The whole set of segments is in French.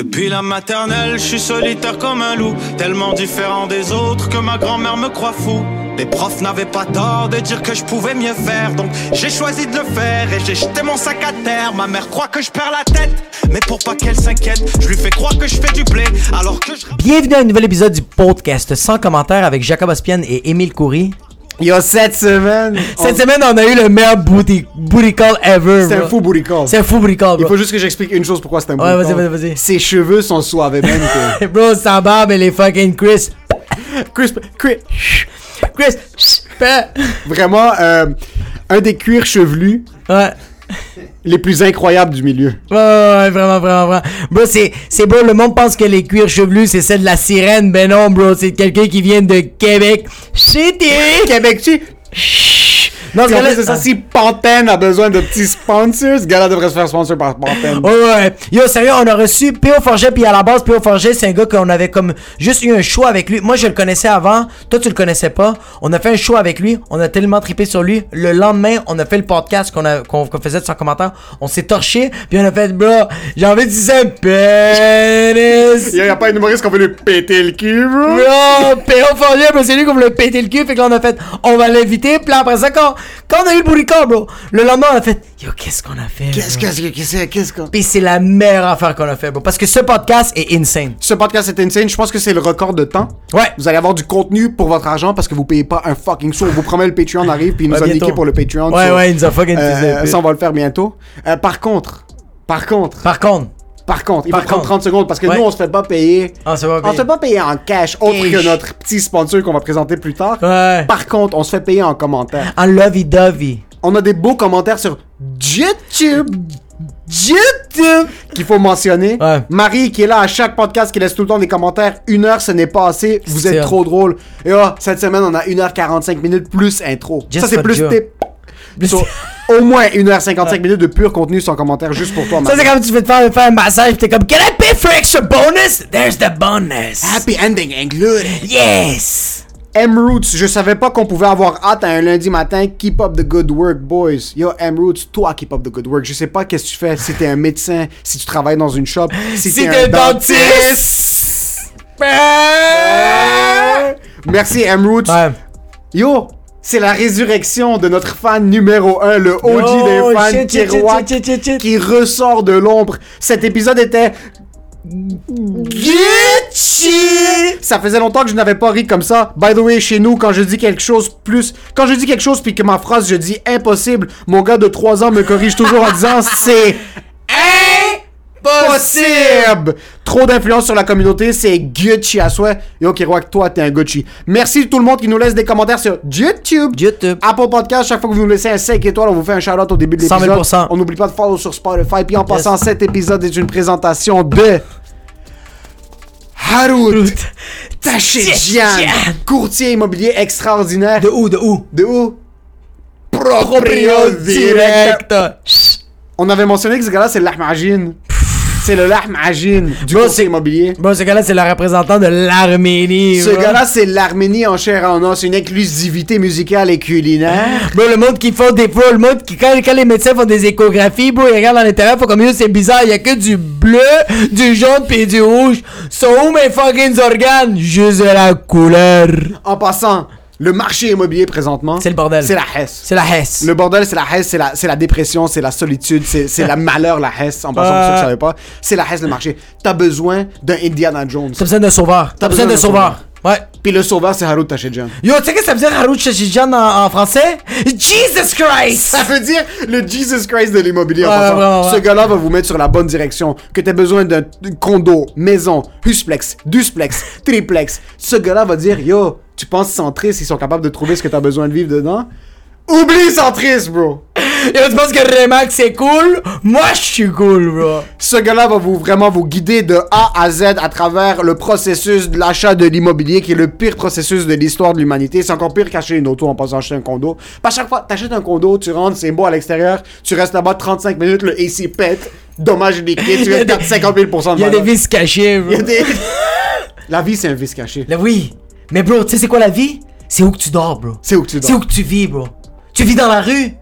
Depuis la maternelle, je suis solitaire comme un loup, tellement différent des autres que ma grand-mère me croit fou. Les profs n'avaient pas tort de dire que je pouvais mieux faire, donc j'ai choisi de le faire et j'ai jeté mon sac à terre. Ma mère croit que je perds la tête, mais pour pas qu'elle s'inquiète, je lui fais croire que je fais du blé, alors que je. Bienvenue à un nouvel épisode du podcast sans commentaire avec Jacob Ospian et Émile Coury. Yo, cette semaine. Cette semaine, on a eu le meilleur booty, booty call ever. C'est un fou booty call. C'est un fou booty call, Il bro. faut juste que j'explique une chose pourquoi c'est un Ouais, booty vas-y, call. vas-y, vas-y. Ses cheveux sont suaves même que. Bro, sa barbe, elle est fucking Chris. Chris, Chris, Chris. Ouais, vraiment, euh, un des cuirs chevelus ouais, les plus incroyables du milieu. ouais, ouais, vraiment, vraiment, vraiment. Bro, c'est, c'est beau, le monde pense que les cuirs chevelus, c'est celle de la sirène. Ben non, bro, c'est quelqu'un qui vient de Québec. City. Québec, tu Non, ce gars-là- c'est ça, si Pantene a besoin de petits sponsors, ce gars-là devrait se faire sponsor par Pantene. Ouais, ouais. Yo, sérieux, on a reçu P.O. Forget, puis à la base, P.O. Forget, c'est un gars qu'on avait comme juste eu un show avec lui. Moi, je le connaissais avant. Toi, tu le connaissais pas. On a fait un show avec lui. On a tellement trippé sur lui. Le lendemain, on a fait le podcast qu'on a- qu'on faisait de son commentaire. On s'est torché, puis on a fait, bro, j'ai envie de dire un pénis. Il y a pas un humoriste qu'on veut lui péter le cul, bro. Bro, P.O. Forget, c'est lui qu'on voulait péter le cul. Fait que là, on a fait, on va l'inviter. Puis après ça, quand, quand on a eu le call, bro, le lendemain, on a fait, yo, qu'est-ce qu'on a fait? Qu'est-ce que qu'est-ce qu'est-ce que. Puis c'est la meilleure affaire qu'on a fait, bro. Parce que ce podcast est insane. Ce podcast est insane, je pense que c'est le record de temps. Ouais. Vous allez avoir du contenu pour votre argent parce que vous payez pas un fucking sou. On vous promet le Patreon arrive puis il nous Ouais, a niqué pour le Patreon. Ouais, ouais, il nous a fucking euh, ça, on va le faire bientôt. Euh, par contre, par contre, Par contre, par contre, il Par faut prendre contre. 30 secondes parce que Ouais. nous, on se fait pas payer. on se va On se fait pas payer en cash, autre que notre petit sponsor qu'on va présenter plus tard. Ouais. Par contre, on se fait payer en commentaire. En lovey-dovey. On a des beaux commentaires sur YouTube. YouTube qu'il faut mentionner. Ouais. Marie qui est là à chaque podcast qui laisse tout le temps des commentaires. Une heure, ce n'est pas assez. Vous êtes trop drôle. Et oh, cette semaine, on a 1h45 minutes plus intro. Just Ça, c'est plus tip. So, au moins 1h55 minutes de pur contenu sans commentaire juste pour toi, Ça, c'est comme tu veux te faire, faire un massage, t'es comme, Can I pay for extra bonus? There's the bonus. Happy ending included. Yes! M-Roots, je savais pas qu'on pouvait avoir hâte à un lundi matin. Keep up the good work, boys. Yo, M-Roots, toi, keep up the good work. Je sais pas qu'est-ce que tu fais, si t'es un médecin, si tu travailles dans une shop, si, Si t'es t'es un dentiste. dentiste! Merci, M-Roots. Ouais. Yo, c'est la résurrection de notre fan numéro 1, le OG des fans shit, shit, shit. qui ressort de l'ombre. Cet épisode était... Gucci! Ça faisait longtemps que je n'avais pas ri comme ça. By the way, chez nous, quand je dis quelque chose plus... Quand je dis quelque chose puis que ma phrase, je dis impossible, mon gars de 3 ans me corrige toujours en disant c'est... Impossible! Trop d'influence sur la communauté, c'est Gucci à souhait. Yo, Kiroak, toi, t'es un Gucci. Merci tout le monde qui nous laisse des commentaires sur YouTube. YouTube. Apple Podcast, chaque fois que vous nous laissez un 5 étoiles, on vous fait un shout-out au début de 100 l'épisode. 000%. On n'oublie pas de follow sur Spotify. Puis en passant, cet épisode est une présentation de Harout Tachedjian, Tachedjian. courtier immobilier extraordinaire. De où, de où? De où? Proprio direct. On avait mentionné que ce gars-là, c'est l'Ahmajin. C'est le Lahmajin du Bro, courtier c'est- immobilier. Bon, ce gars-là, c'est le représentant de l'Arménie. Ce gars-là, c'est l'Arménie en chair en os, une inclusivité musicale et culinaire. Bro, le monde qui font des bro, le monde qui, quand, quand les médecins font des échographies, bro, ils regardent dans l'intérieur, faut comme, c'est bizarre, y a que du bleu, du jaune pis du rouge. Sont où mes fucking organes? Juste de la couleur. En passant, le marché immobilier présentement, C'est le bordel. c'est la Hesse. C'est la Hesse. Le bordel, c'est la Hesse, c'est la, c'est la dépression, c'est la solitude, c'est, c'est la malheur, la Hesse. En passant, pour ceux qui Euh. savaient pas, c'est la Hesse, le marché. T'as besoin d'un Indiana Jones. T'as besoin d'un sauveur. T'as besoin d'un sauveur. Ouais. Puis le sauveur, c'est Harout Tachedjian. Yo, tu sais que ça veut dire Harout Shashijan en, en français? Jesus Christ! Ça veut dire le Jesus Christ de l'immobilier. en Ouais. Ce gars-là va vous mettre sur la bonne direction. Que t'aies besoin d'un d'un condo, maison, husplex, dusplex, triplex. Ce gars-là va dire Yo, tu penses centriste, ils sont capables de trouver ce que t'as besoin de vivre dedans? Oublie centriste, bro. Yo, tu penses que Remax c'est cool? Moi, je suis cool, bro. Ce gars-là va vous vraiment vous guider de A à Z à travers le processus de l'achat de l'immobilier qui est le pire processus de l'histoire de l'humanité. C'est encore pire qu'acheter une auto en passant acheter un condo. Pas chaque fois, t'achètes un condo, tu rentres, c'est beau à l'extérieur, tu restes là-bas 35 minutes, le AC pète, dommage liquide, tu perdre 50 000 de Il y a des valeur. vis cachées, bro. Des... La vie, c'est un vice caché. Là, oui. Mais bro, tu sais c'est quoi la vie? C'est où que tu dors, bro. C'est où que tu C'est dors. où que tu vis, bro. Tu vis dans la rue?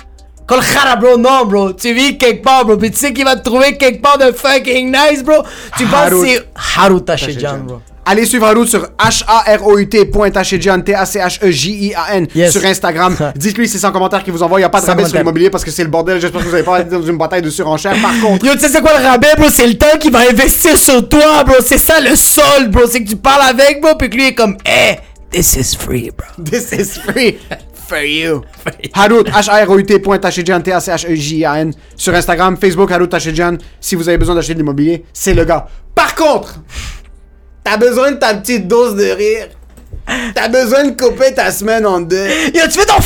Kolkhara, bro, non, bro. Tu vis quelque part, bro. Puis tu sais qu'il va te trouver quelque part de fucking nice, bro? Tu penses que c'est Harut Tachedjan, bro. Allez suivre Harout sur H-A-R-O-U-T.Tachedjian, T-A-C-H-E-J-I-A-N, Yes. sur Instagram. Dites-lui c'est sans commentaire qu'il vous envoie. Il n'y a pas de Sans rabais sur l'immobilier parce que c'est le bordel. J'espère que vous n'avez pas été dans une bataille de surenchère. Par contre, Yo, tu sais c'est quoi le rabais, bro? C'est le temps qu'il va investir sur toi, bro. C'est ça le sol, bro. C'est que tu parles avec, bro, puis que lui est comme, hey, this is free, bro. this is free for you. Harout, H-A-R-O-U-T.Tachedjian, T-A-C-H-E-J-I-A-N, sur Instagram, Facebook, Harout Tachedjian. Si vous avez besoin d'acheter de l'immobilier, c'est le gars. Par contre, t'as besoin de ta petite dose de rire. T'as besoin de couper ta semaine en deux. Yo, tu fais ton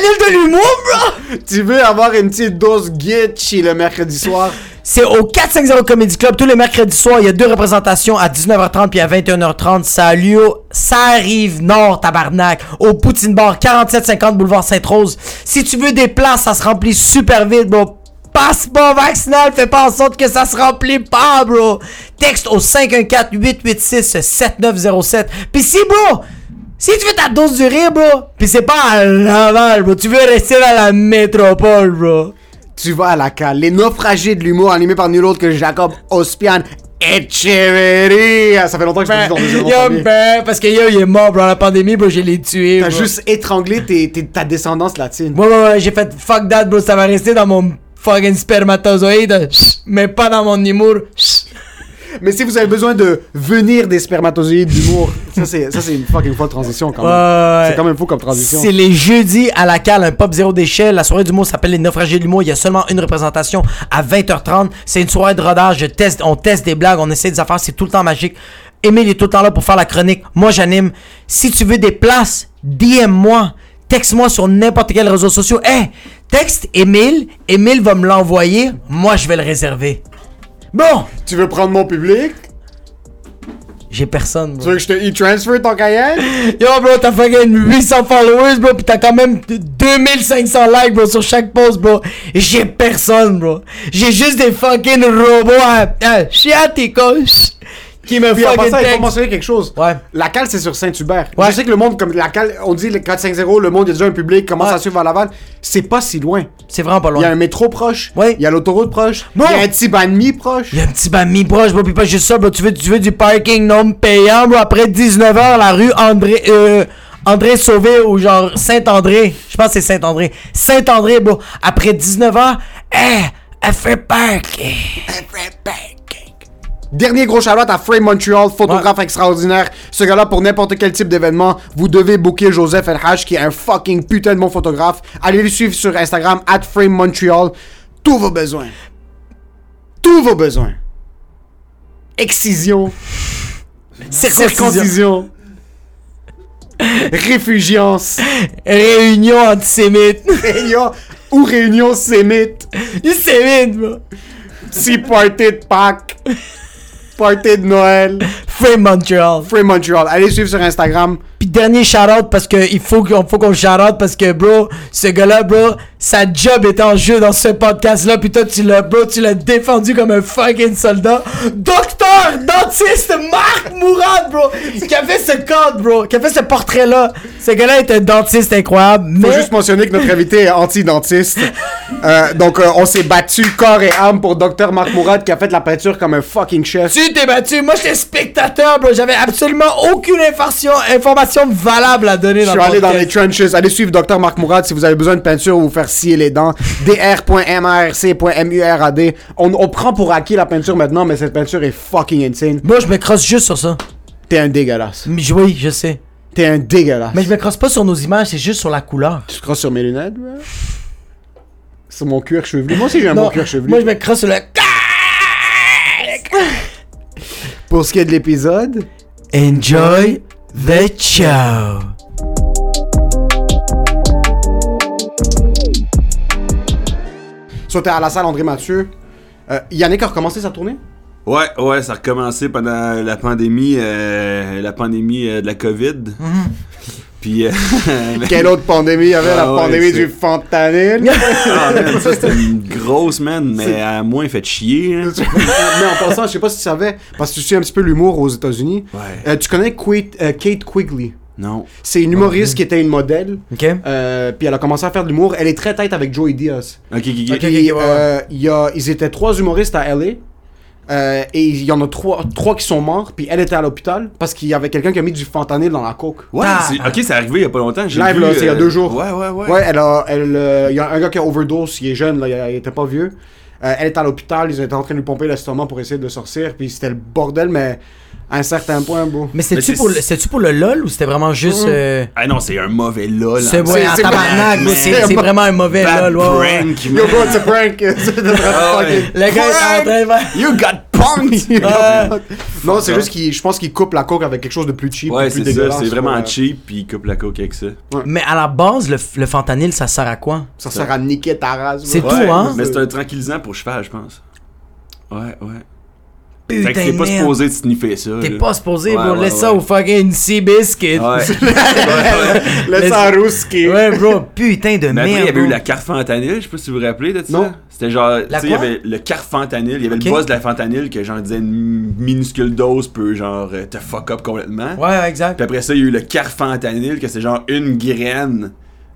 de l'humour, bro? Tu veux avoir une petite dose Gitchy le mercredi soir? C'est au 450 Comedy Club tous les mercredis soirs. Il y a deux représentations à 19h30 puis à 21h30. Ça a lieu, ça arrive nord, tabarnak. Au Poutine Bar, 4750 boulevard Sainte-Rose. Si tu veux des places, ça se remplit super vite, bro. Passeport vaccinal, fais pas en sorte que ça se remplit pas, bro. Texte au 514-886-7907. Puis si, bro, si tu veux ta dose du rire, bro, puis c'est pas à Laval, bro, tu veux rester dans la métropole, bro. Tu vas à la cale. Les naufragés de l'humour animés par nul autre que Jacob Ospian Echeverria. Ça fait longtemps que je dis dans Ben, Yo, ben, parce que yo, il est mort, bro, la pandémie, bro, je l'ai tué. T'as juste étranglé tes- tes- ta descendance latine. Ouais, ouais, ouais, j'ai fait fuck that, bro, ça va rester dans mon fucking spermatozoïde, mais pas dans mon humour. Mais si vous avez besoin de venir des spermatozoïdes d'humour, ça c'est ça c'est une fucking folle transition quand même. Ouais. C'est quand même fou comme transition. C'est les jeudis à la cale, un pop zéro déchet. La soirée d'humour s'appelle les naufragés de l'humour. Il y a seulement une représentation à 20h30. C'est une soirée de rodage. Je teste, on teste des blagues, on essaie des affaires. C'est tout le temps magique. Émile est tout le temps là pour faire la chronique. Moi, j'anime. Si tu veux des places, DM-moi. Texte-moi sur n'importe quel réseau social. Hey, texte Émile. Émile va me l'envoyer. Moi, je vais le réserver. Bon, Tu veux prendre mon public? J'ai personne, Tu bro. veux que je te e-transfer ton Cayenne Yo, bro, t'as fucking 800 followers, bro, pis t'as quand même 2500 likes, bro, sur chaque post, bro. J'ai personne, bro. J'ai juste des fucking robots à, à chiaticos qui me Puis en passant, il faut mentionner quelque chose. Ouais. La cale, c'est sur Saint-Hubert. Ouais. Je sais que le monde, comme la cale, on dit le 450, le monde, il y a déjà un public, commence Ouais. à suivre à Laval? C'est pas si loin. C'est vraiment pas Il y a loin. un métro proche. Ouais. Il y a l'autoroute proche. Il y a un petit bas de mi proche. Il y a un petit bami proche, bro, pis pas juste ça, bro. Tu veux, tu veux du parking non payant, bro. Après 19h, la rue André, euh, André Sauvé ou genre Saint-André. Je pense que c'est Saint-André. Saint-André, bro. Après 19h, eh, elle fait parking. Elle fait parking. Dernier gros charlotte à Frame Montreal, photographe extraordinaire. Ce gars-là, pour n'importe quel type d'événement, vous devez booker Joseph LH, qui est un fucking putain de bon photographe. Allez le suivre sur Instagram, at Frame Montreal. Tous vos besoins. Tous vos besoins. Excision. Circoncision. Réfugiance. Réunion antisémite. Réunion ou réunion sémite. Il sémite, bro. Si party de Pâques. Party de Frame Montreal. Frame Montreal. Allez suivre sur Instagram. Puis dernier shout-out parce que il faut qu'on faut qu'on shout-out parce que bro, ce gars-là, bro, sa job était en jeu dans ce podcast-là. Puis toi, tu l'as, bro, tu l'as défendu comme un fucking soldat. Docteur, dentiste, Marc Mourad, bro, qui a fait ce code, bro, qui a fait ce portrait-là. Ce gars-là est un dentiste incroyable. Faut Mais juste mentionner que notre invité est anti-dentiste. Euh, donc, euh, on s'est battu corps et âme pour Dr. Marc Mourad qui a fait la peinture comme un fucking chef. tu t'es battu. Moi, j'étais spectateur, bro. J'avais absolument aucune information, information valable à donner Je dans suis le allé dans les trenches. Allez suivre Dr. Marc Mourad si vous avez besoin de peinture ou vous faire scier les dents. dr.marc.murad. On, on prend pour acquis la peinture maintenant, mais cette peinture est fucking insane. Moi, je me crosse juste sur ça. T'es un dégueulasse. Mais oui, je sais. T'es un dégueulasse. Mais je me crosse pas sur nos images, c'est juste sur la couleur. Tu te crosses sur mes lunettes, bro? Sur mon cuir chevelu. Moi aussi, j'ai un bon cuir chevelu. moi je me crosse sur le. Pour ce qui est de l'épisode, Enjoy the show. soit t'es à la salle André Mathieu. Euh, Yannick a recommencé sa tournée? Ouais, ouais, ça a recommencé pendant la pandémie, euh, la pandémie euh, de la COVID. Puis, euh, Quelle autre pandémie? Il y avait Ah la ouais, pandémie du fentanyl. ah, man, ça c'était une grosse man, mais à moins fait chier. hein. mais en passant, je sais pas si tu savais, parce que tu suis un petit peu l'humour aux États-Unis. Ouais. Euh, tu connais Quate- euh, Kate Quigley? Non. C'est une humoriste qui était une modèle. Ok. euh, puis elle a commencé à faire de l'humour. Elle est très tête avec Joey Diaz. Ok, ok, ok. Euh, y a, ils étaient trois humoristes à LA. Euh, et il y en a trois, trois qui sont morts. Puis elle était à l'hôpital parce qu'il y avait quelqu'un qui a mis du fentanyl dans la coke. Ouais, Ah. c'est- ok, c'est arrivé il y a pas longtemps. j'ai Live, vu, là, c'est il y a euh, deux jours. Ouais, ouais, ouais. Ouais, elle a, elle, euh, il y a un gars qui a overdose, il est jeune, là, il, il était pas vieux. Euh, elle est à l'hôpital, ils étaient en train de lui pomper l'estomac pour essayer de le sortir, puis c'était le bordel, mais à un certain point, bon. Mais c'était-tu c'est- pour, pour le LOL ou c'était vraiment juste. euh, Ah non, c'est un mauvais lol. C'est hein. ouais, en c'est- tabarnak, c'est- bro, vraiment un mauvais Bad LOL. ouais, ouais. prank, Yo, bro, it's a prank! Ah Le gars est en train de faire. You got punked! Ouais. Non, c'est juste qu'il, je pense qu'il coupe la coke avec quelque chose de plus cheap, Ouais, c'est ça, dégueulasse. c'est vraiment ouais. cheap, puis il coupe la coke avec ça. Mais à la base, le, le fentanyl, ça sert à quoi? Ça sert à niquer ta race. C'est bro. tout, hein? Mais c'est un tranquillisant pour cheval, je pense. Ouais, ouais. Fait que Putain t'es de pas supposé de sniffer ça. T'es pas supposé, bro. Laisse ça au fucking Seabiscuit. Laisse ça à Rouski. Ouais, bro. Putain de merde. il y avait eu la carfentanyl, je sais pas si vous vous rappelez de ça. Non. C'était genre, tu La sais, il y avait le carfentanyl, il y avait le boss de la fentanyl que genre disait une minuscule dose peut genre euh, te fuck up complètement. Ouais, ouais, exact. Puis après ça, il y a eu le carfentanyl que c'est genre une graine.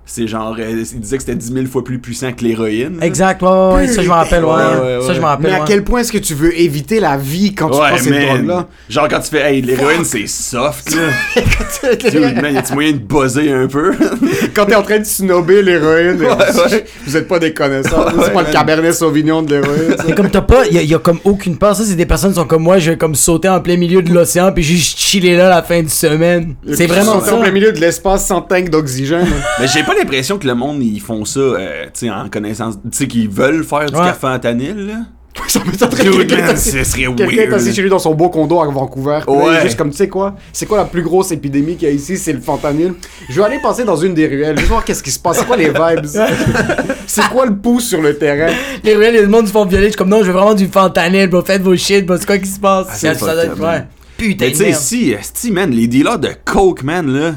C'est genre, euh, il disait que c'était 10 000 fois plus puissant que l'héroïne. Exact, ouais, ouais, ouais, ça je m'en rappelle, ouais. Ouais, ouais, Ça je m'en rappelle. Mais à quel point est-ce que tu veux éviter la vie quand tu prends cette drogue-là? Genre quand tu fais, hey, l'héroïne c'est soft, là. Dude, man, y'a-tu moyen de buzzer un peu? Quand t'es en train de snobber l'héroïne, Ouais, ouais. vous êtes pas des connaisseurs. c'est pas le cabernet sauvignon de l'héroïne. Mais comme t'as pas, y a, y a comme aucune peur. Ça, c'est des personnes qui sont comme moi, je vais comme sauter en plein milieu de l'océan puis juste chiller là la fin de semaine. C'est vraiment Sauter ça. en plein milieu de l'espace sans tank d'oxygène. Mais j'ai pas l'impression que le monde, ils font ça, euh, tu sais, en connaissance. Tu sais, qu'ils veulent faire du Ouais. carfentanyl, là. Ça man, assis- ce serait Quelqu'un est weird. assis chez lui dans son beau condo à Vancouver. Ouais. Juste comme, tu sais quoi? C'est quoi la plus grosse épidémie qu'il y a ici? C'est le fentanyl. Je vais aller passer dans une des ruelles, juste voir qu'est-ce qui se passe. C'est quoi les vibes? c'est quoi le pouce sur le terrain? Les ruelles, les monde se font violer. Je suis comme non, je veux vraiment du fentanyl, bro. Faites vos shit, bro. C'est quoi qui se passe? Ah, c'est ça, ouais. man. Putain Mais tu sais, si, si, man, les dealers de coke, man, là.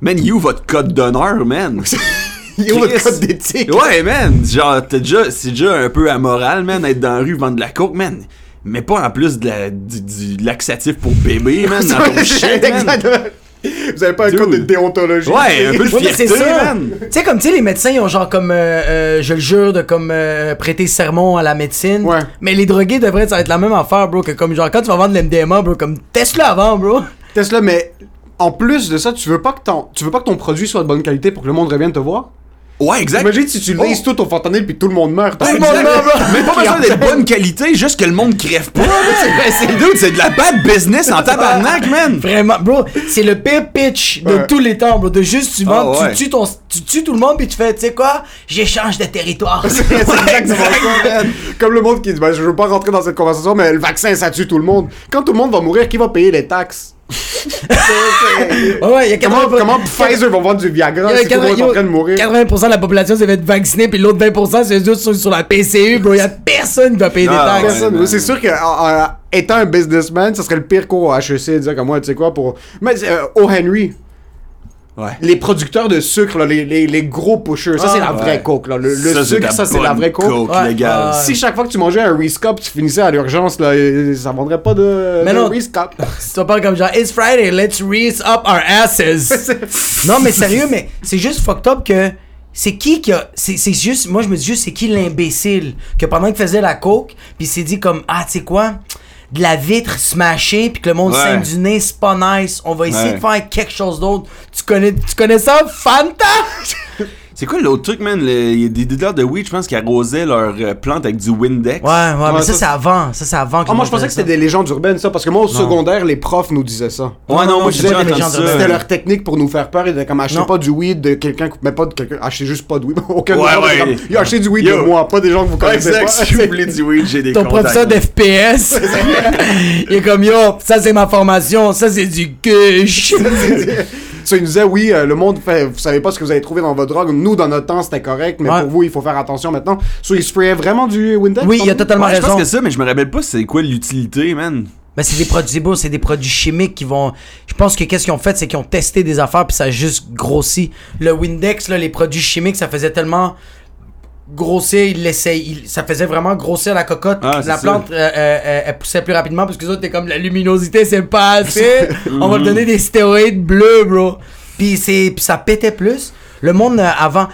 Man, you, votre code d'honneur, man. Où votre code d'éthique? Ouais, man. Genre, t'as déjà, c'est déjà un peu amoral, man, être dans la rue vendre de la coke, man. Mais pas en plus de la, du, du laxatif pour bébé, man, dans ton shit, man. Exactement. Vous avez pas un Dude. code de déontologie? Ouais, un peu de fierté, ça. man. Tu sais, comme tu sais, les médecins, ils ont genre comme, euh, euh, je le jure, de comme euh, prêter sermon à la médecine. Ouais. Mais les drogués devraient ça va être la même affaire, bro. Que comme genre, quand tu vas vendre l'MDMA, bro, comme teste-le avant, bro. Tesla, mais en plus de ça, tu veux pas que ton, tu veux pas que ton produit soit de bonne qualité pour que le monde revienne te voir? Ouais, exact. Imagine si tu lises tout au fentanyl puis tout le monde meurt. Tout le monde meurt, bro. Mais pas besoin d'être bonne qualité, juste que le monde crève pas. C'est- c'est de la bad business en tabarnak, man. Vraiment, bro, c'est le pire pitch de Ouais. tous les temps, bro. De juste, tu vends, Ah ouais. tu, tues ton, tu tues tout le monde, puis tu fais, tu sais quoi, j'échange de territoire. C'est exactement ça. Comme le monde qui dit, ben, je veux pas rentrer dans cette conversation, mais le vaccin, ça tue tout le monde. Quand tout le monde va mourir, qui va payer les taxes? Ouais, y a 80%, comment, comment Pfizer va vendre du Viagra y a si tout le monde est en 80 train de mourir? 80% de la population s'est fait vacciner, puis l'autre 20%, c'est juste sur, sur la PCU, bro. Il y a personne qui va payer des taxes. Personne. c'est sûr que en- en- étant un businessman, ça serait le pire cours au HEC de dire comme moi, tu sais quoi, pour. Mais euh, O. Henry, Ouais. les producteurs de sucre, là, les, les, les gros pushers, ça Ah, c'est la vraie ouais. coke. Là. Le, Ça, sucre, ça c'est la vraie coke. coke Ouais. légale. Ouais. Si chaque fois que tu mangeais un Reese Cup, tu finissais à l'urgence, là, ça vendrait pas de, Mais de non. Reese Cup. Si tu parles comme genre, It's Friday, let's reese up our asses. non, mais sérieux, mais c'est juste fucked up que. C'est qui qui a. C'est c'est juste. Moi, je me dis juste, c'est qui l'imbécile que pendant qu'il faisait la coke, puis il s'est dit comme, ah, tu sais quoi? De la vitre smashée, puis que le monde Ouais. saigne du nez, c'est pas nice. On va essayer Ouais. de faire quelque chose d'autre. Tu connais, tu connais ça, Fanta? C'est quoi l'autre truc, man? Il y a des dealers de weed, je pense, qui arrosaient leurs euh, plantes avec du Windex. Ouais, ouais, mais ça, ça, c'est avant. Ça, c'est avant. Ah, moi je pensais que c'était des légendes urbaines, ça, parce que moi au secondaire, les profs nous disaient ça. Ouais, non, Non, moi déjà pas des légendes urbaines. C'était leur technique pour nous faire peur. Ils étaient comme acheter Non. pas du weed de quelqu'un, mais pas de quelqu'un, achetez juste pas de weed. Aucun Ouais, ouais. comme, Yo, achetez du weed Yo. de moi, pas des gens que vous connaissez exact, si vous voulez du weed, j'ai des Ton professeur d'FPS, il est comme yo, ça c'est ma formation, ça c'est du gush. Ça, il nous disait, oui, euh, le monde fait, vous savez pas ce que vous avez trouvé dans votre drogue. Nous, dans notre temps, c'était correct, mais Ouais. pour vous, il faut faire attention maintenant. So, il sprayait vraiment du Windex? Oui, il a ton- totalement Ouais, je raison. pense que ça, mais je me rappelle pas c'est quoi l'utilité, man. Ben, c'est des produits beaux, c'est des produits chimiques qui vont. Je pense que qu'est-ce qu'ils ont fait, c'est qu'ils ont testé des affaires puis ça a juste grossi. Le Windex, là, les produits chimiques, ça faisait tellement grossir, il il- ça faisait vraiment grossir la cocotte. Ah, la ça. plante, euh, euh, euh, elle poussait plus rapidement parce que autres, t'es comme la luminosité, c'est pas assez. On va te donner des stéroïdes bleus, bro. Puis c'est, puis ça pétait plus. Le monde euh, avant.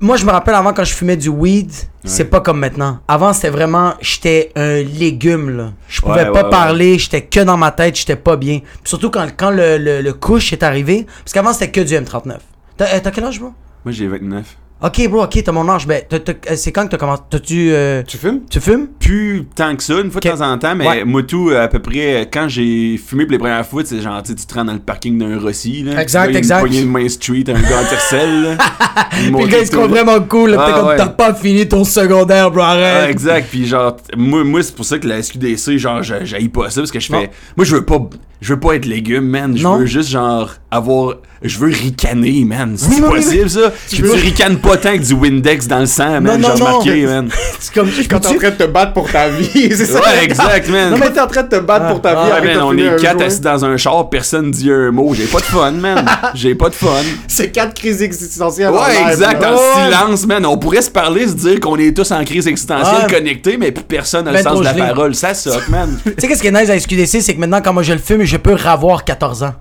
Moi, je me rappelle avant quand je fumais du weed, c'est pas comme maintenant. Avant, c'était vraiment, j'étais un légume, là. Je pouvais Ouais, pas ouais, parler, j'étais que dans ma tête, j'étais pas bien. Puis surtout quand, quand le, le, le couche est arrivé, parce qu'avant, c'était que du M39. T'as, euh, t'as quel âge, bro? Moi, j'ai 29. Ok, bro, ok, t'as mon âge. Ben, t'as- t'as- euh, c'est quand que t'as commencé? T'as-tu. euh, Tu fumes? tu fumes? Plus tant que ça, une fois de temps en temps, mais Ouais. moi tout, à peu près, quand j'ai fumé pour les premières fois, c'est genre, tu sais, tu te rends dans le parking d'un Rossi, là. Exact, Tu vois, exact. Une poignée de Main Street, un gars en tercelle, là. Puis le gars, il se trouve vraiment cool, là. Ah, comme, ouais. t'as pas fini ton secondaire, bro, Ah, arrête. exact, puis genre, t- moi, moi c'est pour ça que la SQDC, genre, j'haïs pas ça, parce que je fais. Moi, je veux pas. Je veux pas être légume, man. Je Non. veux juste, genre, avoir. Je veux ricaner, man. C'est Oui, oui, oui, possible, ça? Tu, tu ricanes pas tant que du Windex dans le sang, man. Non, J'ai non, man. C'est comme. Quand t'es en train de te battre pour ta vie, c'est ça? Ouais, exact, man. Non, mais t'es en train de te battre pour ta vie. Ah, arrête Ouais, de man, on est quatre assis dans un char, personne dit un mot. J'ai pas de fun, man. J'ai pas de fun. C'est quatre crises existentielles. en Ouais, exact. Dans Ouais. le silence, man. On pourrait se parler, se dire qu'on est tous en crise existentielle Ouais. connectés, mais puis personne n'a le Ben sens de la parole. Ça soque, man. Tu sais, qu'est-ce qui est nice à SQDC, c'est que maintenant, quand moi je le fume, je peux ravoir 14 ans.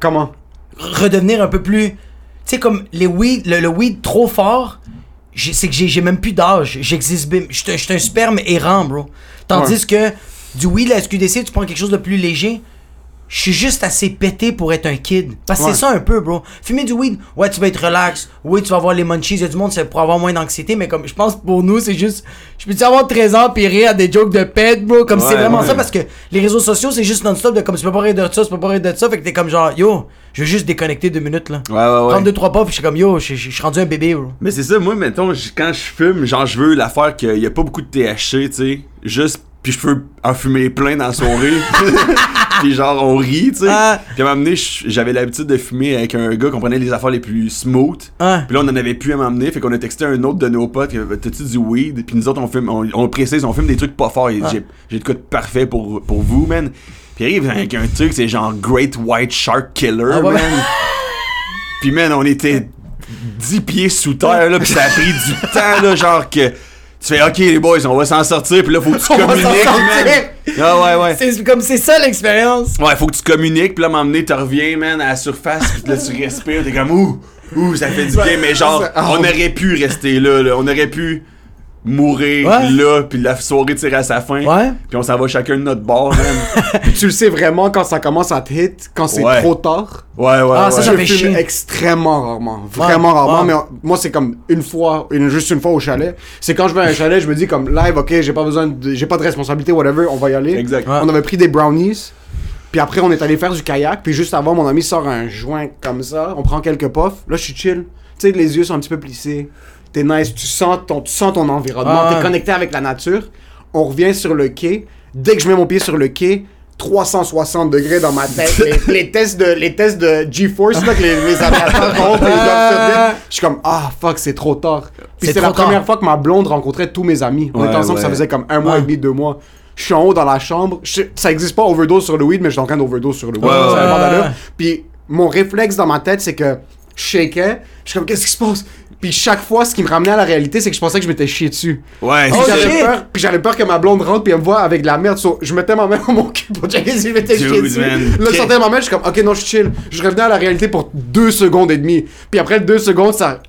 Comment? Redevenir un peu plus. Tu sais, comme les weed, le, le weed trop fort, c'est que j'ai même plus d'âge. J'existe. bim- Je suis un- je suis un sperme errant, bro. Tandis que du weed, la SQDC, tu prends quelque chose de plus léger. Je suis juste assez pété pour être un kid. Parce que Ouais. c'est ça un peu, bro. Fumer du weed, ouais, tu vas être relax. Oui, tu vas avoir les munchies. Il y a du monde, c'est pour avoir moins d'anxiété. Mais comme, je pense pour nous, c'est juste. Je peux-tu avoir 13 ans pis rire à des jokes de pète, bro? Comme c'est vraiment ouais. ça parce que les réseaux sociaux, c'est juste non-stop de comme tu peux pas rire de ça, tu peux pas rire de ça. Fait que t'es comme genre, yo, je veux juste déconnecter deux minutes, là. Ouais, ouais, ouais. Prendre deux, trois pas, pis je suis comme, yo, je suis rendu un bébé, bro. Mais c'est ça, moi, mettons, quand je fume, genre, je veux l'affaire qu'il y a pas beaucoup de THC, tu sais. Juste, puis je peux en fumer plein dans la soirée. puis genre, on rit, tu sais. Ah. Puis à un moment donné, j'avais l'habitude de fumer avec un gars qu'on prenait les affaires les plus smooth. Ah. Puis là, on en avait plus à m'emmener, fait qu'on a texté un autre de nos potes, t'as-tu du weed? Puis nous autres, on fume, on, on précise, on fume des trucs pas forts. Ah. J'ai, j'ai de quoi de parfait pour, pour vous, man. Puis il arrive avec un truc, c'est genre Great White Shark Killer, ouais, man. Puis man, on était 10 pieds sous terre, là, pis ça a pris du temps, là, genre que tu fais, ok, les boys, on va s'en sortir, puis là, faut que tu communiques. Ah ouais, ouais. C'est comme, c'est ça l'expérience. Ouais, faut que tu communiques, puis là, donné, tu reviens, man, à la surface, puis là, tu respires, t'es comme, ouh, ouh, ça fait du bien, mais genre, Ah, on aurait pu rester là, là, on aurait pu mourir Ouais. là, puis la soirée tirer à sa fin, Ouais. puis on s'en va chacun de notre bord. Puis tu le sais vraiment quand ça commence à te hit, quand c'est Ouais. trop tard? Ouais, ouais, Ah, ouais. ça, je fume chier. extrêmement rarement. Vraiment Ouais, rarement. ouais. Mais on- moi, c'est comme une fois, une, juste une fois au chalet. C'est quand je vais à un chalet, je me dis comme live, ok, j'ai pas besoin de, j'ai pas de responsabilité, whatever, on va y aller. Exact. Ouais. On avait pris des brownies. Puis après, on est allé faire du kayak. Puis juste avant, mon ami sort un joint comme ça. On prend quelques puffs. Là, je suis chill. Tu sais, les yeux sont un petit peu plissés. T'es nice. Tu sens ton, tu sens ton environnement. Ah ouais. T'es connecté avec la nature. On revient sur le quai. Dès que je mets mon pied sur le quai, 360 degrés dans ma tête. les, les tests de, les tests de GeForce, là, que les, les dire. Je suis comme, ah, fuck, c'est trop tard. Puis C'est c'était la tard. première fois que ma blonde rencontrait tous mes amis. On Ouais, était ensemble, ça faisait comme un mois Ouais. et demi, deux mois. Je suis en haut dans la chambre. Je- ça existe pas overdose sur le weed, mais je suis en train d'overdose sur le weed. Ouais. Puis mon réflexe dans ma tête, c'est que je shakeais. Je suis comme, qu'est-ce qui se passe? Puis chaque fois, ce qui me ramenait à la réalité, c'est que je pensais que je m'étais chié dessus. Ouais, Puis Oh, c'est- j'avais peur, puis j'avais peur que ma blonde rentre puis elle me voit avec de la merde. So, je mettais ma main dans mon cul pour checker si je m'étais chié dessus. man. Là, je sortais ma main, je suis comme, ok, non, je suis chill. Je revenais à la réalité pour deux secondes et demie. Puis après deux secondes, ça.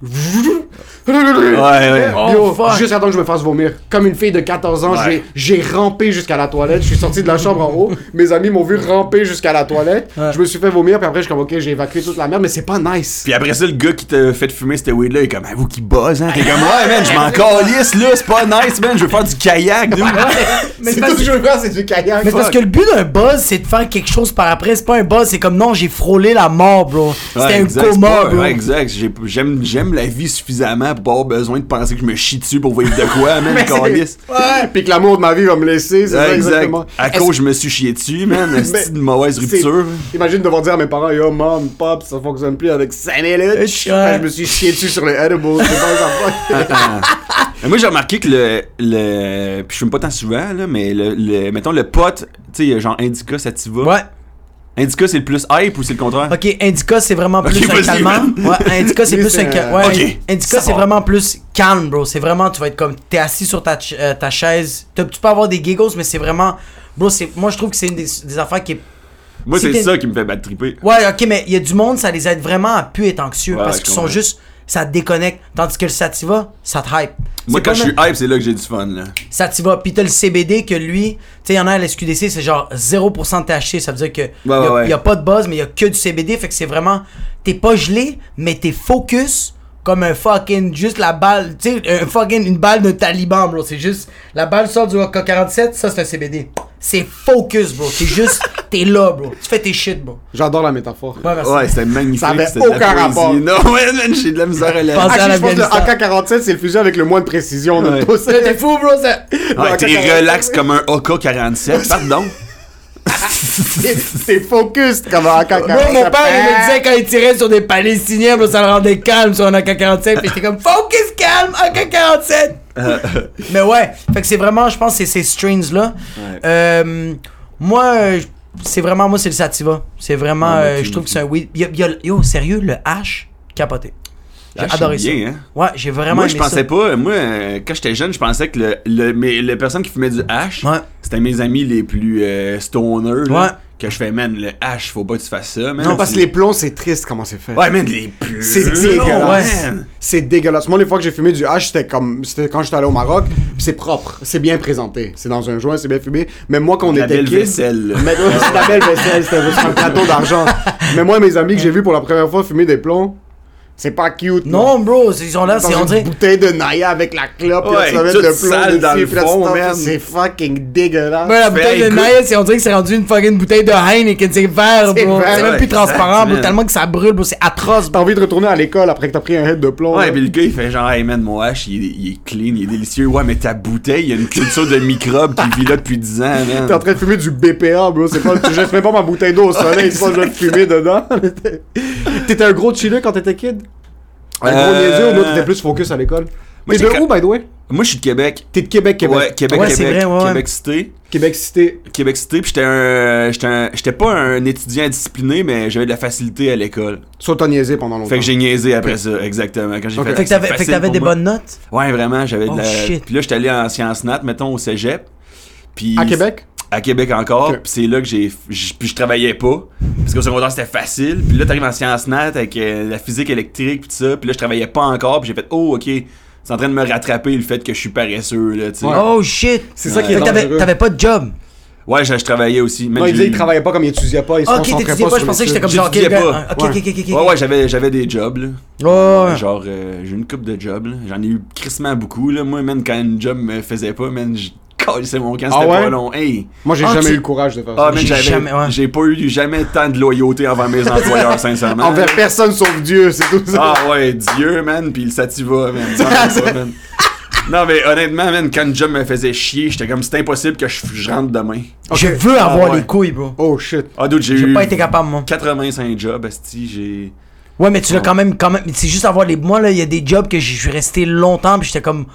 Ouais, ouais. Yo, Oh, fuck. juste avant que je me fasse vomir. Comme une fille de 14 ans, Ouais. j'ai- rampé jusqu'à la toilette. Je suis sorti de la chambre en haut. Mes amis m'ont vu ramper jusqu'à la toilette. Ouais. Je me suis fait vomir, puis après, je suis comme, ok, j'ai évacué toute la merde, mais c'est pas nice. Puis après ça, le gars qui t'a fait fumer cette weed-là, il est comme, ah, vous qui buzz, hein? T'es comme, ouais, man, je m'en calisse, là, c'est pas nice, man, je veux faire du kayak, dude. Mais C'est parce- tout ce que je veux faire, c'est du kayak. Mais c'est parce que le but d'un buzz, c'est de faire quelque chose par après. C'est pas un buzz, c'est comme non, j'ai frôlé la mort, bro. C'était Ouais, un exact, c'est coma, pas- bro. Ouais, exact. J'ai- J'aime, j'aime la vie suffisamment pour pas avoir besoin de penser que je me chie dessus pour vivre de quoi, man. Ouais. Puis que l'amour de ma vie va me laisser, c'est Ouais, ça exact. exactement. À cause, je me suis chié dessus, man. C'est une mauvaise rupture. Imagine devoir dire à mes parents, yo, mom, pop, ça fonctionne plus avec 5 minutes. Ouais. Je me suis chié dessus sur le edible. C'est pas ça. Moi, j'ai remarqué que le. le puis je fume pas tant souvent, là, mais le, le- mettons, le pote, tu sais, genre Indica Sativa. Ouais. Indica, c'est le plus hype ou c'est le contraire? Ok, Indica c'est vraiment plus un calmant. Ouais, Indica c'est plus un ouais. Indica c'est vraiment plus calme, bro. C'est vraiment, tu vas être comme, t'es assis sur ta, ch- euh, ta chaise. T'as- Tu peux avoir des giggles, mais c'est vraiment, bro, c'est, moi je trouve que c'est une des, des affaires qui est. Moi, Si c'est ça qui me fait battre triper. Ouais, ok, mais il y a du monde, ça les aide vraiment à plus être anxieux Ouais, parce qu'ils sont juste, ça te déconnecte. Tandis que le sativa, ça te hype. Moi, quand je suis hype, c'est là que j'ai du fun, là. Sativa, puis t'as le CBD que lui, tu sais, il y en a à l'SQDC, c'est genre 0% de THC, ça veut dire que ouais, ouais. y a pas de buzz, mais il y a que du CBD, fait que c'est vraiment, t'es pas gelé, mais t'es focus comme un fucking, juste la balle, tu sais, un fucking, une balle de taliban, bro, c'est juste, la balle sort du AK-47, ça c'est un CBD. C'est focus, bro, t'es juste, t'es là, bro, tu fais tes shit, bro. J'adore la métaphore. Ouais, merci. Ouais, c'était magnifique. Ça avait aucun rapport. Non, ouais, man, j'ai de la misère à la. Ah, à je pense que le l'Afghanistan. AK-47, c'est le fusil avec le moins de précision de tous. T'es fou, bro, ça. Ouais, t'es relax comme un AK-47. Pardon. T'es focus comme un AK-47. Bro, mon père, il me disait quand il tirait sur des Palestiniens, ça le rendait calme sur un AK-47. Puis j'étais comme, focus calme, AK-47. Mais ouais, fait que c'est vraiment, je pense, c'est ces strains-là. Ouais. Euh, moi, c'est vraiment, moi, c'est le sativa. C'est vraiment, Ouais, moi, euh, je trouve que c'est un weed. Yo, sérieux, le hash, capoté. J'ai Ah, je adoré ça. bien, hein. Ouais, j'ai vraiment Moi, je aimé pensais ça. pas. Moi, euh, quand j'étais jeune, je pensais que le, le, mais les personnes qui fumaient du hash, Ouais. c'était mes amis les plus euh, stoners. là, Ouais. Que je fais, man, le hash, faut pas que tu fasses ça, man. Non, parce que les plombs, c'est triste comment c'est fait. Ouais, man, les plus. C'est dégueulasse. C'est dégueulasse. Moi, les fois que j'ai fumé du hash, c'était comme. C'était quand j'étais allé au Maroc. puis c'est propre. C'est bien présenté. C'est dans un joint, c'est bien fumé. Mais moi, quand on La était belle vaisselle. là. Mais ouais, c'est la belle vaisselle, c'était juste un plateau d'argent. Mais moi, mes amis que j'ai vus pour la première fois fumer des plombs, c'est pas cute. Non, bro, ils sont là, c'est on une bouteille de Naya avec la clope, Ouais, là, tu le plomb sale dans le fond. C'est fucking dégueulasse. Ouais, la bouteille de. Naya, c'est- on dirait que c'est rendu une fucking bouteille de Heineken, c'est vert, C'est bro. vert, C'est même ouais, plus transparent, bro, tellement que ça brûle, bro, c'est atroce, T'as envie de retourner à l'école après que t'as pris un head de plomb. Ouais, pis le gars, il fait genre, hey man, mon hash, il est, il est clean, il est délicieux. Ouais, mais ta bouteille, il y a une culture de microbes qui vit là depuis 10 ans, man. T'es en train de fumer du BPA, bro. C'est pas, même pas ma bouteille d'eau au soleil, c'est pas je vais fumer dedans. T'étais un gros chiller quand t'étais kid? Un gros Euh, niaiseux ou non, t'étais plus focus à l'école? Moi, T'es de où, by the way? Moi, je suis de Québec. T'es de Québec, Québec. Ouais, Québec, Ouais, c'est Québec. vrai, ouais. Québec Cité. Québec Cité. Québec Cité, puis j'étais un. J'étais un- J'étais pas un étudiant discipliné, mais j'avais de la facilité à l'école. Soit t'as niaisé pendant longtemps. Fait que j'ai niaisé après ça, exactement. Quand j'ai Ok. fait, Fait que t'avais, fait que facile t'avais pour des moi. bonnes notes? Ouais, vraiment, j'avais Oh, de la. shit. Puis là, j'étais allé en sciences nat, mettons, au cégep. Puis. À Québec? À Québec encore. Ok. Puis c'est là que j'ai. Puis je travaillais pas. Parce qu'au secondaire, c'était facile. Puis là, t'arrives en sciences nat avec euh, la physique électrique, puis tout ça. Puis là, je travaillais pas encore. Puis j'ai fait, oh, ok. C'est en train de me rattraper le fait que je suis paresseux, là, tu sais. Ouais. Ouais, Oh shit. C'est ça qui est Fait que t'avais, dangereux. t'avais pas de job. je, je travaillais aussi. Même Non, il disait qu'il travaillait pas comme il étudiait pas, il se Ok, t'étudiais pas, sur je pensais que j'étais comme genre, ok, J'étudiais le gars. pas. Ok, ok, ok, ok. Ouais, ouais, j'avais, j'avais des jobs, là. Ouais, ouais. Genre, euh, j'ai une coupe de jobs, là. J'en ai eu crissement beaucoup, là. Moi, man, quand une job me faisait pas, man, je c'est mon camp, Ah c'était ouais? pas long. Hey! Moi, j'ai Ah, jamais tu- eu le courage de faire Ah, ça. man, J'ai jamais- ouais. j'ai pas eu jamais tant de loyauté envers mes employeurs, sincèrement. Envers personne sauf Dieu, c'est tout ça. Ah ouais, Dieu, man, pis le sativa, man. Man. Non, mais honnêtement, man, quand une job me faisait chier, j'étais comme, c'est impossible que je, je rentre demain. Je veux avoir Ah, ouais. les couilles, bro. Oh shit. Ah, d'autres, j'ai J'ai eu pas été capable, moi. 85 jobs, esti, j'ai... Ouais, mais tu l'as quand même, quand même. C'est juste avoir les. Moi, là, il y a des jobs que je suis resté longtemps, puis j'étais comme,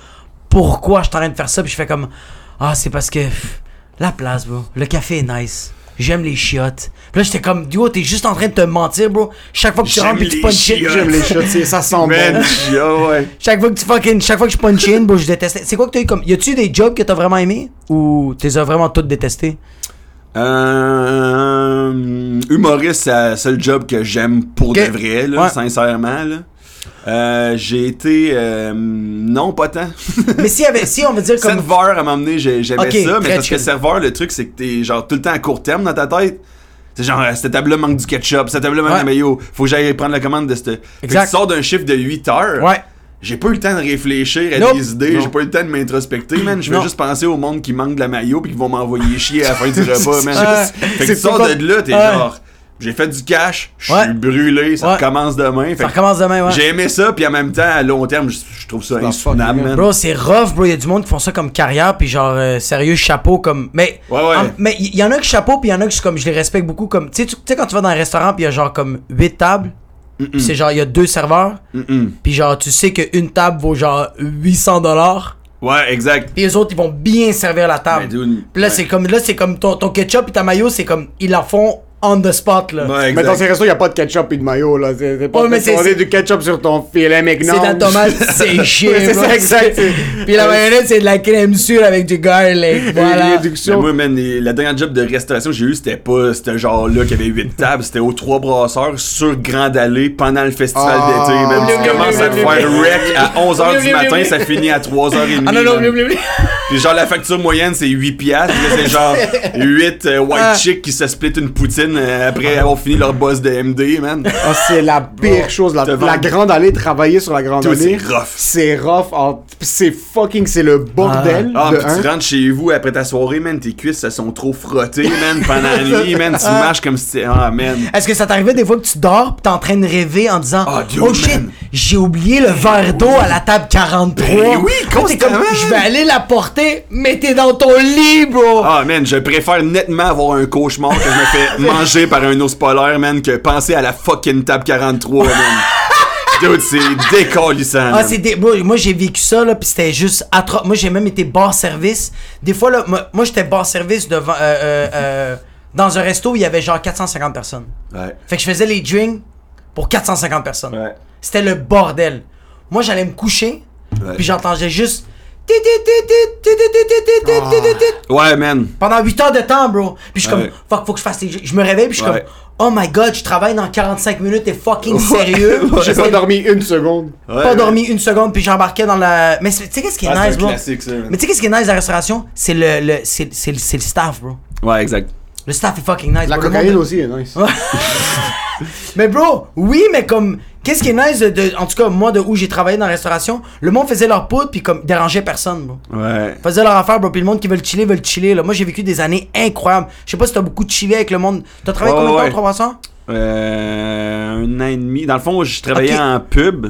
pourquoi je suis en train de faire ça, puis je fais comme, ah, c'est parce que pff, la place, bro. Le café est nice. J'aime les chiottes. Puis là, j'étais comme, yo, t'es juste en train de te mentir, bro. Chaque fois que tu rentres, puis tu punch in. chiottes. J'aime les c'est- ça sent bon. ouais. Chaque fois que tu fucking. Chaque fois que je punch in, bro, je détestais. C'est quoi que t'as eu comme. Y a-tu des jobs que t'as vraiment aimé Ou t'es vraiment toutes détestés Euh, humoriste, c'est le seul job que j'aime pour Ok. de vrai, là, Ouais. sincèrement. Là. Euh, j'ai été. euh, non, pas tant. Mais si, y avait, si on veut dire comme. Serveur, à m'emmener, j'ai- j'aimais Ok, ça, mais parce que serveur, le truc, c'est que t'es genre tout le temps à court terme dans ta tête. C'est genre, euh, cette table-là manque du ketchup, cette table-là manque Ouais. de mayo, faut que j'aille prendre la commande de cette. Fait Exact. tu sors d'un chiffre de 8 heures. Ouais. J'ai pas eu le temps de réfléchir à Nope. des idées, j'ai pas eu le temps de m'introspecter, man. Je Non. juste penser au monde qui manque de la maillot pis qui vont m'envoyer chier à la fin du repas, man. Ouais. Fait que tu sors de là, t'es genre, j'ai fait du cash, je suis Ouais. brûlé, ça Ouais. recommence demain. Ça recommence demain, ouais. J'ai aimé ça, puis en même temps, à long terme, je, trouve ça insoutenable, man. Bro, c'est rough, bro. Il y a du monde qui font ça comme carrière, puis genre, euh, sérieux, chapeau, comme. Mais. Ouais, en- mais il y, en a que chapeau, puis il y en a je, comme, je les respecte beaucoup. Comme, tu sais, tu tu sais, quand tu vas dans un restaurant, puis il y a genre comme 8 tables, puis c'est genre, il y a deux serveurs, Mm-mm. puis genre, tu sais qu'une table vaut genre 800 dollars, Ouais, exact. puis les autres, ils vont bien servir la table. Puis là, ouais. c'est comme, là, c'est comme ton, ton ketchup et ta mayo, c'est comme, ils la font on the spot, là. Ouais, Mais dans ces restos, il n'y a pas de ketchup et de mayo, là. C'est c'est pas Ouais, c'est- c'est du ketchup sur ton filet mignon. C'est de la tomate séchée, c'est ça, exact. C'est- Puis la mayonnaise, c'est de la crème sûre avec du garlic. Voilà. Mais moi, man, la dernière job de restauration que j'ai eu, c'était pas ce genre-là qui avait 8 tables, c'était aux trois brasseurs sur Grande Allée pendant le festival Ah. d'été, Tu commences à te faire wreck à 11h Oublie, du matin, ça finit à 3h30. Ah non, non. Puis genre, la facture moyenne, c'est 8 piastres. Là, c'est genre 8 euh, white Ah. chicks qui se split une poutine euh, après avoir fini leur boss de MD, man. Ah, c'est la pire chose. La, grande allée, travailler sur la grande Tout, allée. c'est rough. C'est rough. en- C'est fucking, c'est le bordel. Ah, de puis un. tu rentres chez vous après ta soirée, man, tes cuisses, elles sont trop frottées, man, pendant la nuit, man. Tu marches comme si. Ah, man. Est-ce que ça t'arrivait des fois que tu dors pis t'es en train de rêver en disant Ah, Oh shit, j'ai oublié le verre d'eau à la table 43. Ben oui, constamment, comme, Je vais aller la porter, mais t'es dans ton lit, bro. Ah, man, je préfère nettement avoir un cauchemar que je me fais par un ours polaire, man, que penser à la fucking table 43, man. Dude, c'est décalissant. Ah, c'est des... Moi, moi, j'ai vécu ça, là, pis c'était juste atroce. Moi, j'ai même été bar service. Des fois, là, moi, moi, j'étais bar service devant... euh, euh, euh, dans un resto où il y avait genre 450 personnes. Ouais. Fait que je faisais les drinks pour 450 personnes. Ouais. C'était le bordel. Moi, j'allais me coucher, Ouais. puis j'entendais juste... Ouais, man. Pendant 8 heures de temps, bro. Puis je suis comme, fuck, faut que je fasse. Je me réveille, puis je suis comme, oh my god, je travaille dans 45 minutes, t'es fucking sérieux? J'ai pas dormi une seconde. pas dormi une seconde, puis j'embarquais dans la. Mais tu sais qu'est-ce qui est nice, bro? Mais tu sais qu'est-ce qui est nice de la restauration? C'est le, le, le staff, bro. Ouais, exact. Le staff est fucking nice. La cocaïne aussi est nice. mais bro, oui, mais comme Qu'est-ce qui est nice de, de- En tout cas, moi, de où j'ai travaillé dans la restauration, le monde faisait leur poudre, puis comme, dérangeait personne, bro. Ouais. Faisait leur affaire, bro. Puis le monde qui veut le chiller, veut le chiller, là. Moi, j'ai vécu des années incroyables. Je sais pas si t'as beaucoup de chillé avec le monde. T'as travaillé Ouais, combien de temps, ouais. trois mois Euh. Un an et demi. Dans le fond, je travaillais Ok. en pub.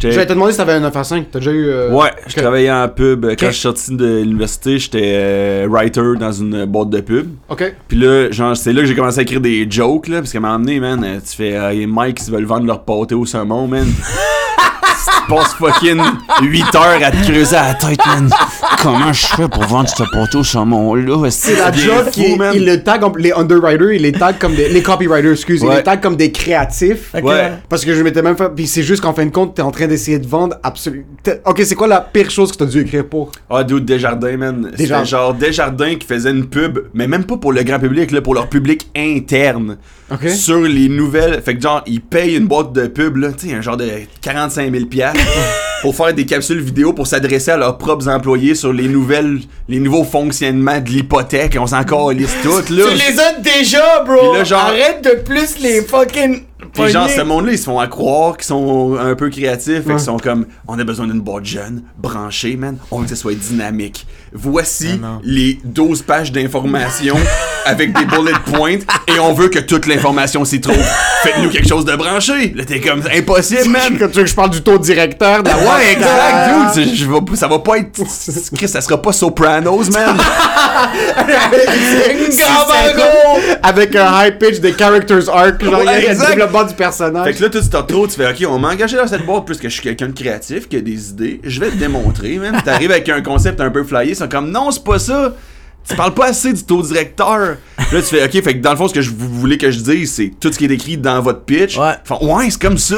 J'allais J'étais. te demander si t'avais un 9 à 5. T'as déjà eu. euh, Ouais, je travaillais en pub. Quand je suis sorti de l'université, j'étais euh, writer dans une boîte de pub. Ok. Puis là, genre, c'est là que j'ai commencé à écrire des jokes, là, parce un moment donné, man, tu fais, euh, Mike qui veulent vendre leur pâté au saumon, man. tu passes fucking 8 heures à te creuser à la tête, man. Comment je fais pour vendre ce pâté au saumon-là? C'est la job qui est- il le tag, comme- les underwriters, ils les tag comme des, les copywriters, excuse, ils Ouais. les tag comme des créatifs. Ok. Ouais. Parce que je m'étais même fait, puis c'est juste qu'en fin de compte, t'es en train d'essayer de vendre absolument. Ok, c'est quoi la pire chose que t'as dû écrire pour? Ah, dude, Desjardins, man. C'était Desjardins. genre Desjardins qui faisait une pub, mais même pas pour le grand public, là, pour leur public interne. Sur les nouvelles. Fait que genre, ils payent une boîte de pub, là, tu sais, un genre de 45 000 piastres pour faire des capsules vidéo pour s'adresser à leurs propres employés sur les nouvelles, les nouveaux fonctionnements de l'hypothèque. On s'en calisse toutes, là. Tu les as déjà, bro. Puis là, genre- Arrête de plus les fucking. Puis genre, ce monde-là, ils se font à croire qu'ils sont un peu créatifs. Fait qu'ils sont comme, on a besoin d'une boîte jeune, branchée, man. On veut que ça soit dynamique. Voici Ah les 12 pages d'informations avec des bullet points et on veut que toute l'information s'y trouve. Faites-nous quelque chose de branché. Là, t'es comme, impossible, man. Quand tu veux que je parle du taux directeur de la Ouais, exact, ah, dude. Je vais- ça va pas être. Chris, ça sera pas Sopranos, man. Gabago! Avec un high pitch des characters arc, genre Ouais, exact. Développement du personnage. Fait que là, toi, tu te retrouves, tu fais, OK, on m'a engagé dans cette boîte plus que je suis quelqu'un de créatif, qui a des idées. Je vais te démontrer, man. T'arrives avec un concept un peu flyé, ils sont comme, non, c'est pas ça. Tu parles pas assez du taux directeur. Puis là, tu fais, OK, fait que dans le fond, ce que je, vous voulez que je dise, c'est tout ce qui est écrit dans votre pitch. Ouais. Fait, ouais, c'est comme ça.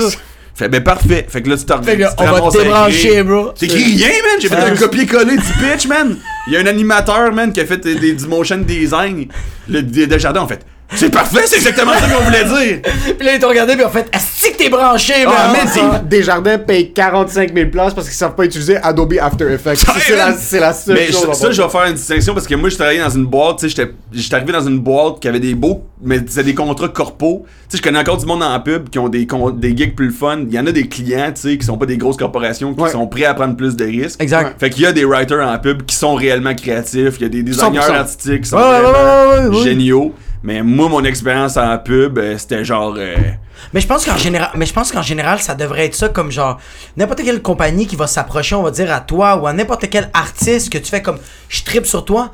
Fait, ben parfait. Fait que là, tu te Fait que on va te débrancher, bro. T'écris rien, man? J'ai fait un copier-coller du pitch, man. Il y a un animateur, man, qui a fait des, des- du motion design. Le des Desjardins, en fait. C'est parfait, c'est exactement ça qu'on voulait dire. Puis là, ils t'ont regardé, puis en fait, est-ce que t'es branché, Ah, man? Ah, Desjardins paye 45 000 places parce qu'ils savent pas utiliser Adobe After Effects. C'est, la, la seule Mais chose. en ça, je vais faire une distinction parce que moi, je travaillais dans une boîte, tu sais, j'étais- j'étais arrivé dans une boîte qui avait des beaux, mais c'était des contrats corpaux. Tu sais, je connais encore du monde en pub qui ont des, des gigs plus fun. Il y en a des clients, tu sais, qui sont pas des grosses corporations, qui Ouais. sont prêts à prendre plus de risques. Exact. Fait qu'il y a des writers en pub qui sont réellement créatifs, il y a des designers 100%. artistiques qui sont Ouais, ouais, vraiment ouais, ouais, ouais, ouais. géniaux. Mais moi, mon expérience en pub, euh, c'était genre... euh, Mais je pense qu'en général, mais je pense qu'en général, ça devrait être ça comme genre n'importe quelle compagnie qui va s'approcher, on va dire à toi ou à n'importe quel artiste que tu fais comme je tripe sur toi.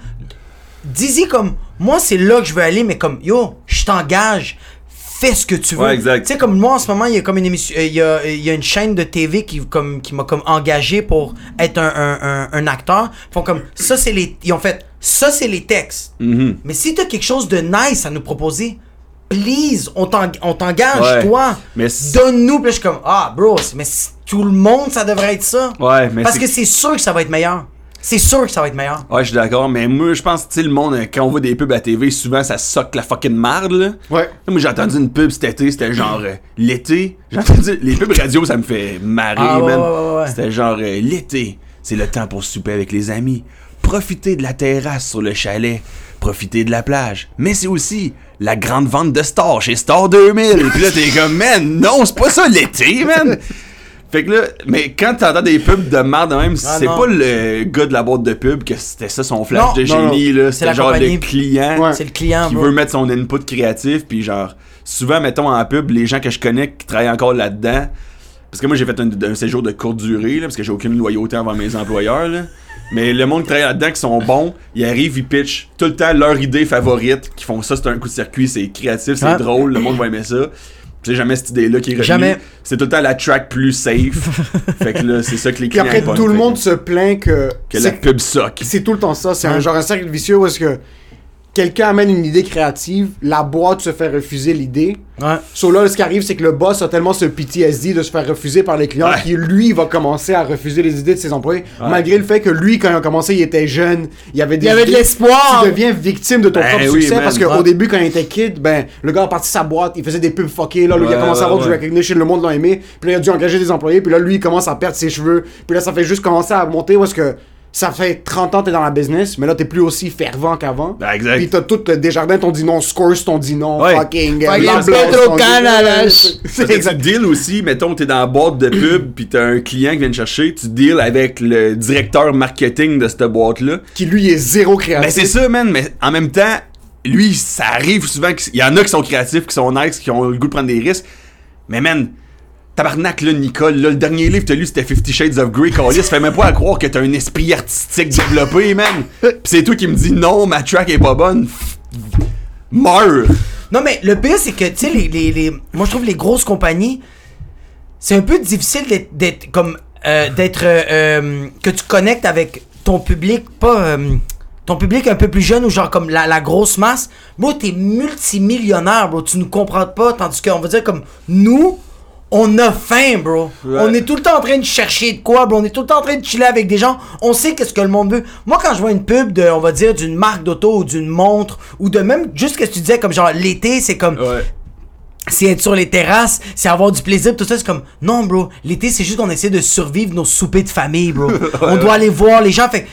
Dis-y comme moi c'est là que je veux aller mais comme yo, je t'engage. Fais ce que tu veux. Ouais, exact. Tu sais comme moi en ce moment, il y a comme une émission euh, il y a, il y a une chaîne de TV qui comme qui m'a comme engagé pour être un, un, un, un acteur. Ils font comme ça c'est les ils ont fait ça c'est les textes. mhm. Mais si t'as quelque chose de nice à nous proposer, please, on t'eng- on t'engage, Ouais. toi. Donne-nous. Puis là, je suis comme, ah, bro, mais tout le monde, ça devrait être ça. Ouais, mais Parce que c'est sûr que ça va être meilleur. C'est sûr que ça va être meilleur. Ouais, je suis d'accord, mais moi, je pense, tu sais, le monde, euh, quand on voit des pubs à TV, souvent, ça soque la fucking marde, là. Ouais. Moi, j'ai entendu une pub cet été, c'était genre euh, l'été. J'ai entendu. Les pubs radio, ça me fait marrer, Ah, ouais, man. ouais, ouais, ouais. C'était genre euh, l'été, c'est le temps pour souper avec les amis. Profiter de la terrasse sur le chalet. Profiter de la plage. Mais c'est aussi la grande vente de Star chez Star 2000. Puis là, t'es comme, man, non, c'est pas ça l'été, man. Fait que là, mais quand t'entends des pubs de merde de même, Ah, c'est pas le gars de la boîte de pub que c'était ça son flash Non, de non, génie, là. C'est genre compagnie. le client Ouais. C'est le client, qui bro. veut mettre son input créatif puis genre souvent mettons en pub les gens que je connais qui travaillent encore là-dedans parce que moi j'ai fait un, un séjour de courte durée là, parce que j'ai aucune loyauté envers mes employeurs là. Mais le monde qui travaille là-dedans qui sont bons ils arrivent ils pitchent tout le temps leur idée favorite qui font ça c'est un coup de circuit c'est créatif c'est Ouais. drôle le monde va aimer ça c'est jamais cette idée-là qui est revenue. Jamais. C'est tout le temps la track plus safe. fait que là, c'est ça que les Puis clients après, aiment pas. tout le monde se plaint que. Que la pub soque. C'est tout le temps ça. C'est Ouais. un genre un cercle vicieux où est-ce que quelqu'un amène une idée créative, la boîte se fait refuser l'idée. Ouais. So là, ce qui arrive, c'est que le boss a tellement ce PTSD de se faire refuser par les clients Ouais. qu'il, lui, va commencer à refuser les idées de ses employés. Malgré le fait que lui, quand il a commencé, il était jeune, il y avait des Il y avait de l'espoir. Tu deviens victime de ton Ben propre oui, succès man. parce qu'au début, quand il était kid, ben, le gars a parti sa boîte, il faisait des pubs fuckées, là, lui, il a commencé à avoir du recognition, le monde l'a aimé, puis là, il a dû engager des employés, puis là, lui, il commence à perdre ses cheveux, puis là, ça fait juste commencer à monter où est-ce que ça fait 30 ans que t'es dans la business, mais là, t'es plus aussi fervent qu'avant. Ben, exact. Puis t'as tout, euh, Desjardins t'ont dit non, Scores t'ont dit non, Ouais. fucking... C'est exact. tu deals aussi, mettons, t'es dans la boîte de pub, puis t'as un client qui vient te chercher, tu deals avec le directeur marketing de cette boîte-là. Qui, lui, est zéro Ben créatif. c'est ça, man, mais en même temps, lui, ça arrive souvent qu'il y en a qui sont créatifs, qui sont nice, qui ont le goût de prendre des risques. Mais man, tabarnak, là, Nicole, là, le dernier livre que t'as lu, c'était Fifty Shades of Grey, Callis, fais même pas à croire que t'as un esprit artistique développé, man. Pis c'est toi qui me dis non, ma track est pas bonne. Meurs! Non, mais le pire, c'est que, tu sais, les, les, moi, je trouve les grosses compagnies, c'est un peu difficile d'être, comme, euh, d'être, euh, euh, que tu connectes avec ton public, pas, ton public un peu plus jeune ou genre comme la, la grosse masse. Bro, t'es multimillionnaire, bro, tu nous comprends pas, tandis qu'on va dire comme, nous, on a faim, bro. Ouais. On est tout le temps en train de chercher de quoi, bro. On est tout le temps en train de chiller avec des gens. On sait qu'est-ce que le monde veut. Moi, quand je vois une pub de, on va dire, d'une marque d'auto ou d'une montre, ou de même, juste ce que tu disais, comme genre, l'été, c'est comme, Ouais. c'est être sur les terrasses, c'est avoir du plaisir, tout ça, c'est comme, non, bro, l'été, c'est juste qu'on essaie de survivre nos soupers de famille, bro. on doit aller voir les gens, fait,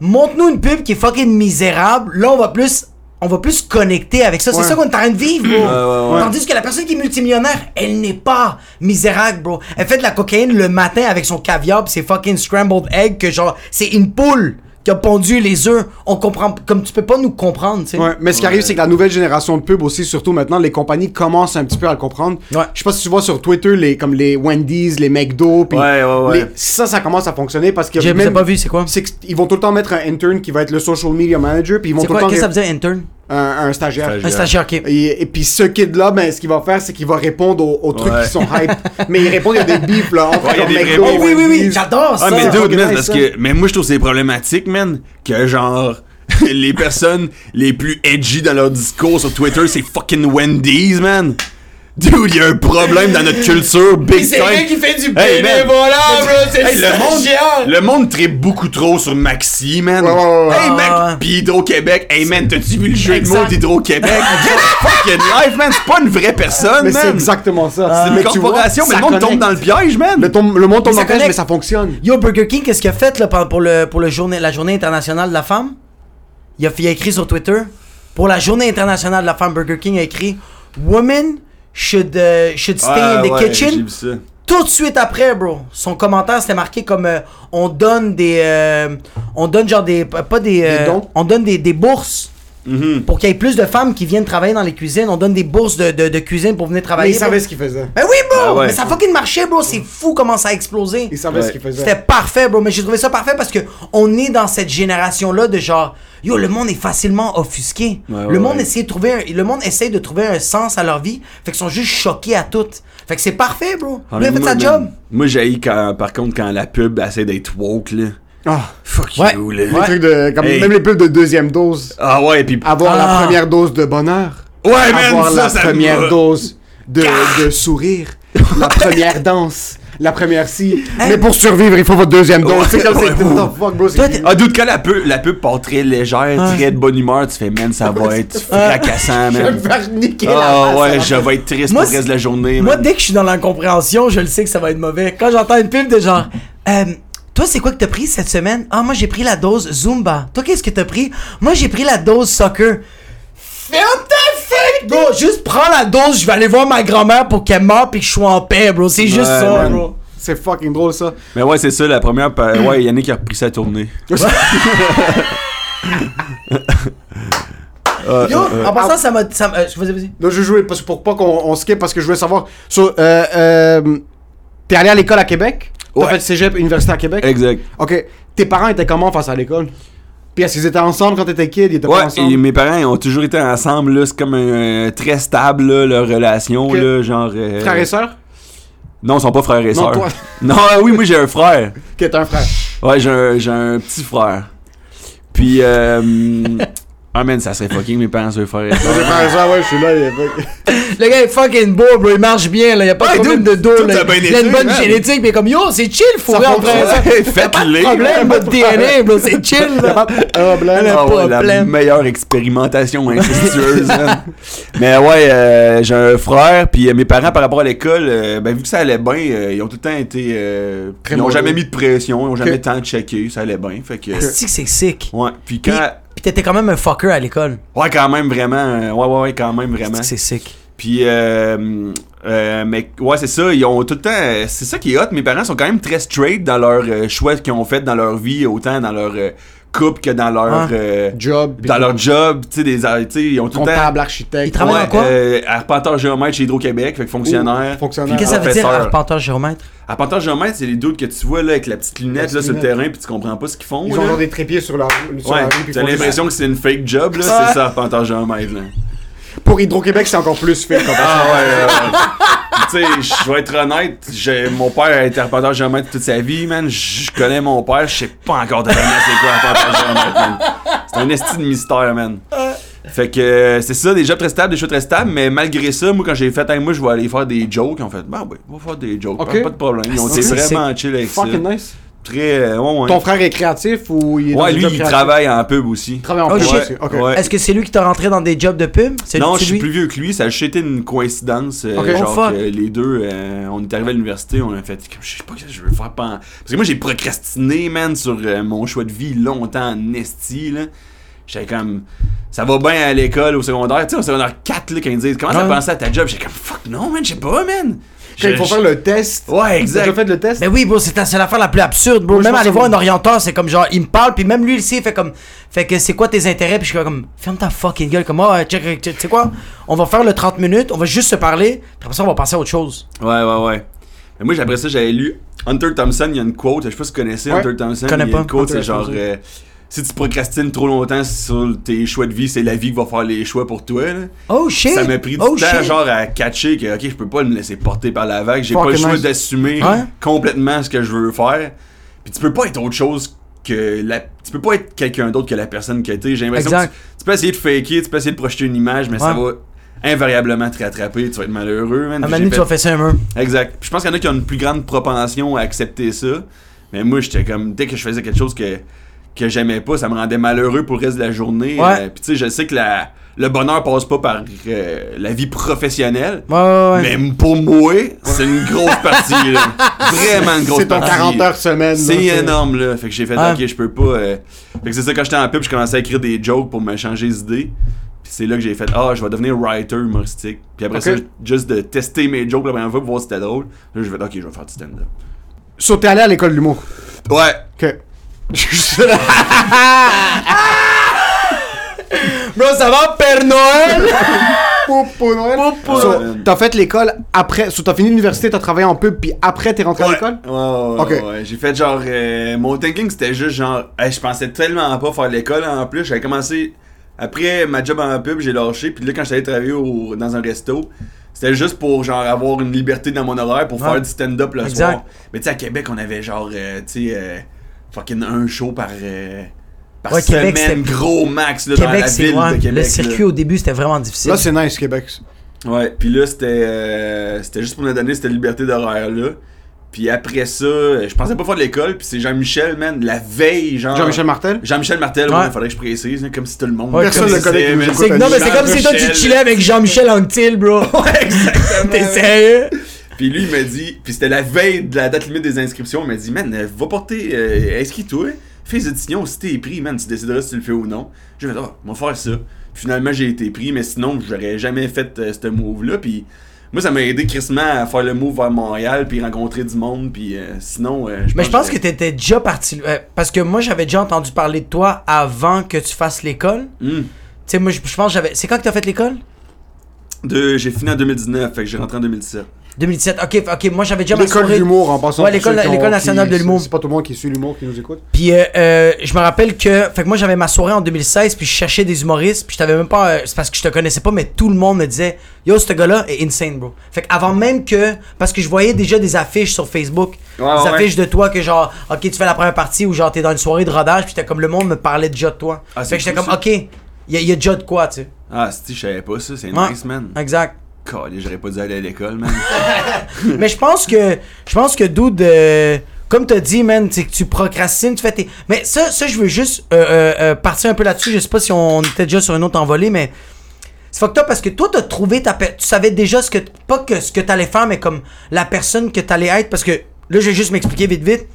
montre-nous une pub qui est fucking misérable, là, on va plus, on va plus connecter avec ça, c'est ça qu'on est en train de vivre, bro. ouais, ouais. Tandis que la personne qui est multimillionnaire, elle n'est pas misérable, bro. Elle fait de la cocaïne le matin avec son caviar pis ses fucking scrambled eggs, que genre, c'est une poule qui a pondu les œufs. On comprend, comme tu peux pas nous comprendre, tu sais. Ouais, mais ce qui arrive, c'est que la nouvelle génération de pub aussi, surtout maintenant, les compagnies commencent un petit peu à le comprendre. Ouais. Je sais pas si tu vois sur Twitter, les, comme les Wendy's, les McDo, puis Ouais, ouais, ouais. les- ça, ça commence à fonctionner parce que J'ai même- pas vu, c'est quoi? c'est qu'ils vont tout le temps mettre un intern qui va être le social media manager, puis ils vont tout le temps qu'est-ce que ça veut dire, intern? Un, un stagiaire. Stagiaire. Un stagiaire, ok. Et, et puis ce kid-là, ben, ce qu'il va faire, c'est qu'il va répondre aux, aux trucs Ouais. qui sont hype. mais il répond, il y a des beefs, là, entre Ouais, il y a genre des McDo. Oh oui, oui, oui, j'adore ça. Ah, mais dude, man, parce ça. que. Mais moi, je trouve que c'est problématique, man, que genre. les personnes les plus edgy dans leur discours sur Twitter, c'est fucking Wendy's, man. Dude, il y a un problème dans notre culture, big c'est vrai qui fait du Hey, man. bénévolat, bro, c'est Hey, le le monde, stagiaire. le monde tripe beaucoup trop sur Maxi, man. Ouais. Hey, mec, ouais. pis Hydro-Québec. Hey, man, t'as-tu vu le jeu de Exact. mots d'Hydro-Québec? Fucking life, man. C'est pas une vraie personne, Mais c'est man. exactement ça. Ah. C'est Mais une corporation, mais ça le monde connecte. tombe dans le piège, man. Le, le monde tombe Mais dans le piège, connecte. mais ça fonctionne. Yo, Burger King, qu'est-ce qu'il a fait là, pour, pour le, pour le journée, la journée internationale de la femme? Il a, il a écrit sur Twitter, pour la journée internationale de la femme, Burger King a écrit Women should, uh, should stay in the Ouais, kitchen. Tout de suite après, bro. Son commentaire, c'était marqué comme euh, on donne des. euh, on donne genre des. Pas des. euh, dons? on donne des, des bourses. Mhm. Pour qu'il y ait plus de femmes qui viennent travailler dans les cuisines, on donne des bourses de, de, de cuisine pour venir Mais travailler. il savait bro. ce qu'il faisait. Ben oui, bro! Ah ouais. Mais ça fucking marché, bro! C'est fou comment ça a explosé. Il savait Ouais. ce qu'il faisait. C'était parfait, bro. Mais j'ai trouvé ça parfait parce que on est dans cette génération-là de genre, yo, le monde est facilement offusqué. Ouais, le monde ouais. essaie de trouver, un, le monde essaie de trouver un sens à leur vie. Fait qu'ils sont juste choqués à tout. Fait que c'est parfait, bro. Ah, Lui a mais fait moi, sa job. Moi, j'ai quand, par contre, quand la pub essaie d'être woke, là. Ah, Fuck Ouais. you, les trucs de, comme Hey. même les pubs de deuxième dose. Ah ouais, pis. Avoir Ah. la première dose de bonheur. Ouais, man, avoir ça, la ça première me dose de, de sourire, la première danse, la première si. Mais pour survivre, il faut votre deuxième dose. C'est comme Ouais, c'est ouais. what the fuck, bro. Ah, doute quand la pub, la pub part très légère, Ouais. très de bonne humeur, tu fais, man, ça va être fracassant, Je vais me man. faire niquer la Ah face, ouais, je va. vais être triste Moi, pour le reste de la journée, Moi, man. dès que je suis dans l'incompréhension, je le sais que ça va être mauvais. Quand j'entends une pub de genre, euh, toi, c'est quoi que t'as pris cette semaine? Ah, moi, j'ai pris la dose Zumba. Toi, qu'est-ce que t'as pris? Moi, j'ai pris la dose soccer. Ferme ta fête, bro! Juste prends la dose, je vais aller voir ma grand-mère pour qu'elle meure pis que je sois en paix, bro. C'est juste Ouais, ça, man. bro. C'est fucking drôle ça. Mais ouais, c'est ça, la première. pa- Ouais, Yannick a repris sa tournée. Euh, Yo, euh, en passant, ça m'a. ça m'a- euh, Vas-y, vas-y. Donc je jouais parce, pour pas qu'on on skip parce que je voulais savoir. So, euh, euh, T'es allé à l'école à Québec? T'as Ouais. fait cégep, université à Québec? Exact. Ok. Tes parents étaient comment face à l'école? Puis est-ce qu'ils étaient ensemble quand t'étais kid? Ils étaient pas Ouais, ensemble? et mes parents ont toujours été ensemble, là. C'est comme un, très stable, là, leur relation, Ok. là. Genre. euh, Frères et sœurs? Non, ils sont pas frères et Non, sœurs. toi. Non, oui, moi j'ai un frère. Qui est un frère. Ouais, j'ai un, j'ai un petit frère. Puis, euh. Ah, man, ça serait fucking mes parents, Mes frères et sœurs, ouais, je suis là. il est Le gars est fucking beau, bro. Il marche bien, là. Y a pas de problème dude, de dos, là. Il a une bonne man. génétique, mais comme yo, c'est chill, faut Ça rien fonctionne. frère. Ouais, Faites-les. Problème, votre DNA, bro. C'est chill, là. Ah, blanc. Le Ah ouais, la problème. meilleure expérimentation incestueuse. Mais ouais, euh, j'ai un frère, puis euh, mes parents par rapport à l'école, euh, ben vu que ça allait bien, euh, ils ont tout le temps été, euh, ils ont mollo. jamais mis de pression, ils ont jamais tant checké, ça allait bien, fait que. C'est sick. Ouais, puis Puis, quand, puis t'étais quand même un fucker à l'école. ouais quand même vraiment, euh, ouais ouais ouais quand même vraiment. C'est sick. Puis, euh, euh, mais ouais, c'est ça, ils ont tout le temps. euh, C'est ça qui est hot. Mes parents sont quand même très straight dans leurs euh, choix qu'ils ont fait dans leur vie, autant dans leur euh, couple que dans leur. Ouais. euh, Job. dans leur job, tu sais, des. Tu ils ont tout le temps. comptable, architecte. Ils travaillent Ouais, dans quoi? euh, arpenteur géomètre chez Hydro-Québec, fait que fonctionnaire. Ouh, fonctionnaire. Qu'est-ce que ça veut dire, arpenteur géomètre? Arpenteur géomètre, c'est les doutes que tu vois là avec la petite lunette La là sur le terrain puis tu comprends pas ce qu'ils font. Ils là. ont genre des trépieds sur la rue. sur Ouais, ils font l'impression que c'est une fake job là, c'est ça arpenteur géomètre là. Pour Hydro-Québec, c'est encore plus fait. comme Ah ouais, ouais, ouais. Tu sais, je vais être honnête, j'ai- mon père a été arpenteur géomètre toute sa vie, man. Je connais mon père, je sais pas encore de c'est quoi arpenteur géomètre, man. C'est un esti de mystère, man. Fait que euh, c'est ça, des jobs très stables, des choses très stables, mais malgré ça, moi quand j'ai fait, Hey, moi je vais aller faire des jokes, ont fait, bah oui, on va faire des jokes, Ok. pas de problème. Ils ont Ah, été c'est- vraiment chill avec ça. Fucking nice. Très, euh, ouais, ouais. Ton frère est créatif ou il est Ouais, lui, il travaille en pub aussi. Il travaille en Oh. Ok. Ouais. Est-ce que c'est lui qui t'a rentré dans des jobs de pub? C'est Non, je suis lui? plus vieux que lui, ça a juste été une coïncidence. euh, genre Oh, que les deux, euh, on est arrivé à l'université, on a fait, comme, je sais pas ce que je veux faire pendant... Parce que moi, j'ai procrastiné, man, sur euh, mon choix de vie longtemps en esti, là. J'étais comme, ça va bien à l'école, au secondaire. Tu sais, au secondaire 4, là, quand ils me disent, comment t'as Ouais. pensé à ta job? J'étais comme, fuck, non, man, je sais pas, man. Quand il faut Je- faire le test. Ouais, T'as exact. déjà fait le test? Ben oui, bro, c'est c'est l'affaire la plus absurde, bro. Moi, même aller voir un orienteur, c'est comme genre, il me parle, puis même lui, il sait, il fait comme, fait que c'est quoi tes intérêts, puis je suis comme, ferme ta fucking gueule, comme, ah, check, check, tu sais quoi, on va faire le 30 minutes, on va juste se parler, puis après ça, on va passer à autre chose. Ouais, ouais, ouais. Mais moi, après ça, j'avais lu Hunter Thompson, il y a une quote, je sais pas si vous connaissez Ouais. Hunter Thompson. Connais il y a une quote, c'est genre, euh, si tu procrastines trop longtemps sur tes choix de vie, c'est la vie qui va faire les choix pour toi. Là. Oh shit! Ça m'a pris du oh, temps, shit. genre, à catcher que, ok, je peux pas me laisser porter par la vague, j'ai pas le choix d'assumer complètement ce que je veux faire. Puis tu peux pas être autre chose que la. Tu peux pas être quelqu'un d'autre que la personne que t'es. J'ai l'impression que tu, tu peux essayer de faker, tu peux essayer de projeter une image, mais ça va invariablement te rattraper, tu vas être malheureux, man. À j'ai donné, tu fait- vas faire ça un mur. Exact. Puis je pense qu'il y en a qui ont une plus grande propension à accepter ça. Mais moi, j'étais comme, dès que je faisais quelque chose que, que j'aimais pas, ça me rendait malheureux pour le reste de la journée. Ouais. Euh, Puis tu sais, je sais que la, le bonheur passe pas par euh, la vie professionnelle. Ouais, ouais, ouais. Mais pour moi, c'est une grosse partie. là. Vraiment une grosse C'est ton partie. 40 heures semaine. C'est énorme là. Fait que j'ai fait Ouais. ok, je peux pas. euh. Fait que c'est ça quand j'étais en pub, je commençais à écrire des jokes pour me changer les idées. Puis c'est là que j'ai fait ah, je vais devenir writer humoristique. Puis après ça, juste de tester mes jokes la première fois pour voir si c'était drôle. Là, j'ai fait ok, je vais faire du stand-up. So, t'es allé à l'école de l'humour. Ouais. Ok. Bro, ça va, Père Noël? Pour Noël. Pour So, Noël. t'as fait l'école après. So, t'as fini l'université, t'as travaillé en pub, puis après, t'es rentré à l'école? Ouais, ouais, Ok. ouais, ouais. J'ai fait genre. euh, mon thinking c'était juste genre. hey, je pensais tellement pas faire l'école en plus. J'avais commencé. Après ma job en pub, j'ai lâché. Puis là, quand j'allais travailler au- dans un resto, c'était juste pour genre avoir une liberté dans mon horaire pour Ouais. faire du stand-up le Exact. soir. Mais tu sais, à Québec, on avait genre. euh, tu sais. euh, fucking un show par. euh, par Ouais, Québec, semaine, gros max là, dans Québec, la ville ouais, de Québec. Le là. circuit au début, c'était vraiment difficile. Là, c'est nice, Québec. Ouais, puis là, c'était euh, c'était juste pour notre année, c'était liberté d'horaire là. Puis après ça, euh, je pensais pas faire de l'école, puis c'est Jean-Michel, man, la veille, genre. Jean-Michel Martel? Jean-miel Martel, Ouais. ouais, faudrait que je précise, hein, comme si tout le monde. Ouais, Personne le connaît nous non, mais c'est comme si toi, tu Jean-Michel. chillais avec Jean-Michel Anctil, bro. Ouais, exactement. T'es sérieux? Puis lui, il m'a dit, puis c'était la veille de la date limite des inscriptions, il m'a dit, man, va porter, euh, inscris-toi, fais les éditions, si t'es pris, man, tu décideras si tu le fais ou non. J'ai fait, ah, on va faire ça. Puis finalement, j'ai été pris, mais sinon, j'aurais jamais fait euh, ce move-là. Puis moi, ça m'a aidé crissement à faire le move vers Montréal, puis rencontrer du monde, puis euh, sinon. euh, Mais je pense que t'étais déjà parti. euh, parce que moi, j'avais déjà entendu parler de toi avant que tu fasses l'école. Hmm. Tu sais, moi, je je pense que j'avais. C'est quand que t'as fait l'école? De- J'ai fini en 2019, fait que j'ai rentré en 2017. 2017. Ok, ok. Moi, j'avais déjà ma L'école soirée. d'humour en passant. Ouais, pour l'école- ceux qui ont- l'école nationale qui- de l'humour. C'est pas tout le monde qui suit l'humour qui nous écoute. Puis euh, euh, je me rappelle que. Fait que moi, j'avais ma soirée en 2016, puis je cherchais des humoristes, puis je t'avais même pas. euh, c'est parce que je te connaissais pas, mais tout le monde me disait Yo, ce gars-là est insane, bro. Fait que avant même que. Parce que je voyais déjà des affiches sur Facebook. Ouais, des ouais. affiches de toi que genre, ok, tu fais la première partie ou genre t'es dans une soirée de rodage, puis t'es comme le monde me parlait déjà de toi. Ah, fait c'est que j'étais cool, comme, ok, il y, a- y a déjà de quoi, tu sais. Ah, si, je savais pas ça, c'est Ouais. nice, man. Exact. J'aurais pas dû aller à l'école, man. Mais je pense que je pense que dude euh, comme t'as dit man c'est que tu procrastines tu fais tes mais ça ça je veux juste euh, euh, partir un peu là-dessus je sais pas si on était déjà sur une autre envolée mais c'est fucked up parce que toi t'as trouvé ta tu savais déjà ce que pas que ce que t'allais faire mais comme la personne que t'allais être parce que là je vais juste m'expliquer vite vite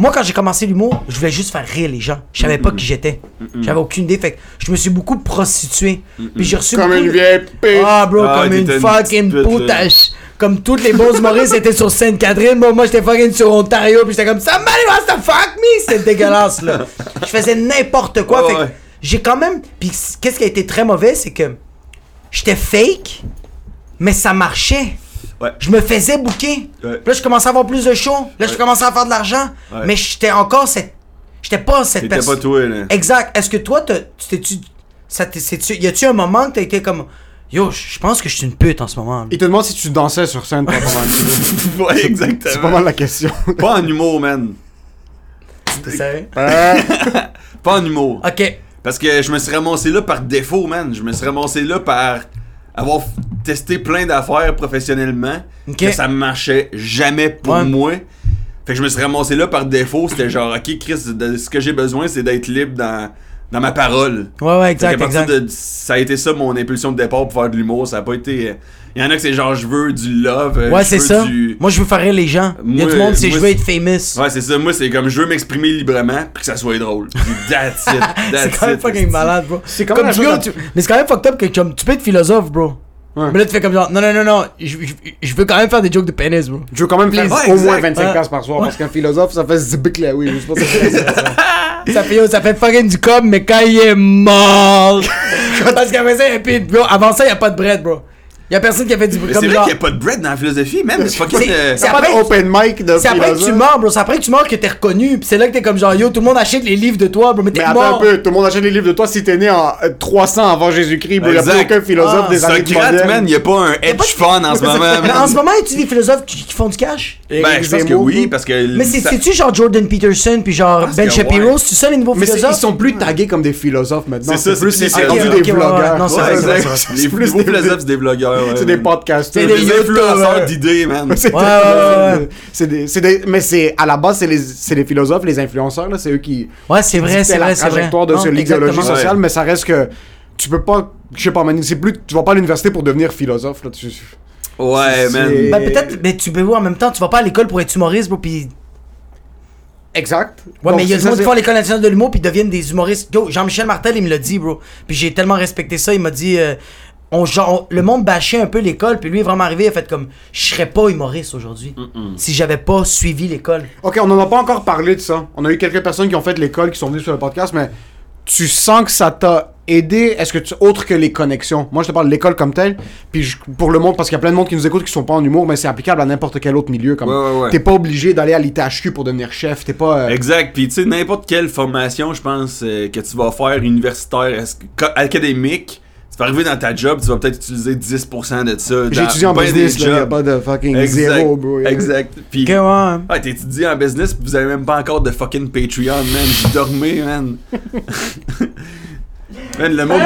moi quand j'ai commencé l'humour je voulais juste faire rire les gens je savais pas qui j'étais j'avais aucune idée fait que je me suis beaucoup prostitué puis j'ai reçu Comme beaucoup une vieille pute. ah, bro, Ah, comme une fucking pute. Comme tous les bons humoristes étaient sur Sainte-Catherine, moi, moi j'étais fucking sur Ontario, puis j'étais comme Somebody wants to fuck me! C'était dégueulasse, là. Je faisais n'importe quoi. Fait que ouais. j'ai quand même. Puis qu'est-ce qui a été très mauvais, c'est que j'étais fake, mais ça marchait. Ouais. Je me faisais bouquer. Ouais. Puis là, je commençais à avoir plus de shows. Là, je commençais à faire de l'argent. Ouais. Mais j'étais encore cette. J'étais pas cette T'étais pas personne. toi, là. Exact. Est-ce que toi, t'as- tu t'es-tu. Y a-tu un moment que t'as été comme. Yo, je pense que je suis une pute en ce moment. Il te demande si tu dansais sur scène pendant le ouais, exactement. C'est pas mal la question. Pas en humour, man. T'es sérieux? Pas en humour. Ok. Parce que je me suis ramassé là par défaut, man. Je me suis ramassé là par avoir testé plein d'affaires professionnellement. Ok. Que ça marchait jamais pour Ouais. moi. Fait que je me suis ramassé là par défaut. C'était genre, ok, Chris, ce que j'ai besoin, c'est d'être libre dans, dans ma parole. Ouais, ouais, exact, exact. de- ça a été ça mon impulsion de départ pour faire de l'humour. Ça a pas été. Il y en a que c'est genre, je veux du love. euh, Ouais, c'est ça. du- Moi, je veux faire rire les gens. Il y a Moi- du monde, c'est je veux être famous. Ouais, c'est ça. Moi, c'est comme je veux m'exprimer librement puis que ça soit drôle. That's it. That's c'est quand même fucking malade, bro. C'est quand Comme tu, tu- Mais c'est quand même fucked up que comme, tu peux être philosophe, bro. Ouais. Mais là, tu fais comme genre, non, non, non, non, je, je, je veux quand même faire des jokes de pénis, bro. Je veux quand même faire Please. au Ouais, moins exact. 25 Ouais. par soir parce qu'un philosophe ça fait zibic là oui. Je sais pas si c'est- ça, fait, ça fait fucking du com, mais quand il est mort. Parce qu'après ça, et puis, bro, avant ça, y a pas de bread, bro. Y a personne qui a fait du comme c'est vrai qu'il n'y a pas de bread dans la philosophie, même. C'est euh, pas après- d'open mic de C'est après que tu meurs, bro. C'est après que tu meurs que t'es reconnu. Pis c'est là que t'es comme genre, yo, tout le monde achète les livres de toi, bro. Mais t'es Mais attends mort. un peu, tout le monde achète les livres de toi si t'es né en euh, 300 avant Jésus-Christ, bro. Y a plus Exact. aucun philosophe Ah, des années Socrate, man, il n'y a pas un a hedge fund en ce moment. Mais en ce moment, y a-tu des philosophes qui, font du cash? Ben, je pense que oui, parce que. Mais c'est-tu genre Jordan Peterson puis genre Ben Shapiro? C'est ça les nouveaux Mais c'est- philosophes? ils sont plus tagués comme des philosophes maintenant. C'est ça, plus c'est c'est plus- des non, c'est plus des- philosophes, c'est des blogueurs. Ouais, C'est des man. podcasters. C'est Des des influenceurs d'idées, man. C'est Ouais, ouais, ouais, ouais. c'est des, mais c'est à la base c'est les, c'est les philosophes, les influenceurs là, c'est eux qui Ouais, c'est vrai, c'est la vrai, c'est vrai. trajectoire de Non, ce- l'idéologie sociale, Ouais. mais ça reste que tu peux pas, je sais pas, c'est plus, tu vas pas à l'université pour devenir philosophe là. Tu, Ouais, man. Ben peut-être, mais tu peux voir en même temps, tu vas pas à l'école pour être humoriste, bro, pis. exact. Ouais, Donc, mais il y a des gens qui font l'école nationale de l'humour puis deviennent des humoristes. Yo, Jean-Michel Martel, il me l'a dit, bro. Puis j'ai tellement respecté ça, il m'a dit. euh, on, genre, on- le monde bâchait un peu l'école, puis lui est vraiment arrivé, il a fait comme je serais pas humoriste aujourd'hui si j'avais pas suivi l'école. Ok, on en a pas encore parlé de ça. On a eu quelques personnes qui ont fait l'école, qui sont venues sur le podcast, mais tu sens que ça t'a aidé, est-ce que tu, autre que les connexions? Moi, je te parle de l'école comme telle, puis je- pour le monde, parce qu'il y a plein de monde qui nous écoute qui sont pas en humour, mais c'est applicable à n'importe quel autre milieu. Comme, Ouais, ouais, ouais. T'es pas obligé d'aller à l'ITHQ pour devenir chef, t'es pas. euh, Exact. Puis, tu sais, n'importe quelle formation, je pense, euh, que tu vas faire universitaire, académique, vas arriver dans ta job, tu vas peut-être utiliser 10% de ça. J'ai étudié en business, là, y a pas de fucking Exact. zéro, bro. Exact. Puis, Ok, ouais. Ouais, t'étudies en business pis vous avez même pas encore de fucking Patreon, man. Vous dormez, man. man, le monde.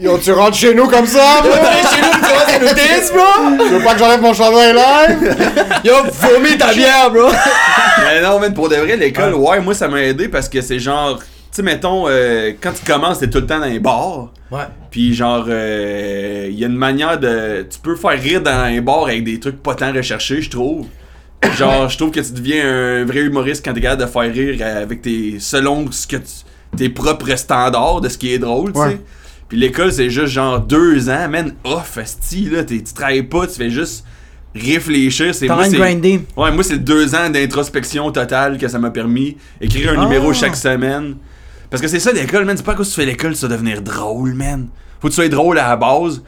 Yo, tu rentres chez nous comme ça, bro? chez nous, tu notice, bro! Tu veux pas que j'enlève mon chandail live? Yo, vomis ta bière, bro! Mais non, man, pour de vrai, l'école, ouais, moi ça m'a aidé parce que c'est genre. Tu sais, mettons, euh, quand tu commences, t'es tout le temps dans les bars. Ouais. Puis genre, il y a une manière de. Tu peux faire rire dans les bars avec des trucs pas tant recherchés, je trouve. Genre, je trouve que tu deviens un vrai humoriste quand t'es capable de faire rire avec tes. selon ce que tu, tes propres standards de ce qui est drôle, tu sais. Ouais. Puis l'école, c'est juste genre deux ans, man, off, esti, là. Tu travailles pas, tu fais juste réfléchir. C'est moi. Ouais, moi, c'est deux ans d'introspection totale que ça m'a permis. Écrire un Ah. numéro chaque semaine. Parce que c'est ça l'école, man. C'est pas à cause que tu fais l'école, ça devenir drôle, man. Faut que tu sois drôle à la base.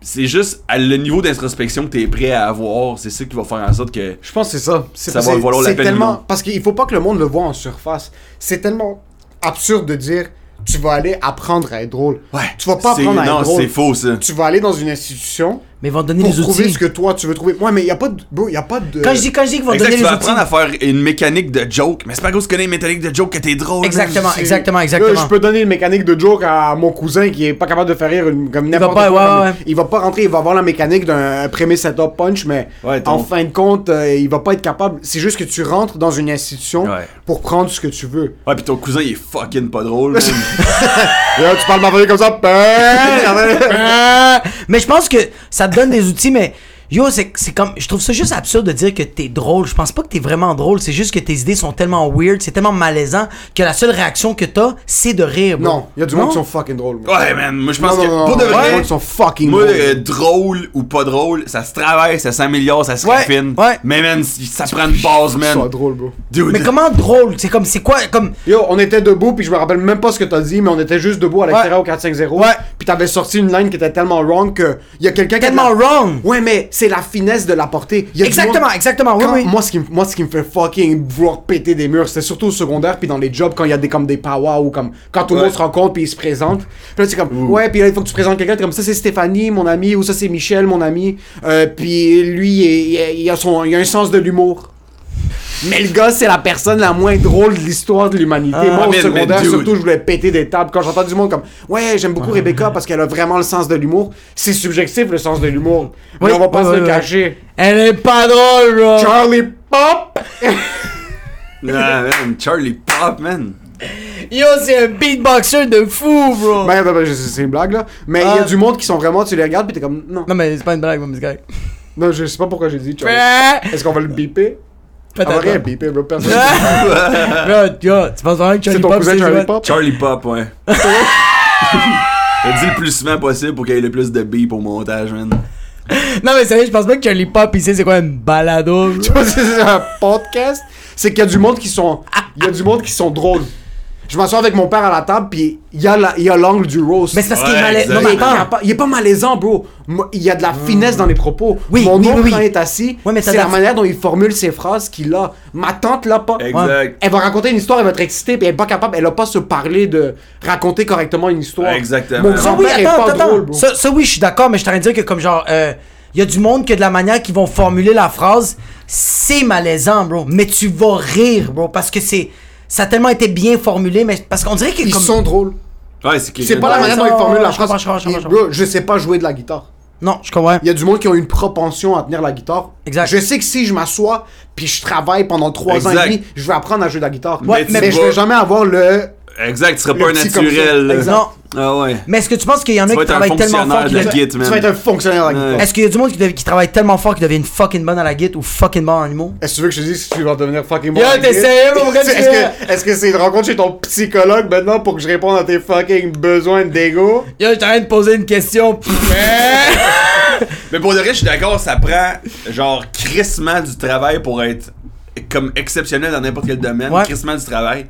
C'est juste à le niveau d'introspection que t'es prêt à avoir. C'est ça qui va faire en sorte que. Je pense que c'est ça. Ça va valoir la peine tellement non. parce qu'il faut pas que le monde le voit en surface. C'est tellement absurde de dire tu vas aller apprendre à être drôle. Ouais. Tu vas pas apprendre à Non, être drôle. c'est faux, ça. Tu vas aller dans une institution Mais ils vont te donner pour les trouver outils. ce que toi tu veux trouver. Ouais, mais y a pas de bro, y a pas de Quand je dis, quand je dis qu'ils vont te Exact, donner tu les vas outils. apprendre à faire une mécanique de joke. Mais c'est pas que tu connais une mécanique de joke que t'es drôle. Exactement, c'est- exactement, Là, exactement. je peux donner une mécanique de joke à mon cousin qui est pas capable de faire rire une, comme n'importe pas, quoi. ouais, ouais. Il va pas rentrer, il va avoir la mécanique d'un premier setup punch, mais en fin de compte, euh, il va pas être capable. C'est juste que tu rentres dans une institution Ouais. pour prendre ce que tu veux. Ouais, pis ton cousin, il est fucking pas drôle. Là, tu parles ma comme ça. mais je pense que ça donne des outils, mais yo, c'est c'est comme. Je trouve ça juste absurde de dire que t'es drôle. Je pense pas que t'es vraiment drôle. C'est juste que tes idées sont tellement weird, c'est tellement malaisant que la seule réaction que t'as, c'est de rire. bro. non, il y a du Non? monde qui sont fucking drôles. ouais, man. Moi, je pense non, que. non, pour de il y a du vrai. monde qui sont fucking Moi, drôles. euh, drôle ou pas drôle, ça se travaille, ça s'améliore, ça se Ouais, raffine. ouais. Mais man, ça prend une base, man. drôles, bro. Dude. Mais comment drôle? C'est comme. C'est quoi Comme. Yo, on était debout, puis je me rappelle même pas ce que t'as dit, mais on était juste debout à l'extérieur au 4-5-0. Ouais. Puis t'avais sorti une line qui était tellement wrong que y a quelqu'un qui Tellement la- wrong Ouais, mais c'est la finesse de la portée. Y a du Exactement, monde- exactement, oui, Quand- oui. Moi, ce qui, moi, ce qui me fait fucking vouloir péter des murs, c'était surtout au secondaire, puis dans les jobs, quand il y a des, comme des powwows, ou comme quand tout le Ouais. monde se rencontre, puis ils se présentent. Puis là, c'est comme, ouais, puis là, il faut que tu présentes quelqu'un, comme ça, c'est Stéphanie, mon ami, ou ça, c'est Michel, mon ami. Euh, puis lui, il, il- il a son, il a un sens de l'humour. Mais le gars, c'est la personne la moins drôle de l'histoire de l'humanité. Ah, Moi, au mais- secondaire, surtout, je voulais péter des tables. Quand j'entends du monde comme, ouais, j'aime beaucoup Rebecca parce qu'elle a vraiment le sens de l'humour. C'est subjectif, le sens de l'humour. Mais on va pas se le cacher. Elle est pas drôle, bro Charlie Pop! Ah, man, Charlie Pop, man. Yo, c'est un beatboxer de fou, bro Ben, ben, ben, c'est une blague là. Mais il y Ah. a du monde qui sont vraiment, tu les regardes pis t'es comme, non. Non, mais c'est pas une blague, mon gars. Non, je sais pas pourquoi j'ai dit Charlie. Est-ce qu'on va le On va rien beeper, bro. Personne. Tu penses vraiment que C'est Charlie ton Pop, cousin c'est Charlie? Pop? Charlie Pop, ouais. Dit le plus souvent possible pour qu'il y ait le plus de beep au montage, man. Non, mais sérieux, je pense pas que Charlie Pop, sait c'est quoi une balado. Tu vois, c'est un podcast? C'est qu'il y a du monde qui sont. Il y a du monde qui sont drôles. Je m'assois avec mon père à la table, puis il y a la- l'angle du roast. Mais c'est parce qu'il est Ouais, malaisant. il, mais est pas attends. capa- il est pas malaisant, bro. Il y a de la finesse dans les propos. Oui, Mon oui, oncle, oui, oui. quand il est assis, Ouais, c'est de la la- manière dont il formule ses phrases qu'il a. Ma tante l'a pas. Exact. Elle va raconter une histoire, elle va être excitée, puis elle est pas capable, elle a pas se parler de raconter correctement une histoire. Exactement. Mon Ça, oui, grand-père est attends, pas attends, drôle, bro. Ça, ça, oui, je suis d'accord, mais je t'aurais dire que, comme genre, euh, il y a du monde que de la manière qu'ils vont formuler la phrase, c'est malaisant, bro. Mais tu vas rire, bro, parce que c'est. Ça a tellement été bien formulé, mais parce qu'on dirait que. Ils comme... sont drôles. Ouais, c'est C'est pas la manière dont ils formulent la phrase. je bro, sais pas jouer de la guitare. Non, je comprends. Il y a du monde qui ont une propension à tenir la guitare. Exact. Je sais que si je m'assois puis je travaille pendant trois ans et demi, je vais apprendre à jouer de la guitare. Ouais, mais, mais je vais jamais avoir le. Exact, tu seras Le pas un naturel. Non. Ah ouais. Mais est-ce que tu penses qu'il y en a Tu vas qui être un travaillent tellement fort fonctionnaire qu'ils de la deviennent- Tu vas être un fonctionnaire de la guitare. Est-ce qu'il y a du monde qui, dev- qui travaille tellement fort qu'ils deviennent fucking bon à la guitare ou fucking bon en humour? Est-ce que tu veux que je te dise si tu vas devenir fucking bon? Yo, à la t'es guitare? sérieux, mon gars, tu Est-ce que est-ce que c'est une rencontre chez ton psychologue maintenant pour que je réponde à tes fucking besoins d'ego? Yo, j'arrête de poser une question. Mais pour le reste, je suis d'accord, ça prend genre crissement du travail pour être comme exceptionnel dans n'importe quel domaine. Ouais. Crissement du travail.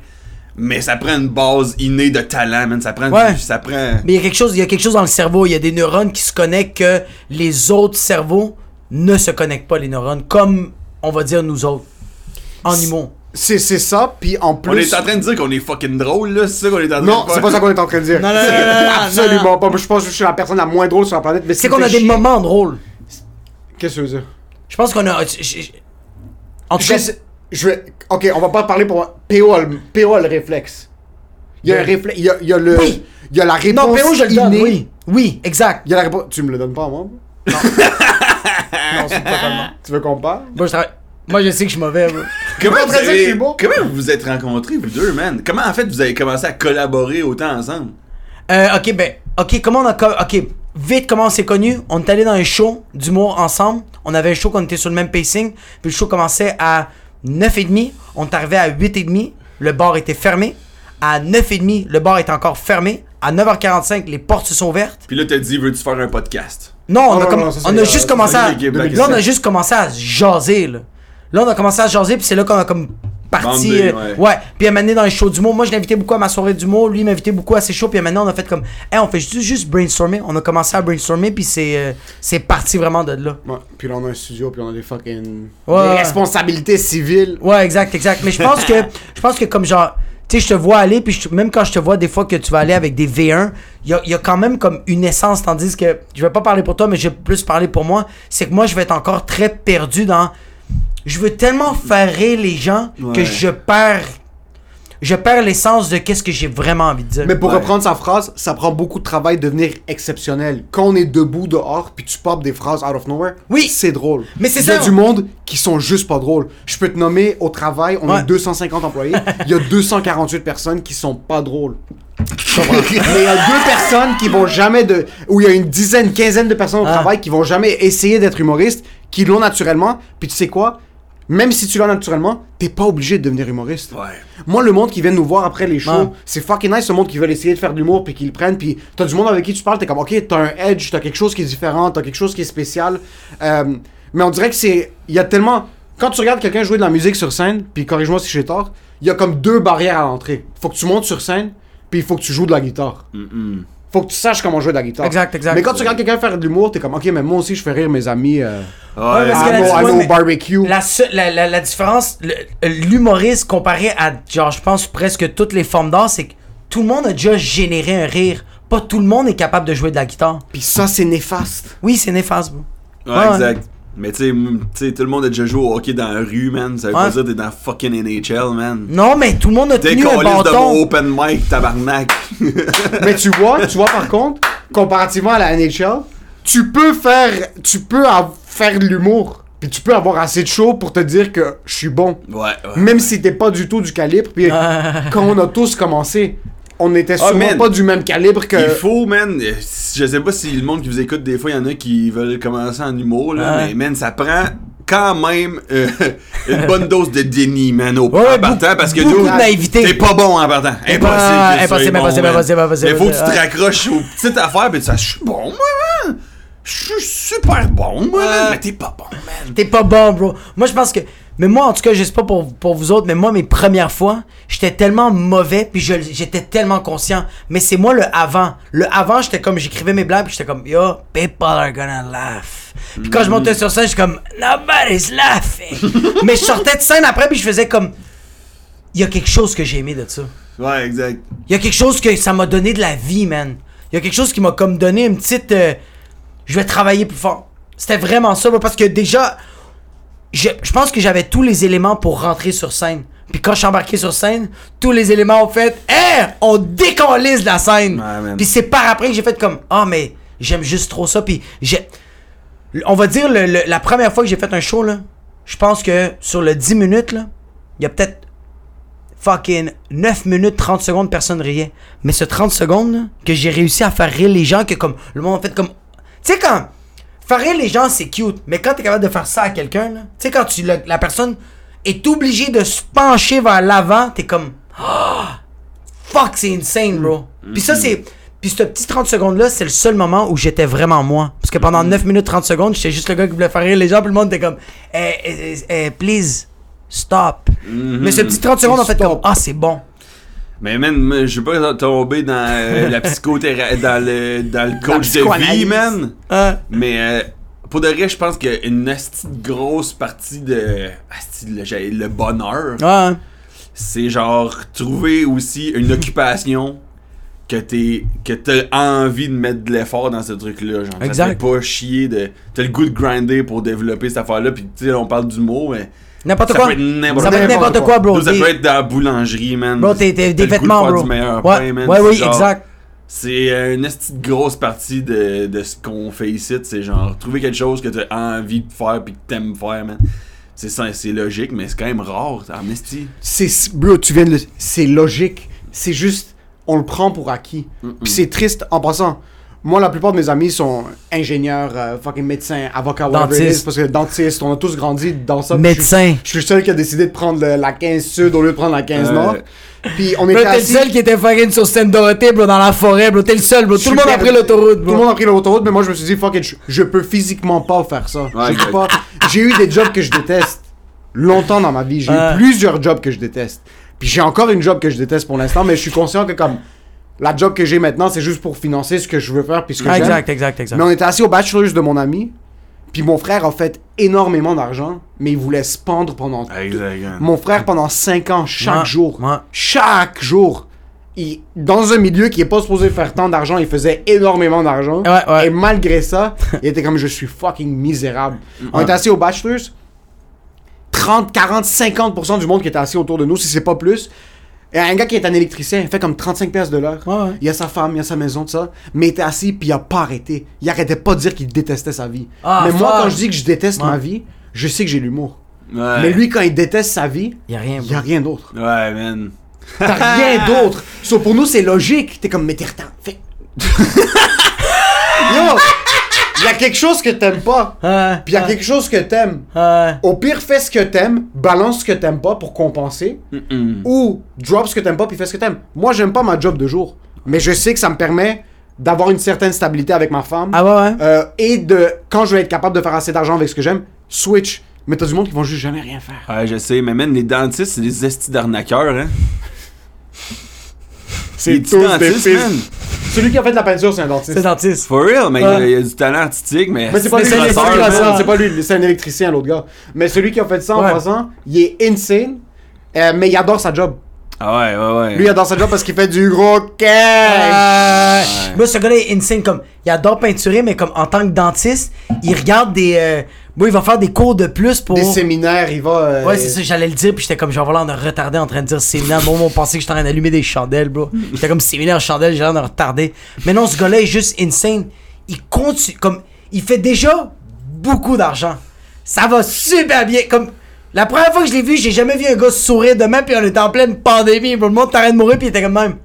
Mais ça prend une base innée de talent, man. Ça prend Ouais. du, Ça prend. Mais il y a quelque chose, il y a quelque chose dans le cerveau. Il y a des neurones qui se connectent que les autres cerveaux ne se connectent pas, les neurones, comme on va dire nous autres. En humour. C'est c'est ça, puis en plus. On est en train de dire qu'on est fucking drôle, là, c'est ça qu'on est en train Non, de faire. c'est pas ça qu'on est en train de dire. Non, non, non, non, non, Absolument non. pas. Je pense que je suis la personne la moins drôle sur la planète. mais C'est qu'on a des chier- moments drôles. Qu'est-ce que tu veux dire? Je pense qu'on a. En tout cas, je vais. Ok, on va pas parler pour. PO a le, PO a le réflexe. Il y a un Le- réflexe. Il y a, il y a le. Oui. Il y a la réponse. non, PO, je le donne. Oui. Oui, exact. Il y a la réponse. Tu me le donnes pas à moi? Non, c'est totalement. Tu veux qu'on parle? Moi, je, travaille- Moi, je sais que je suis mauvais, bro. Comment, Pas vous avez- comment vous vous êtes rencontrés, vous deux, man? Comment, en fait, vous avez commencé à collaborer autant ensemble? Euh, ok, ben, ok, comment on a. co- Ok, vite, comment on s'est connus? On est allé dans un show d'humour ensemble. On avait un show qu'on était sur le même pacing. Puis le show commençait à 9h30. On est arrivé à 8h30. Le bar était fermé. À 9h30, le bar était encore fermé. À 9h45, les portes se sont ouvertes. Puis là, t'as dit, veux-tu faire un podcast? Non, on Oh, a, non, comm- non, ça, c'est, on a juste commencé à. Là, on a juste commencé à jaser, là. Là, on a commencé à jaser, puis c'est là qu'on a comme parti. Euh, ouais. ouais. Puis à m'amener dans les shows d'humour. Moi, je l'invitais beaucoup à ma soirée d'humour. Lui, il m'invitait beaucoup à ses shows. Puis maintenant, on a fait comme. Hey, on fait juste, juste brainstormer. On a commencé à brainstormer, puis c'est euh, c'est parti vraiment de là. Ouais. Puis là, on a un studio, puis on a des fucking. Ouais, des responsabilités civiles. Ouais, exact, exact. Mais je pense que je pense que comme genre tu sais, je te vois aller, puis même quand je te vois des fois que tu vas aller avec des V1, il y a, il y a quand même comme une essence, tandis que je vais pas parler pour toi, mais je vais plus parler pour moi. C'est que moi, je vais être encore très perdu dans. Je veux tellement faire rire les gens que je perds. Je perds l'essence de qu'est-ce que j'ai vraiment envie de dire. Mais pour Ouais. reprendre sa phrase, ça prend beaucoup de travail de devenir exceptionnel. Quand on est debout dehors, puis tu popes des phrases out of nowhere, Oui. c'est drôle. Mais c'est Il y a ça. du monde qui sont juste pas drôles. Je peux te nommer au travail, on Ouais. est 250 employés, il y a 248 personnes qui sont pas drôles. Mais il y a deux personnes qui vont jamais de. Ou il y a une dizaine, quinzaine de personnes au Ah. travail qui vont jamais essayer d'être humoristes, qui l'ont naturellement. Puis tu sais quoi? Même si tu l'as naturellement, t'es pas obligé de devenir humoriste. Ouais. Moi, le monde qui vient nous voir après les shows, Ouais. c'est fucking nice, ce monde qui veut essayer de faire de l'humour puis qui le prennent. Puis t'as du monde avec qui tu parles, t'es comme, ok, t'as un edge, t'as quelque chose qui est différent, t'as quelque chose qui est spécial. Euh, mais on dirait que c'est. Il y a tellement. Quand tu regardes quelqu'un jouer de la musique sur scène, puis corrige-moi si j'ai tort, il y a comme deux barrières à l'entrée. Faut que tu montes sur scène, puis il faut que tu joues de la guitare. Mm-mm. Faut que tu saches comment jouer de la guitare. Exact, exact. Mais quand tu regardes quelqu'un faire de l'humour, t'es comme, ok, mais moi aussi, je fais rire mes amis euh, Ouais, parce que à la- à nos. La, seule- la, la, la différence, l'humoriste comparé à, genre, je pense presque toutes les formes d'art, c'est que tout le monde a déjà généré un rire. Pas tout le monde est capable de jouer de la guitare. Puis ça, c'est néfaste. Oui, c'est néfaste, bro. Ouais, Ouais. exact. Mais tu sais, tout le monde a déjà joué au hockey dans la rue, man. Ça veut pas dire que t'es dans fucking NHL, man. Non, mais tout le monde a tenu un qu'on de mon bâton. open mic, tabarnak. Mais tu vois, tu vois par contre, comparativement à la NHL, tu peux faire, tu peux faire de l'humour, puis tu peux avoir assez de show pour te dire que je suis bon, Ouais, ouais. même si t'es pas du tout du calibre. Puis quand on a tous commencé, on était Ah, sûrement pas du même calibre que. Il faut, man. Je sais pas si le monde qui vous écoute, des fois, il y en a qui veulent commencer en humour, là. Mais, man, ça prend quand même euh, une bonne dose de déni, man, au Ouais, en partant. Parce que nous, t'es pas bon en partant. Impossible. sois impossible, bon, impossible, impossible, impossible, Mais faut que tu te raccroches aux petites affaires, pis tu saches, je suis bon, moi, man. Je suis super bon, moi, man. Mais t'es pas bon, man. T'es pas bon, bro. Moi, je pense que. Mais moi, en tout cas, je sais pas pour, pour vous autres, mais moi, mes premières fois, j'étais tellement mauvais, puis je- j'étais tellement conscient. Mais c'est moi le avant. Le avant, j'étais comme, j'écrivais mes blagues, puis j'étais comme, yo, people are gonna laugh. Puis quand je montais sur scène, j'étais comme, nobody's laughing. mais je sortais de scène après, puis je faisais comme, il y a quelque chose que j'ai aimé de ça. Ouais, exact. Il y a quelque chose que ça m'a donné de la vie, man. Il y a quelque chose qui m'a comme donné une petite. euh, je vais travailler plus fort. C'était vraiment ça, parce que déjà, je, je pense que j'avais tous les éléments pour rentrer sur scène. Puis quand je suis embarqué sur scène, tous les éléments ont fait Hé, on décollise la scène. Ouais. Puis c'est par après que j'ai fait comme Ah, mais j'aime juste trop ça. Puis j'ai. On va dire, le- le- la première fois que j'ai fait un show, là, je pense que sur le 10 minutes, là, il y a peut-être fucking 9 minutes 30 secondes, personne riait. Mais ce 30 secondes, là, que j'ai réussi à faire rire les gens, que comme le monde a fait comme. Tu sais, quand. Faire rire les gens, c'est cute. Mais quand t'es capable de faire ça à quelqu'un, tu sais, quand tu, la, la personne est obligée de se pencher vers l'avant, t'es comme. Ah! fuck, c'est insane, bro. Puis ça, c'est. Puis ce petit 30 secondes-là, c'est le seul moment où j'étais vraiment moi. Parce que pendant 9 minutes 30 secondes, j'étais juste le gars qui voulait faire rire les gens, puis le monde était comme, eh, eh, eh, eh, please, stop. Mais ce petit 30 secondes, en fait, Stop. comme, ah, c'est bon. Mais man, je veux pas tomber dans euh, la psychothérapie, dans le, dans le coach de vie, man. Hein? Mais euh, pour de vrai, je pense qu'une grosse partie de asti, le, le bonheur, Ouais. c'est genre trouver aussi une occupation que t'es que t'as envie de mettre de l'effort dans ce truc-là. Genre, ça te Exact. fait pas chier de. T'as le goût de grinder pour développer cette affaire-là. Puis tu sais, on parle d'humour, mais. N'importe ça quoi. peut être n'importe Ça peut être N'importe quoi. quoi, bro. Ça peut être dans la boulangerie, man. Bro, t'es des le goût de vêtements, bro. du meilleur Ouais, pain, man. ouais, C'est oui, genre- exact. C'est une de grosse partie de, de ce qu'on fait ici. C'est genre trouver quelque chose que t'as envie de faire puis que t'aimes faire, man. C'est ça, c'est logique, mais c'est quand même rare. C'est bro, tu viens de le c'est logique. C'est juste on le prend pour acquis. Puis c'est triste en passant. Moi, la plupart de mes amis sont ingénieurs, euh, fucking médecins, avocats, Dentistes. parce que dentistes, on a tous grandi dans ça. Médecin. Je suis, je suis le seul qui a décidé de prendre le- la 15 sud au lieu de prendre la 15 Ouais. nord. Puis on était t'es le assis. seul qui était fucking sur Sainte-Dorothée, bro, dans la forêt, bro. T'es le seul, bro. Tout le monde a pris l'autoroute, Tout le monde a pris l'autoroute, mais moi je me suis dit, fuck it, je, je peux physiquement pas faire ça. Ouais, Je pas. J'ai eu des jobs que je déteste longtemps dans ma vie. J'ai eu plusieurs jobs que je déteste. Puis j'ai encore une job que je déteste pour l'instant, mais je suis conscient que comme la job que j'ai maintenant, c'est juste pour financer ce que je veux faire puis ce que Ah, j'aime. exact, exact, exact. Mais on était assis au bachelor's de mon ami, puis mon frère a fait énormément d'argent, mais il voulait se pendre pendant Exact. mon frère, pendant 5 ans, chaque jour, chaque jour, il, dans un milieu qui est pas supposé faire tant d'argent, il faisait énormément d'argent. Ouais, ouais. Et malgré ça, il était comme je suis fucking misérable. On était assis au Bachelors, 30, 40, 50% du monde qui était assis autour de nous, si c'est pas plus. Et un gars qui est un électricien, il fait comme 35 pièces de l'heure. Ouais, ouais. Il a sa femme, il a sa maison, tout ça. Mais il était assis, puis il a pas arrêté. Il arrêtait pas de dire qu'il détestait sa vie. Ah, mais moi, fuck. quand je dis que je déteste Ouais. ma vie, je sais que j'ai l'humour. Ouais. Mais lui, quand il déteste sa vie, Y'a rien, il y a bro. rien d'autre. Ouais, man. T'as rien d'autre. So, pour nous, c'est logique. T'es comme, mais t'es retard. Fais. Yo! Il y a quelque chose que t'aimes pas. Ouais. Puis il y a quelque chose que t'aimes. Ouais. Au pire, fais ce que t'aimes, balance ce que t'aimes pas pour compenser. Mm-mm. Ou drop ce que t'aimes pas puis fais ce que t'aimes. Moi, j'aime pas ma job de jour. Mais je sais que ça me permet d'avoir une certaine stabilité avec ma femme. Ah ouais, ouais. Euh, et de, quand je vais être capable de faire assez d'argent avec ce que j'aime, switch. Mais t'as du monde qui vont juste jamais rien faire. Ouais, je sais, mais man, les dentistes, c'est des estis d'arnaqueurs, hein. C'est Les petits dentistes, man. Celui qui a fait de la peinture, c'est un dentiste. C'est dentiste. For real, mais il y a- du talent artistique, mais. Mais c'est pas lui, c'est pas lui, un électricien l'autre gars. Mais celui qui a fait ça en passant, il est insane, euh, mais il adore sa job. Ah ouais, ouais, ouais. Lui il adore sa job parce qu'il fait du gros cash. Euh, Moi, ce gars-là est insane. Comme, il adore peinturer, mais comme en tant que dentiste, il regarde des. Moi, il va faire des cours de plus pour. Des séminaires, il va. euh, Ouais, c'est ça, j'allais le dire, puis j'étais comme, genre, l'air de retardé en train de dire séminaire. Moi, on pensait que j'étais en train d'allumer des chandelles, bro. J'étais comme séminaire chandelle, j'ai l'air de retardé. Mais non, ce gars-là est juste insane. Il continue, comme, il fait déjà beaucoup d'argent. Ça va super bien. Comme, la première fois que je l'ai vu, j'ai jamais vu un gars sourire de même, puis on était en pleine pandémie, bro. Le monde t'arrête de mourir, puis il était comme même.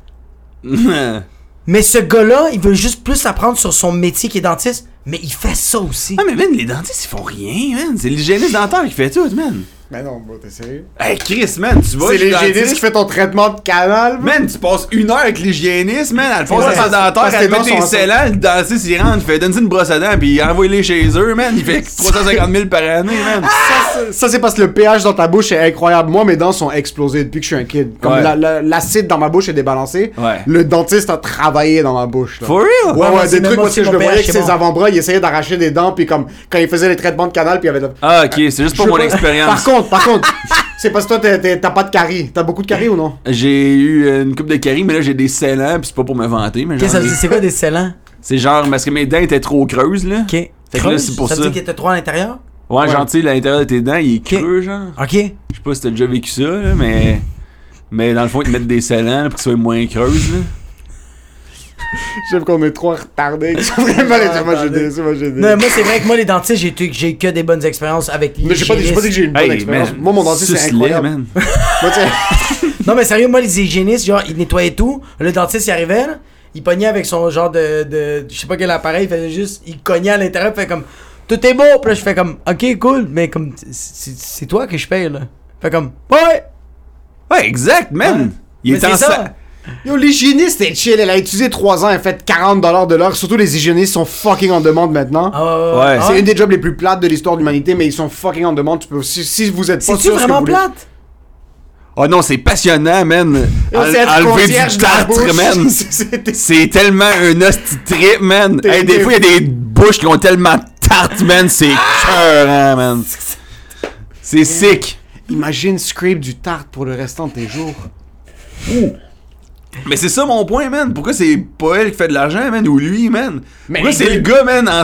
Mais ce gars-là, il veut juste plus apprendre sur son métier qui est dentiste, mais il fait ça aussi. Ah, mais man, les dentistes, ils font rien, man. C'est l'hygiéniste dentaire qui fait tout, man. Mais non, bro, t'es sérieux? Hey, Chris, man, tu vas C'est l'hygiéniste qui fait ton traitement de canal, bro. Man, tu passes une heure avec l'hygiéniste, man, elle pose Ouais, sa parce- dentaire, parce que elle met tes scellants, le dentiste, il rentre, il fait donne-y une brosse à dents, puis envoie-les chez eux, man. Il fait 350 000 par année, man. Ça, c'est- parce que le pH dans ta bouche est incroyable. Moi, mes dents sont explosées depuis que je suis un kid. Comme Ouais. la- la- l'acide dans ma bouche est débalancé. Ouais. Le dentiste a travaillé dans ma bouche. Là. For real? Ouais, Ouais, des trucs où aussi je le voyais avec ses avant-bras, il essayait d'arracher des dents, puis comme quand il faisait les traitements de canal, puis il y avait. de- Ah, ok, c'est juste pour mon expérience. Par contre, par contre, c'est parce que toi, t'as pas de caries. T'as beaucoup de caries ou non? J'ai eu une coupe de caries, mais là, j'ai des scellants, puis c'est pas pour me vanter, mais Qu'est-ce que ça veut? C'est quoi des scellants? C'est genre parce que mes dents étaient trop creuses, là. Ok. Fait que là, Creuse? c'est pour ça. veut ça. dire qu'il était trop à l'intérieur? Ouais, Ouais. genre, tu sais, l'intérieur de tes dents, il est creux, genre. Ok. Je sais pas si t'as déjà vécu ça, là, mais. Mais dans le fond, ils te mettent des scellants pour qu'ils soient moins creuses, là. J'aime qu'on est trop retardés. Vraiment, les moi, j'ai des. moi, j'ai des- Non, moi, c'est vrai que moi, les dentistes, j'ai eu- j'ai eu que des bonnes expériences avec Mais j'ai pas, dit- j'ai pas dit que j'ai une bonne Hey, expérience. man, Moi, mon dentiste, c'est incroyable. man. Moi, tu sais, Non, mais sérieux, moi, les hygiénistes, genre, ils nettoyaient tout. Le dentiste, il arrivait, là, il pognait avec son genre de, de. Je sais pas quel appareil, il faisait juste. Il cognait à l'intérieur, il fait comme. Tout est beau! Puis là, je fais comme. Ok, cool, mais comme. c'est- C'est toi que je paye, là. Fait comme. Ouais! Ouais, exact, man. Ouais. Il Mais est c'est en ça. Yo, l'hygiéniste est chill. Elle a étudié 3 ans, elle fait 40$ de l'heure. Surtout les hygiénistes sont fucking en demande maintenant. Ah, ouais, ouais, Ouais. Ah C'est une des jobs les plus plates de l'histoire de l'humanité, mais ils sont fucking en demande. Tu peux, si, si vous êtes pas sûr ce que vraiment vous voulez- plate? Oh non, c'est passionnant, man. C'est enlever du tartre, man. C'est- c'est- C'est tellement un hostie trip, man. Hey, des fois, il y a des bouches qui ont tellement de tarte, man, c'est cœur, hein, man. C'est sick. Imagine scrape du tarte pour le restant de tes jours. Mais c'est ça mon point, man. Pourquoi c'est pas elle qui fait de l'argent, man, ou lui, man? Mais Pourquoi c'est le gars, man, en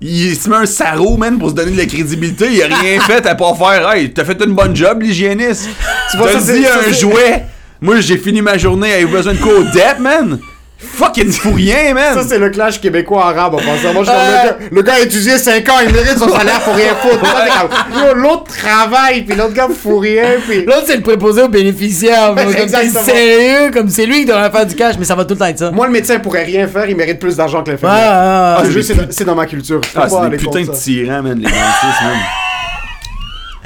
il se met un sarreau, man, pour se donner de la crédibilité. Il a rien fait à pas faire. Hey, t'as fait une bonne job, l'hygiéniste. Tu vois, ça, dit un jouet. Moi, j'ai fini ma journée avec besoin de quoi au man? Fucking fou rien, man. Ça, c'est le clash québécois-arabe en passant. Moi, je comme, le, gars, le a étudié 5 ans, il mérite son salaire pour rien foutre. Comme, L'autre travaille, puis l'autre gars fout rien, puis. L'autre, c'est le préposé aux bénéficiaires. Ouais, Comme c'est exactement. sérieux, comme c'est lui qui devrait faire du cash, mais ça va tout le temps être ça. Moi, le médecin pourrait rien faire, il mérite plus d'argent que l'infirmière. ouais, Ah, ouais. c'est juste, c'est dans- c'est dans ma culture. Ah, c'est des putains de tyrans, man, les dentistes, man.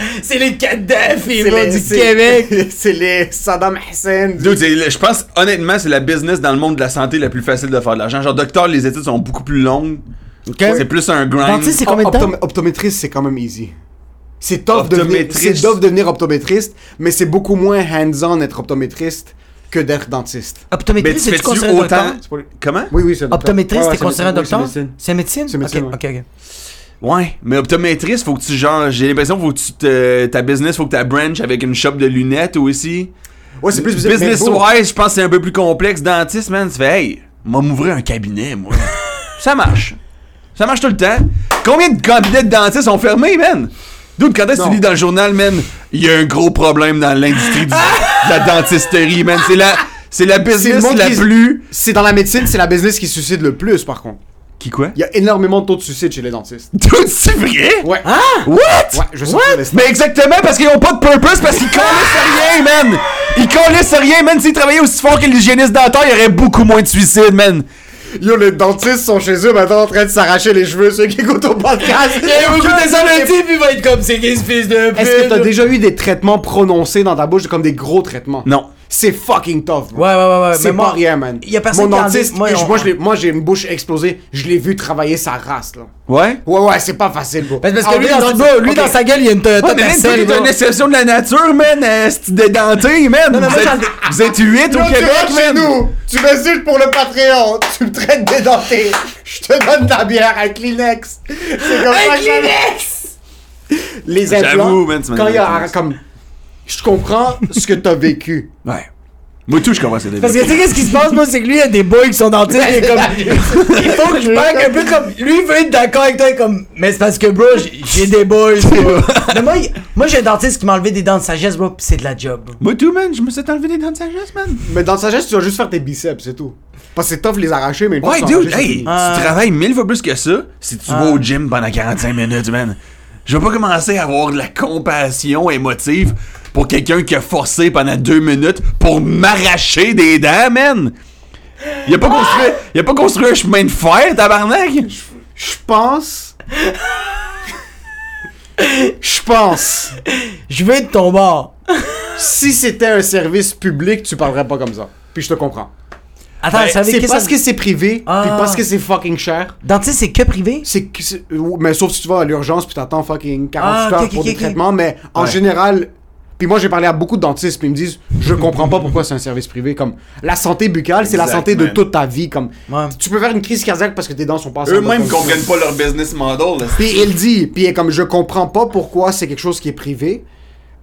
C'est les Kadhafi, C'est bro, les- du c'est- Québec. C'est les Saddam Hussein. du- Dude, c'est- je pense, honnêtement, c'est la business dans le monde de la santé la plus facile de faire de l'argent. Genre, docteur, les études sont beaucoup plus longues. C'est plus un grind. Dentiste, c'est combien de temps? Optom- optométriste, c'est quand même easy. C'est tough, de devenir, Optométriste. c'est tough de devenir optométriste, mais c'est beaucoup moins hands-on d'être optométriste que d'être dentiste. Mais Optométriste, tu c'est-tu fais-tu considéré un autant. docteur? Comment? Oui, oui, c'est un docteur. Optométriste, Ouais, ouais, t'es c'est considéré un médecine, docteur? c'est médecine. C'est médecine? C'est médecine, Ok, ok, ok. Ouais, mais optométriste, faut que tu genre, j'ai l'impression faut que tu te, ta business, faut que tu branch avec une shop de lunettes aussi. Ouais, c'est plus Business wise, je pense que c'est un peu plus complexe. Dentiste, man, tu fais, hey, m'a m'ouvrir un cabinet, moi. Ça marche. Ça marche tout le temps. Combien de cabinets de dentistes sont fermés, man? D'où quand est-ce que tu lis dans le journal, man, il y a un gros problème dans l'industrie du- de la dentisterie, man? C'est la, c'est la business la qui- plus. C'est dans la médecine, c'est la business qui suicide le plus, par contre. Qui quoi? Il y a énormément de taux de suicide chez les dentistes. Dude, c'est vrai? Ouais. What? Ouais, je sais stats. Mais exactement parce qu'ils ont pas de purpose, parce qu'ils connaissent rien, man! Ils connaissent rien, man! S'ils travaillaient aussi fort que l'hygiéniste dentaire, il y aurait beaucoup moins de suicides, man! Yo, les dentistes sont chez eux maintenant en train de s'arracher les cheveux, ceux qui écoutent au podcast. Il va écouter ça lundi, puis il va être comme c'est qu'est-ce fils de pute. Est-ce que t'as déjà eu des traitements prononcés dans ta bouche comme des gros traitements? Non. C'est fucking tough, bro. Ouais, ouais, ouais, ouais. C'est pas moi, rien, man. y a personne Mon dentiste, moi, j'ai une bouche explosée. Je l'ai vu travailler sa race, là. Ouais? Ouais, ouais, c'est pas facile, bro. Parce que lui, dans, bro, lui dans sa gueule, il y a une Toyota Tercel, une exception de la nature, man! euh, C'est dédenté, man! non, vous, êtes, j'en- vous êtes 8 Yo, au tu Québec, rentres chez man! nous, tu m'insultes pour le Patreon, tu me traites d'édenté, je te donne ta bière à Kleenex. C'est comme ça que ça- Les J'avoue, implants, quand il y a comme... Je comprends ce que t'as vécu. Ouais. Moi, tout, je commence à Parce que tu sais, qu'est-ce qui se passe, moi, c'est que lui, il a des boys qui sont dentistes, il est comme. Il faut que je parle un peu comme. Lui, il veut être d'accord avec toi, il est comme. Mais c'est parce que, bro, j'ai- des boys, bro. Mais moi, moi j'ai un dentiste qui m'a enlevé des dents de sagesse, bro, pis c'est de la job. Moi, tout, man, je me suis enlevé des dents de sagesse, man! Mais dans sa geste, tu vas juste faire tes biceps, c'est tout. Parce que c'est tough les arracher, mais Ouais, dude, hey. Ah. tu travailles mille fois plus que ça si tu Ah. vas au gym pendant 45 minutes, man. Je vais pas commencer à avoir de la compassion émotive pour quelqu'un qui a forcé pendant deux minutes pour m'arracher des dents, man. Il a pas construit, il a pas construit un chemin de fer, tabarnak. Je pense... Je pense... Je veux être ton bord. Si c'était un service public, tu parlerais pas comme ça. Puis je te comprends. Attends, Ben, ça C'est parce ça- que c'est privé, Ah. puis parce que c'est fucking cher. Dentiste, c'est que privé? C'est que c'est- mais sauf si tu vas à l'urgence puis t'attends fucking 48 Ah, heures pour ok, des traitements, mais en Ouais. général. Puis moi j'ai parlé à beaucoup de dentistes puis ils me disent je comprends pas pourquoi c'est un service privé comme la santé buccale c'est la santé de toute ta vie comme Ouais. tu peux faire une crise cardiaque parce que tes dents sont pas Eux-mêmes comprennent pas leur business model. là. Puis il dit puis comme je comprends pas pourquoi c'est quelque chose qui est privé.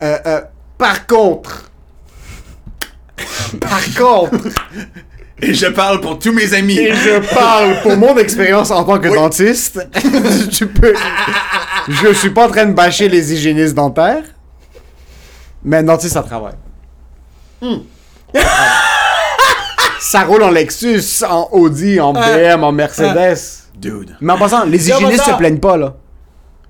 Euh, euh, par contre par contre Et je parle pour tous mes amis. Et je parle pour mon expérience en tant que dentiste. tu peux. Je suis pas en train de bâcher les hygiénistes dentaires. Mais un dentiste, ça travaille. Hmm. ça roule en Lexus, en Audi, en BM, en Mercedes. Dude. Mais en passant, les hygiénistes se plaignent pas, là.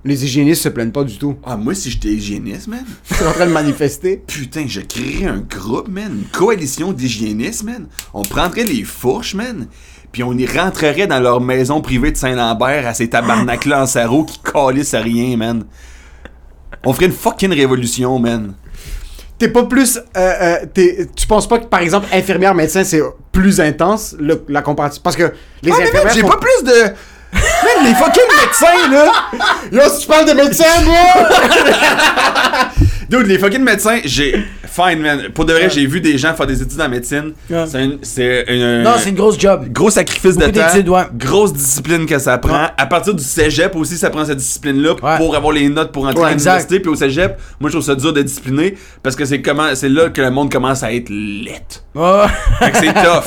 Les hygiénistes se plaignent pas du tout. Ah, moi, si j'étais hygiéniste, man. Sont en train de manifester. Putain, je créerais un groupe, man. Une coalition d'hygiénistes, man. On prendrait les fourches, man. Puis on y rentrerait dans leur maison privée de Saint-Lambert à ces tabarnaks-là en sarreau qui calissent à rien, man. On ferait une fucking révolution, man. T'es pas plus. euh, euh, t'es- tu penses pas que, par exemple, infirmière, médecin, c'est plus intense, le- la comparative Parce que les Ah, infirmières. j'ai sont- pas plus de. Man, les fucking médecins, là! Yo, si tu parles de médecin, moi! Dude, les fucking médecins, j'ai fine, man. Pour de vrai, j'ai vu des gens faire des études en médecine. Ouais. C'est un- C'est un, Non, c'est une grosse job. gros sacrifice Beaucoup de temps. ouais. Grosse discipline que ça prend. À partir du cégep aussi, ça prend cette discipline-là pour avoir les notes pour entrer à l'université. Puis au cégep, moi, je trouve ça dur de discipliner parce que c'est comment, c'est là que le monde commence à être lit. Ouais. Fait que c'est tough.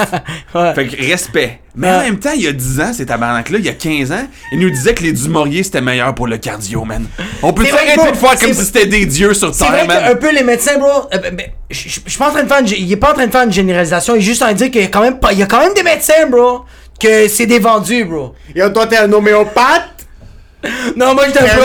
Fait que respect. Mais en même temps, il y a 10 ans, ces tabarnak-là, il y a 15 ans, il nous disait que les Dumouriez c'était meilleur pour le cardio, man. On peut arrêter de faire comme si c'était des dieux sur Terre, man. peu les médecins, bro. Ben, je je- je suis pas en train de faire une, il est pas en train de faire une généralisation. Il est juste en train de dire qu'il y a quand même pas, il y a quand même des médecins, bro, que c'est des vendus, bro. Et toi, t'es un homéopathe? Non, moi j'étais un pro-?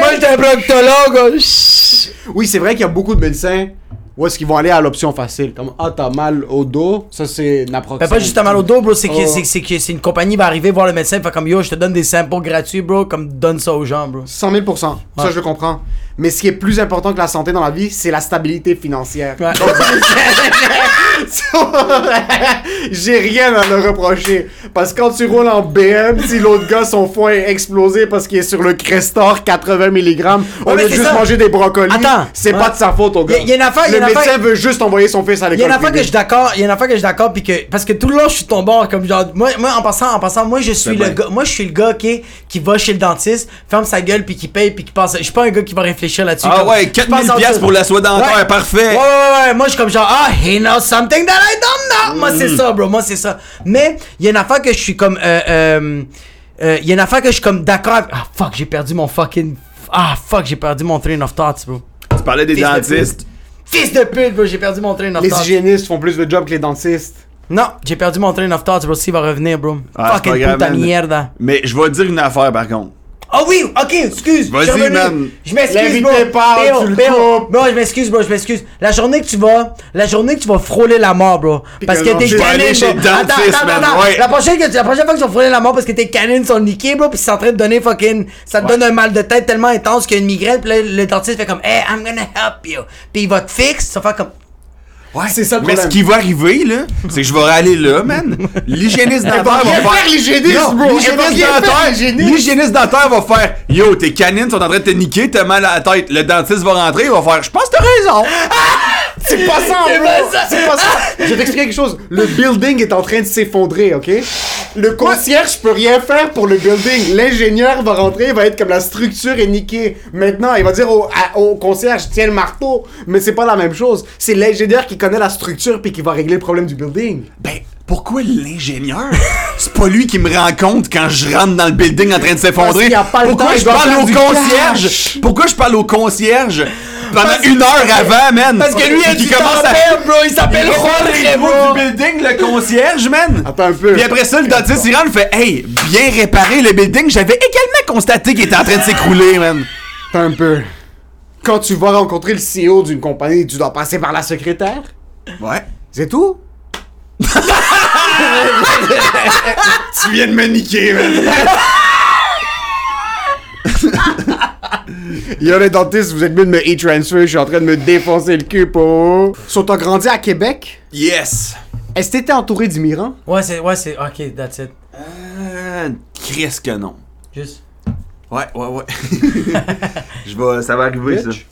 Moi j'étais un proctologue. Chut. Oui, c'est vrai qu'il y a beaucoup de médecins où est-ce qu'ils vont aller à l'option facile. Comme, ah, t'as mal au dos, ça c'est naproxène. Ben pas juste t'as mal au dos, bro. C'est que Oh. c'est- que c'est une compagnie va arriver voir le médecin, fait comme yo, je te donne des samples gratuits, bro, comme donne ça aux gens, bro. 100 000% Ça, Ouais. je comprends. Mais ce qui est plus important que la santé dans la vie, c'est la stabilité financière. Ouais. J'ai rien à le reprocher. Parce que quand tu roules en BM, si l'autre gars, son foie est explosé parce qu'il est sur le Crestor 80 mg, Ouais, de c'est juste ça. manger des brocolis, Attends. c'est Ouais. pas de sa faute au Y a- gars. y a une affaire- y a le affaire- médecin veut juste envoyer son fils à Il y a l'école une affaire que je suis d'accord, il y a une affaire que je suis d'accord que parce que tout le long je suis bord comme genre moi moi en passant en passant moi je suis le gars moi je suis le gars qui qui va chez le dentiste, ferme sa gueule puis qui paye puis qui passe je suis pas un gars qui va réfléchir là-dessus. Ah ouais, je passe 4000 en piastres pour la soie dentaire, Ouais. parfait. Ouais, ouais, ouais, moi je suis comme genre, ah, he knows something that I don't know. Moi Mm. c'est ça, bro, moi c'est ça. Mais il y a une affaire que je suis comme, euh, euh, euh, il y a une affaire que je suis comme d'accord avec. Ah fuck, j'ai perdu mon fucking. Ah fuck, j'ai perdu mon train of thoughts, bro. Tu parlais des Fils de dentistes. Fils de pute, bro, j'ai perdu mon train of Les thoughts. hygiénistes font plus de job que les dentistes. Non, j'ai perdu mon train of thoughts, bro. S'il va revenir, bro. Ah, Fucking puta man. mierda. Mais je vais te dire une affaire par contre. Ah oui, ok, excuse. Vas-y, man. Je m'excuse, bro. parle, Péo, tu. Bro, je m'excuse, bro, je m'excuse. La journée que tu vas, la journée que tu vas frôler la mort, bro. Parce que tes canines, chez bro. Attends, attends, man, attends. ouais. La prochaine, que tu- la prochaine fois que tu vas frôler la mort parce que tes canines sont niquées, bro, pis c'est en train de donner fucking, ça te donne un mal de tête tellement intense qu'il y a une migraine, pis là, le dentiste fait comme, hey, I'm gonna help you. Pis il va te fixe, ça fait comme, Ouais, c'est ça le Mais ce qui va arriver, là, c'est que je vais aller là, man. L'hygiéniste dentaire va faire. l'hygiéniste, bro. L'hygiéniste dentaire, l'hygiéniste. l'hygiéniste dentaire va faire Yo, tes canines sont en train de te niquer, t'as mal à la tête. Le dentiste va rentrer, il va faire Je pense que t'as raison. C'est pas ça, C'est bro. pas ça. C'est pas ça. Je vais t'expliquer quelque chose. Le building est en train de s'effondrer, ok? Le concierge peut rien faire pour le building. L'ingénieur va rentrer, il va être comme la structure est niquée. Maintenant, il va dire au, à- au concierge, tiens le marteau. Mais c'est pas la même chose. C'est l'ingénieur qui connaît la structure puis qui va régler le problème du building. Ben, pourquoi l'ingénieur? C'est pas lui qui me rend compte quand je rentre dans le building en train de s'effondrer. Pourquoi je parle au concierge? Pourquoi je parle au concierge pendant Parce- une heure avant, man? parce que lui, il commence à bro, il s'appelle Jorge, les bro. du building, le concierge, man? Attends un peu. Puis après ça, le dentiste, il rentre, il fait Hey, bien réparé le building. J'avais également constaté qu'il était en train de s'écrouler, man. Attends un peu. Quand tu vas rencontrer le CEO d'une compagnie, tu dois passer par la secrétaire? Ouais. C'est tout? Tu viens de me niquer, man. Yo les dentistes, vous êtes mieux de me e-transfer, je suis en train de me défoncer le cul pour... So t'as grandi à Québec? Yes. Est-ce que t'étais entouré d'immigrants? ouais, c'est, ouais, c'est, ok, that's it. Euh, Chris que non. Juste. Ouais, ouais, ouais. Je vais, ça va arriver, ça. Bitch.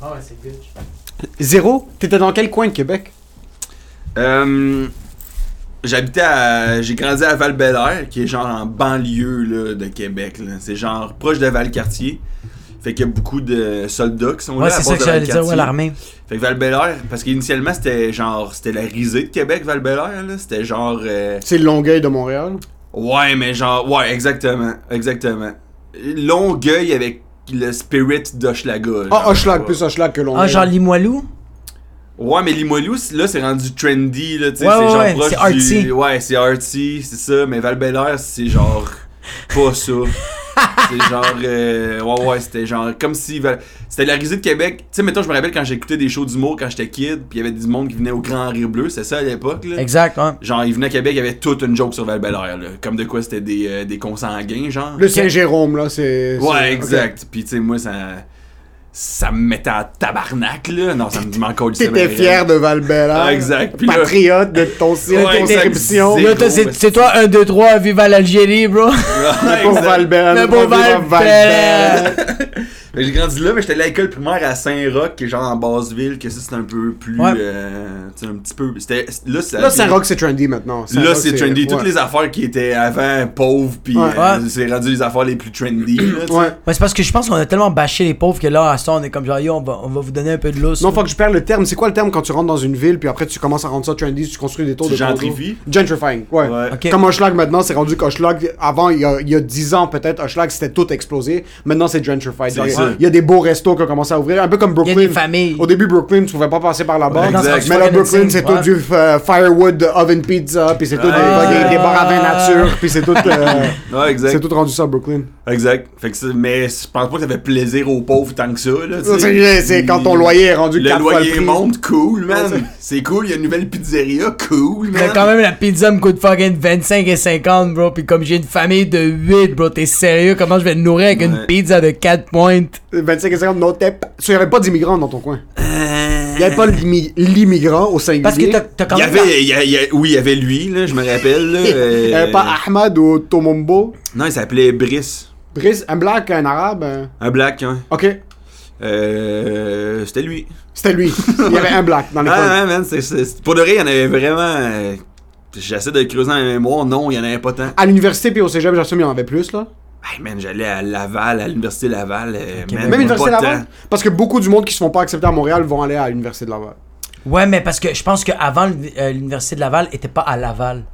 Ah ouais, c'est good. Zéro? T'étais dans quel coin de Québec? Euh, J'habitais à. J'ai grandi à val qui est genre en banlieue là, de Québec. C'est genre proche de Valcartier. Fait qu'il y a beaucoup de soldats qui sont Ouais, là. c'est bord ça que de j'allais dire, Valcartier. ouais, l'armée. Fait que val parce qu'initialement c'était genre. C'était la risée de Québec, val là. C'était genre. euh, C'est Longueuil de Montréal? Ouais, mais genre. Ouais, exactement. Exactement. Longueuil avec le spirit d'Hochelaga. Ah. Hochelag, plus Hochelag que Longueuil. Ah, genre Limoilou? Ouais, mais Limoilou, là, c'est rendu trendy, là, tu sais, Ouais, c'est ouais, genre ouais, proche c'est artsy. du... Ouais, c'est artsy, c'est ça, mais val c'est genre pas ça. c'est genre... euh, Ouais, ouais, c'était genre comme si... Val- C'était la risée de Québec. Tu sais, mettons, je me rappelle quand j'écoutais des shows d'humour quand j'étais kid, puis il y avait du monde qui venait au Grand Rire Bleu, c'est ça à l'époque, là? Exact, ouais. Genre, ils venaient à Québec, il y avait toute une joke sur val là. Comme de quoi c'était des, euh, des consanguins, genre. Le Saint-Jérôme, là, c'est... Ouais, exact. Puis, tu sais, moi, ça... Ça me mettait en tabarnak, là. Non, ça me manque T'étais fier de val Ah, exact. Puis là- Patriote de ton Ouais, circonscription. exact. Là, toi, c'est, c'est toi 1, 2, 3, vive à l'Algérie, bro. Le pauvre Val-Béla, Le le beau pauvre Val-Béla. Mais J'ai grandi là, mais j'étais allé à l'école primaire à Saint-Roch, qui est genre en basse ville, que ça c'est un peu plus. Ouais. euh, un petit peu. C'était, là, c'est Là, Saint-Roch, c'est trendy maintenant. Là, c'est trendy. Toutes les affaires qui étaient avant pauvres, puis Ouais. euh, c'est rendu les affaires les plus trendy. Là, c'est parce que je pense qu'on a tellement bâché les pauvres que là, à temps, on est comme genre, yo, on va, on va vous donner un peu de l'os. Non, faut que je perde le terme. C'est quoi le terme quand tu rentres dans une ville, puis après tu commences à rendre ça trendy, tu construis des tours Tu de gentrifies? Gentrifying, ouais. Ouais. Ok. Comme Hochelag maintenant, c'est rendu qu'Hochelag, avant, il y, a, il y a 10 ans peut-être, Hochelag c'était tout explosé. Maintenant, c'est gentrified. Il y a des beaux restos qui ont commencé à ouvrir, un peu comme Il y Brooklyn. a des familles. Au début, Brooklyn, tu pouvais pas passer par là-bas. Ouais. Mais là, Brooklyn, c'est tout du euh, firewood oven pizza, puis c'est tout des- Ah. des, des bars à vin nature, puis c'est tout, euh, Ouais, exact. c'est tout rendu ça, Brooklyn. Exact. Fait que c'est- mais je pense pas que ça fait plaisir aux pauvres tant que ça. C'est quand ton loyer est rendu Le 4 fois le loyer prix. monte, cool, man. c'est- cool, il y a une nouvelle pizzeria, cool, man. Mais quand même, la pizza me coûte fucking 25 et 50, bro. Puis comme j'ai une famille de 8, bro, t'es sérieux? Comment je vais te nourrir avec une pizza de 4 pointes? 25 et 50 no tip. Il n'y avait pas d'immigrants dans ton coin? Euh, Il n'y avait pas l'immi- l'immigrant au singulier. Parce que t'as t'as quand Il y même. avait, il y a- il y a- oui, il y avait lui, là, je me rappelle. Là, Il n'y avait euh, pas Ahmad ou Tomombo. Non, il s'appelait Brice. Brice, un black, un arabe. un- Un black, hein. Ok. Euh, C'était lui. C'était lui. Il y avait un black dans l'école. Ah, ouais, man, c'est- c'est- pour de vrai, il y en avait vraiment. euh, J'essaie de creuser dans la mémoire. Non, il y en avait pas tant. À l'université puis au cégep, j'assume, il y en avait plus, là. Hey, man, j'allais à Laval, à l'université Laval. euh, man. Même l'université Laval? Parce que beaucoup du monde qui se font pas accepter à Montréal vont aller à l'université de Laval. Ouais, mais parce que je pense qu'avant, l'université de Laval était pas à Laval.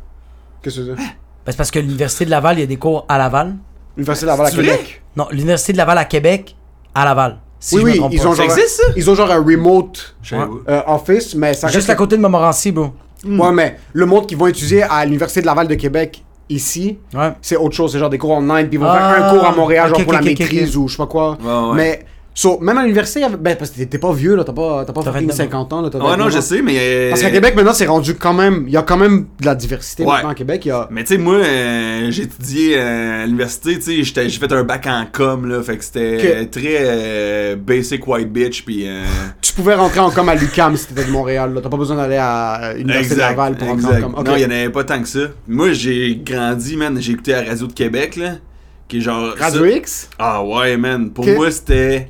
Qu'est-ce que c'est? Ben, c'est parce que l'université de Laval, il y a des cours à Laval. L'université de Laval à? Québec. Non, l'université de Laval à Québec, à Laval. Si Oui, oui, ils pas. ont Ça genre. existe, ça? Ils ont genre un remote euh, office, mais ça Juste reste. à côté de Montmorency, bro. Ouais, mais le monde qui vont étudier à l'université de Laval de Québec ici, Ouais. c'est autre chose. C'est genre des cours online, puis ils vont Ah, faire un cours à Montréal, genre pour la maîtrise ou je sais pas quoi. Ouais, ouais. Mais, so, même à l'université, il y avait- ben, parce que t'es- pas vieux, là, t'as pas, t'as pas T'as fucking 29 ans. 50 ans, là. t'as Ouais, non, 29 je sais, mais. Parce qu'à Québec, maintenant, c'est rendu quand même. Il y a quand même de la diversité Ouais. maintenant à Québec. Il y a. Mais tu sais, moi, euh, j'ai étudié euh, à l'université, tu sais, j'ai fait un bac en com, là, fait que c'était très euh, basic white bitch, puis euh, Tu pouvais rentrer en com à l'UCAM si t'étais de Montréal, là. T'as pas besoin d'aller à l'université de Laval pour rentrer en com. Ok. Non, il y en avait pas tant que ça. Moi, j'ai grandi, man, j'ai écouté la radio de Québec, là, qui est genre... Radio ça- X? Ah ouais, man, pour moi, c'était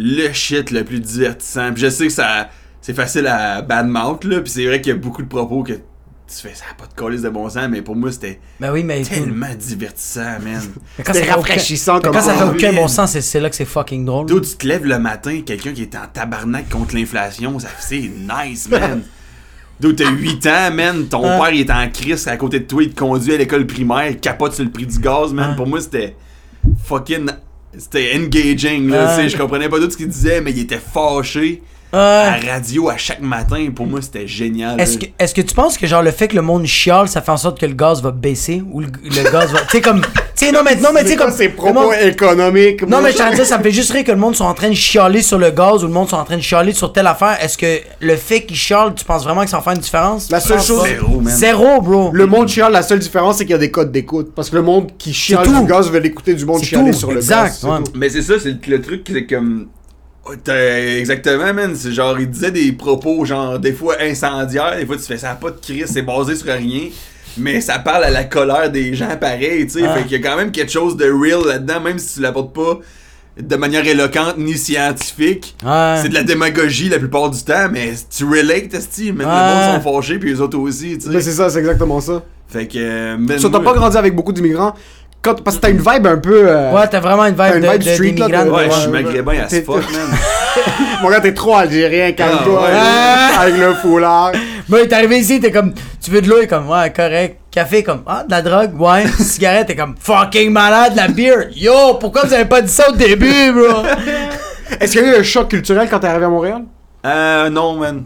le shit le plus divertissant. Puis je sais que ça c'est facile à badmouth, là, puis c'est vrai qu'il y a beaucoup de propos que tu fais ça a pas de colis de bon sens, mais pour moi, c'était Ben oui, mais. tellement divertissant, man. Mais quand C'était aucun- rafraîchissant comme Quand ça fait Ah, aucun bon sens, c'est- là que c'est fucking drôle. D'où tu te lèves le matin, quelqu'un qui est en tabarnak contre l'inflation, ça c'est nice, man. D'où t'as 8 ans, man, ton Ouais. père il est en crise à côté de toi, il te conduit à l'école primaire, il capote sur le prix du gaz, man. Ouais. Pour moi, c'était fucking. C'était engaging, là. Sais, Je comprenais pas tout ce qu'il disait, mais il était fâché Ouais. à la radio à chaque matin. Pour moi, c'était génial. Est-ce que, est-ce que tu penses que genre le fait que le monde chiale, ça fait en sorte que le gaz va baisser ou le, le gaz va. Tu sais, comme. Tu sais, non, mais, non, mais tu sais, comme. C'est le propos monde- économiques. Non, mais je t'en dis, ça me fait juste rire que le monde soit en train de chialer sur le gaz ou le monde soit en train de chialer sur telle affaire. Est-ce que le fait qu'ils chialent, tu penses vraiment que ça en fait une différence? La seule chose-? Zéro, man. Zéro, bro. Le monde chiale, la seule différence, c'est qu'il y a des codes d'écoute. Parce que le monde qui chiale du gaz veut l'écouter du monde chialer tout, sur le exact, gaz. tout. Mais c'est ça, c'est le, le truc, c'est comme. Exactement, man. C'est genre, il disait des propos, genre, des fois incendiaires, des fois tu fais ça pas de crise, c'est basé sur rien. Mais ça parle à la colère des gens pareil, tu sais. Ah. Fait qu'il y a quand même quelque chose de real là-dedans, même si tu l'apportes pas de manière éloquente ni scientifique. Ouais. C'est de la démagogie la plupart du temps, mais tu relates, esti, même Ouais. le monde sont fâchés, puis les autres aussi, tu Mais sais. c'est ça, c'est exactement ça. Fait que. euh, So, t'as pas grandi avec beaucoup d'immigrants. Quand, parce que t'as une vibe un peu. euh, Ouais, t'as vraiment une vibe une de, vibe de, street, là, de- Ouais, Ouais, je suis ouais, maghrébin as t'es- fuck, man. Mon gars, t'es trop algérien, calme-toi. ouais. hein, Avec le foulard. Moi, t'es arrivé ici, t'es comme, tu veux de l'eau, il est comme, ouais, correct. Café, comme, ah, de la drogue, ouais. Cigarette, t'es comme, fucking malade, la beer. Yo, pourquoi vous avez pas dit ça au début, bro? Est-ce qu'il y a eu un choc culturel quand t'es arrivé à Montréal? Euh, non, man.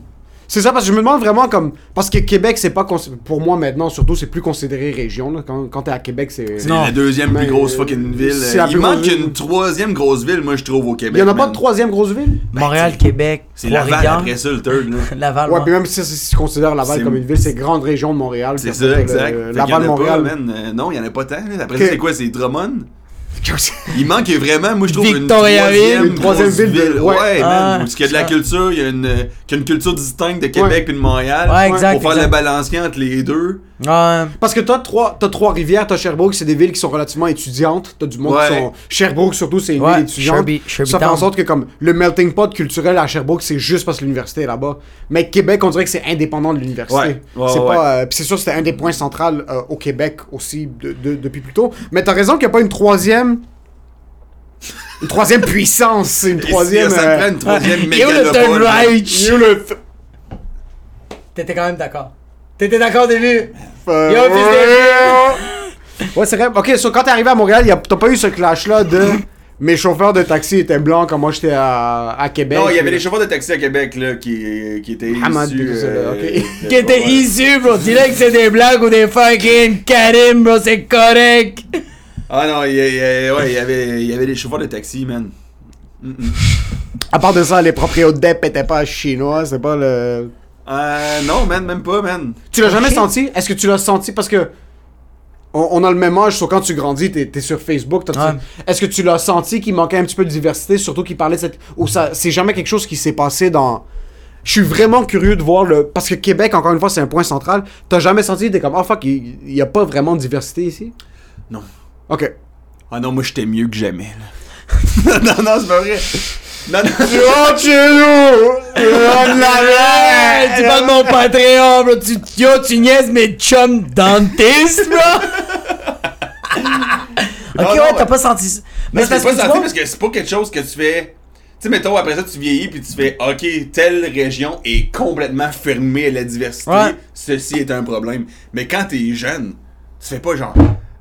C'est ça, parce que je me demande vraiment comme. Parce que Québec, c'est pas. cons- Pour moi maintenant, surtout, c'est plus considéré région. Là. Quand, quand t'es à Québec, c'est. C'est la deuxième plus grosse euh, fucking ville. la Il plus manque grosse une troisième grosse ville, moi, je trouve, au Québec. Il y en a pas de troisième grosse ville? Montréal, Québec, C'est Laval après ça, le third, là. Laval, Ouais, puis même si si tu considères Laval comme une ville, c'est grande région de Montréal. C'est ça, exact. le- Laval, Montréal. Pas, man. Euh, non, il y en a pas tant. Après c'est quoi C'est Drummond? Il manque vraiment, moi, je trouve, Victoriaville. une Une troisième troisième ville de- Ouais, ouais. man. Ah, Parce qu'il y a de la culture, il y a une, qu'il y a une culture distincte de Québec Ouais. puis de Montréal. Ouais, exact, Pour faire exact. le balancier entre les deux. Ouais. Parce que t'as trois, t'as trois rivières, t'as Sherbrooke, c'est des villes qui sont relativement étudiantes. T'as du monde Ouais. qui sont. Sherbrooke surtout, c'est une Ouais, ville étudiante. Sherby- Sherby ça fait en sorte que comme le melting pot culturel à Sherbrooke, c'est juste parce que l'université est là-bas. Mais Québec, on dirait que c'est indépendant de l'université. Ouais, ouais, c'est ouais. pas. euh, puis c'est sûr, c'était un des points centraux euh, au Québec aussi de- de- depuis plus tôt. Mais t'as raison qu'il n'y a pas une troisième. Une troisième puissance, une troisième. Ça me euh, prend une troisième Yo, le Third mégalopole. Reich! T'étais quand même d'accord. T'étais d'accord au début? Euh, Yo, fils ouais, Ouais, c'est vrai. Ok, so, quand t'es arrivé à Montréal, y a- t'as pas eu ce clash-là de mes chauffeurs de taxi étaient blancs quand moi j'étais à, à Québec. Non, il y avait des chauffeurs de taxi à Québec là, qui, qui étaient Hamad, issus. tout ça, là, ok. de- Qui était ouais. issu, bro. Dis-le que c'est des blagues ou des fucking Karim, bro. C'est correct. Ah non, il y, il y- ouais, il y avait, il y avait des chauffeurs de taxi, man. Mm-mm. À part de ça, les propriétaires d'EP étaient pas chinois, c'est pas le. Euh, non, man, même pas, man. Tu l'as jamais senti? Est-ce que tu l'as senti? Parce que. On, on a le même âge, sauf quand tu grandis, t'es es sur Facebook. Ouais. Est-ce que tu l'as senti qu'il manquait un petit peu de diversité, surtout qu'il parlait de cette. Ou ça, c'est jamais quelque chose qui s'est passé dans. Je suis vraiment curieux de voir le. Parce que Québec, encore une fois, c'est un point central. T'as jamais senti, t'es comme, oh fuck, il il y, a pas vraiment de diversité ici? Non. Ok. Ah non, moi j'étais mieux que jamais, là. non, non, c'est pas vrai. Non, non. Oh, chez nous Hey, tu parles de mon Patreon, bro. Tu, yo, tu niaises mes chums dentistes, bro. ok, Non, ouais, t'as pas senti ça. Mais c'est pas tu senti vois- parce que c'est pas quelque chose que tu fais. Tu sais, mettons, après ça, tu vieillis puis tu fais, OK, telle région est complètement fermée à la diversité. Ouais. Ceci est un problème. Mais quand t'es jeune, tu fais pas genre,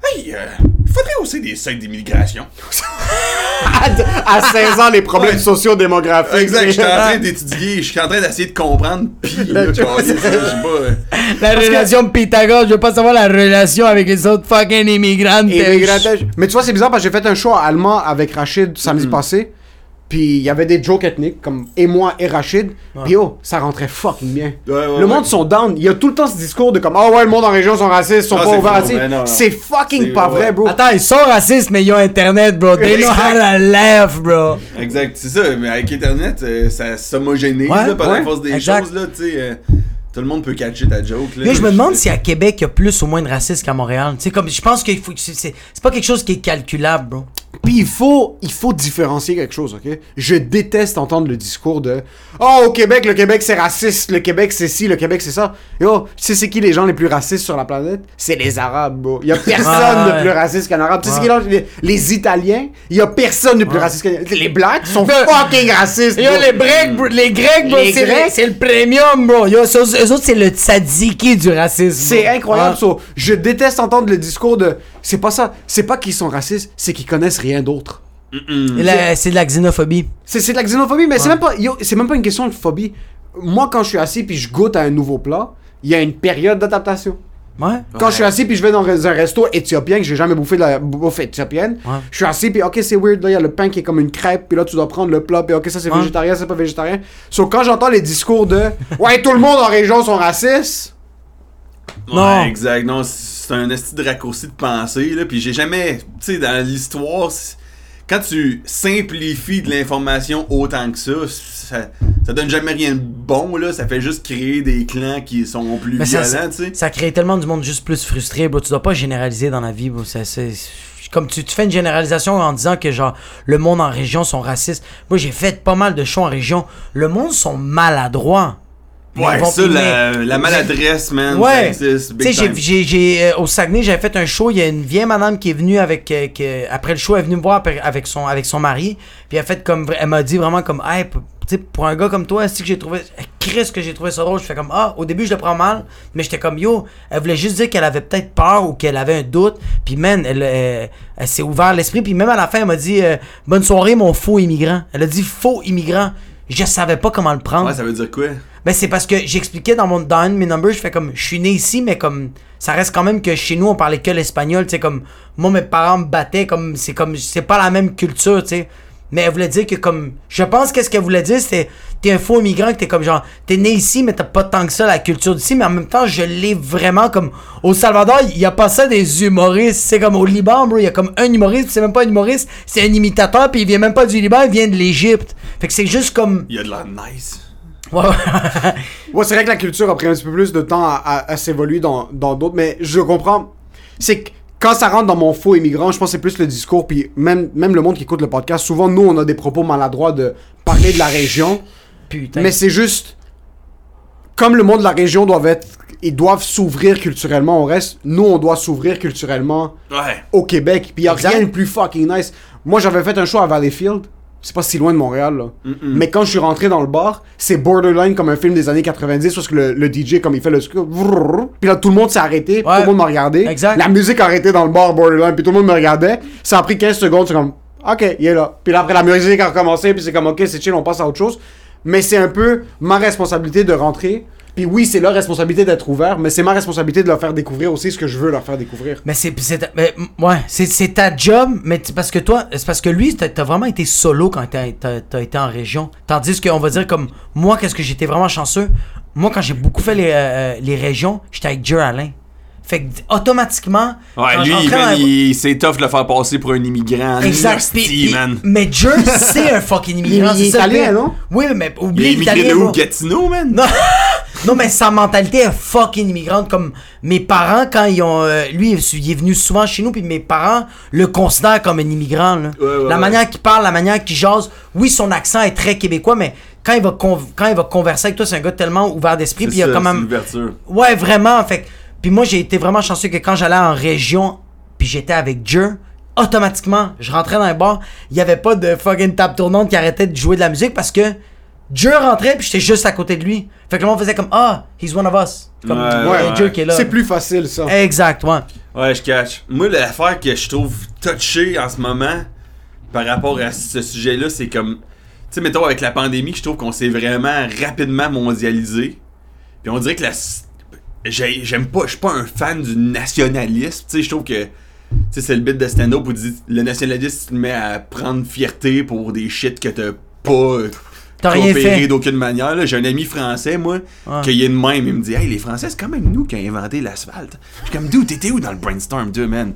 hey, euh, faudrait aussi des seuils d'immigration. À 16 ans, les problèmes Ouais. sociodémographiques. exact, je suis en train d'étudier, je suis en train d'essayer de comprendre, pis là, je sais pas. La relation de Pythagore, je veux pas savoir la relation avec les autres fucking immigrantes. Immigrantage. Mais tu vois, c'est bizarre parce que j'ai fait un show allemand avec Rachid samedi passé. Puis il y avait des jokes ethniques comme et moi et Rachid. Puis oh, ça rentrait fucking bien. Ouais, ouais, le ouais. monde sont down. Il y a tout le temps ce discours de comme oh ouais, le monde en région sont racistes, sont Ah, pas ouverts racistes. C'est fucking pas ouais. vrai, bro. Attends, ils sont racistes, mais ils ont internet, bro. They know how to laugh, bro. Exact, c'est ça, mais avec Internet, euh, ça s'homogénise Ouais, là, par ouais, la force des exact. choses, là, tu sais. euh, tout le monde peut catcher ta joke, là. Mais je me demande si à Québec, il y a plus ou moins de racisme qu'à Montréal. Tu sais, comme, je pense qu'il faut, c'est, c'est c'est pas quelque chose qui est calculable, bro. Puis il faut, il faut différencier quelque chose, ok? Je déteste entendre le discours de Oh, au Québec, le Québec c'est raciste, le Québec c'est ci, le Québec c'est ça. Yo, tu sais c'est qui les gens les plus racistes sur la planète? C'est les Arabes, bro. Il y a personne Ouais. de plus raciste qu'un Arabe. Tu sais c'est Ouais. qui les, les Italiens? Il y a personne de plus raciste qu'un Les Blacks sont fucking racistes, Yo, les Grecs, bro, les Grecs, bro, Les c'est, Grecs? c'est le premium, bro. Yo, eux, autres, c'est le tzatziki du racisme. C'est incroyable, Ah. so, Je déteste entendre le discours de C'est pas ça. C'est pas qu'ils sont racistes, c'est qu'ils connaissent rien d'autre. C'est de la xénophobie. C'est de la xénophobie, mais c'est même pas yo, c'est même pas une question de phobie. Moi, quand je suis assis puis je goûte à un nouveau plat, il y a une période d'adaptation. Ouais. Quand je suis assis puis je vais dans un resto éthiopien que j'ai jamais bouffé de la bouffe éthiopienne, Ouais. je suis assis puis ok c'est weird là il y a le pain qui est comme une crêpe puis là tu dois prendre le plat puis ok ça c'est Ouais. végétarien c'est pas végétarien. Sauf quand j'entends les discours de ouais tout le monde en région sont racistes. Ouais, Non. exact. Non, c'est un esti de raccourci de pensée, là. Puis j'ai jamais. Tu sais, dans l'histoire, quand tu simplifies de l'information autant que ça, ça, ça donne jamais rien de bon, là. Ça fait juste créer des clans qui sont plus Mais violents, ça, ça crée tellement du monde juste plus frustré, bro. Tu dois pas généraliser dans la vie, bro. Ça, c'est- Comme tu, tu fais une généralisation en disant que genre le monde en région sont racistes. Moi j'ai fait pas mal de shows en région. Le monde sont maladroits. Ouais, vont- ça, la, maladresse, man. Ouais. Tu sais, j'ai- time. j'ai, j'ai, euh, au Saguenay, j'avais fait un show. Il y a une vieille madame qui est venue avec. euh, après le show, elle est venue me voir avec son, avec son mari. Puis elle, a fait comme, elle m'a dit vraiment comme, hey, pour un gars comme toi, est-ce que j'ai trouvé. Chris, que j'ai trouvé ça drôle. Je fais comme, ah, au début, je le prends mal. Mais j'étais comme, yo, elle voulait juste dire qu'elle avait peut-être peur ou qu'elle avait un doute. Puis, man, elle, euh, elle s'est ouvert l'esprit. Puis, même à la fin, elle m'a dit, euh, bonne soirée, mon faux immigrant. Elle a dit faux immigrant. Je savais pas comment le prendre. Ouais, ça veut dire quoi? Ben c'est parce que j'expliquais dans mon dans un de mes numbers, je fais comme je suis né ici mais comme ça reste quand même que chez nous on parlait que l'espagnol, tu sais comme moi mes parents me battaient comme c'est comme c'est pas la même culture, tu sais. Mais elle voulait dire que comme je pense qu'est-ce qu'elle voulait dire c'était t'es un faux immigrant que t'es comme genre t'es né ici mais t'as pas tant que ça la culture d'ici mais en même temps je l'ai vraiment comme au Salvador il y a pas ça des humoristes c'est comme au Liban bro il y a comme un humoriste c'est même pas un humoriste c'est un imitateur puis il vient même pas du Liban il vient de l'Égypte fait que c'est juste comme Il y a de la nice. Ouais, ouais. Ouais, c'est vrai que la culture a pris un petit peu plus de temps à, à- à s'évoluer dans dans d'autres, mais je comprends. C'est que quand ça rentre dans mon faux immigrant, je pense que c'est plus le discours, puis même, même le monde qui écoute le podcast, souvent nous on a des propos maladroits de parler de la région, Putain. mais c'est juste. Comme le monde de la région doivent être. Ils doivent s'ouvrir culturellement au reste, nous on doit s'ouvrir culturellement Ouais. au Québec, puis y a Exact. rien de plus fucking nice. Moi j'avais fait un show à Valleyfield, c'est pas si loin de Montréal là. Mais quand je suis rentré dans le bar, c'est borderline comme un film des années 90 parce que le, le DJ comme il fait le puis là tout le monde s'est arrêté, Ouais. tout le monde m'a regardé. Exact. La musique a arrêté dans le bar borderline, puis tout le monde me regardait. Ça a pris 15 secondes, c'est comme OK, il est là. Puis là après la musique a recommencé, puis c'est comme OK, c'est chill, on passe à autre chose. Mais c'est un peu ma responsabilité de rentrer. Puis oui, c'est leur responsabilité d'être ouvert, mais c'est ma responsabilité de leur faire découvrir aussi ce que je veux leur faire découvrir. Mais c'est c'est mais, ouais, c'est c'est ta job, mais parce que toi, c'est parce que lui, t'as vraiment été solo quand t'as été en région. Tandis qu'on va dire comme moi, qu'est-ce que j'étais vraiment chanceux? Moi, quand j'ai beaucoup fait les, euh, les régions, j'étais avec Joe Alain. Fait que automatiquement, Ouais, quand lui, rentrais man, il- c'est tough de le faire passer pour un immigrant. Exact. Esti, Puis- puis- man. mais Joe, c'est un fucking immigrant. Il est italien, non? Oui, mais Il oublie est immigré l'italien. de où? Gatineau, man? Non, non, mais sa mentalité est fucking immigrante. Comme mes parents, quand ils ont. euh, lui, il est venu souvent chez nous, puis mes parents le considèrent comme un immigrant. là. Ouais, ouais, la ouais. manière qu'il parle, la manière qu'il jase. Oui, son accent est très québécois, mais quand il va, con- quand il va converser avec toi, c'est un gars tellement ouvert d'esprit, puis il a quand c'est même. l'ouverture. Ouais, vraiment. Fait que- puis moi, j'ai été vraiment chanceux que quand j'allais en région, puis j'étais avec Jer, automatiquement, je rentrais dans un bar, il y avait pas de fucking table tournante qui arrêtait de jouer de la musique parce que Jer rentrait, puis j'étais juste à côté de lui. Fait que le monde faisait comme Ah, he's one of us. Comme Ouais, il y a ouais. Jer qui est là. C'est plus facile ça. Exact, ouais. Ouais, je catch. Moi, l'affaire que je trouve touchée en ce moment par rapport à ce sujet-là, c'est comme. Tu sais, mettons, avec la pandémie, je trouve qu'on s'est vraiment rapidement mondialisé. Puis on dirait que la. J'ai- J'aime pas. Je suis pas un fan du nationalisme. Tu sais, je trouve que. Tu sais, c'est le bit de stand-up où tu dis, le nationaliste, tu te mets à prendre fierté pour des shit que t'as pas. Coopéré d'aucune manière. J'ai un ami français, moi, Ouais. qui est de même. Il me dit Hey, les Français, c'est quand même nous qui avons inventé l'asphalte. Je suis comme, dude, t'étais où dans le brainstorm, toi, man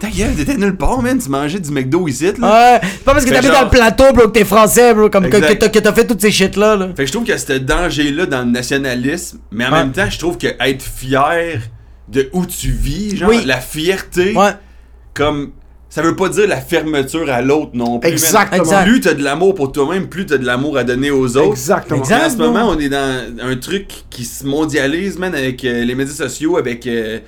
Ta gueule, t'étais nulle part, man. Tu mangeais du McDo ici, là. Ouais, c'est pas parce que t'habites genre- dans le plateau, bro, que t'es français, bro, comme que, Exact. que t'as- que t'as fait toutes ces shit-là. Là. Fait que je trouve qu'il y a ce danger-là dans le nationalisme, mais en Ouais. même temps, je trouve que être fier de où tu vis, genre, Oui. la fierté, Ouais. comme. Ça veut pas dire la fermeture à l'autre non plus. Exactement. Exact. Plus t'as de l'amour pour toi-même, plus t'as de l'amour à donner aux autres. Exactement. Exact. Mais en ce moment, on est dans un truc qui se mondialise, man, avec euh, les médias sociaux, avec euh,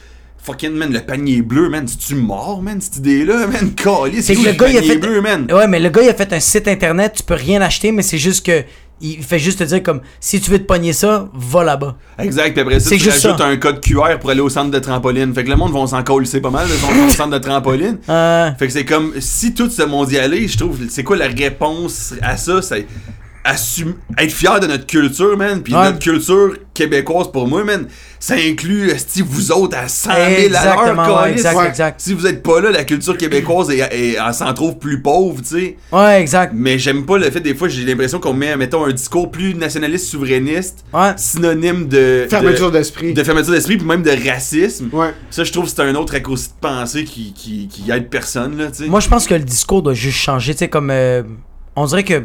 fucking, man, le panier bleu, man. C'est-tu mort, man, cette idée-là, man? Calé, C'est c'est le le gars, il a panier fait. bleu, man? Ouais, mais le gars, il a fait un site internet, tu peux rien acheter, mais c'est juste que. Il fait juste te dire comme si tu veux te pogner ça, va là-bas. Exact, puis après ça, C'est tu juste rajoutes ça. un code QR pour aller au centre de trampoline. Fait que le monde va s'en coller pas mal, le centre de trampoline. Euh, Fait que c'est comme, si tout se mondialise, je trouve, c'est quoi la réponse à ça? C'est être fier de notre culture, man. Puis Ouais. notre culture québécoise, pour moi, man, ça inclut, esti, vous autres, à 100 000 à l'heure, ouais, exact, Ouais. exact. Si vous êtes pas là, la culture québécoise, est- est- elle s'en trouve plus pauvre, tu sais. Ouais, exact. Mais j'aime pas le fait, des fois, j'ai l'impression qu'on met, mettons, un discours plus nationaliste, souverainiste, Ouais. synonyme de... Fermeture de- d'esprit. de fermeture d'esprit, puis même de racisme. Ouais. Ça, je trouve que c'est un autre raccourci de pensée qui, qui, qui aide personne, là, tu sais. Moi, je pense que le discours doit juste changer. Tu sais, comme. euh, on dirait que.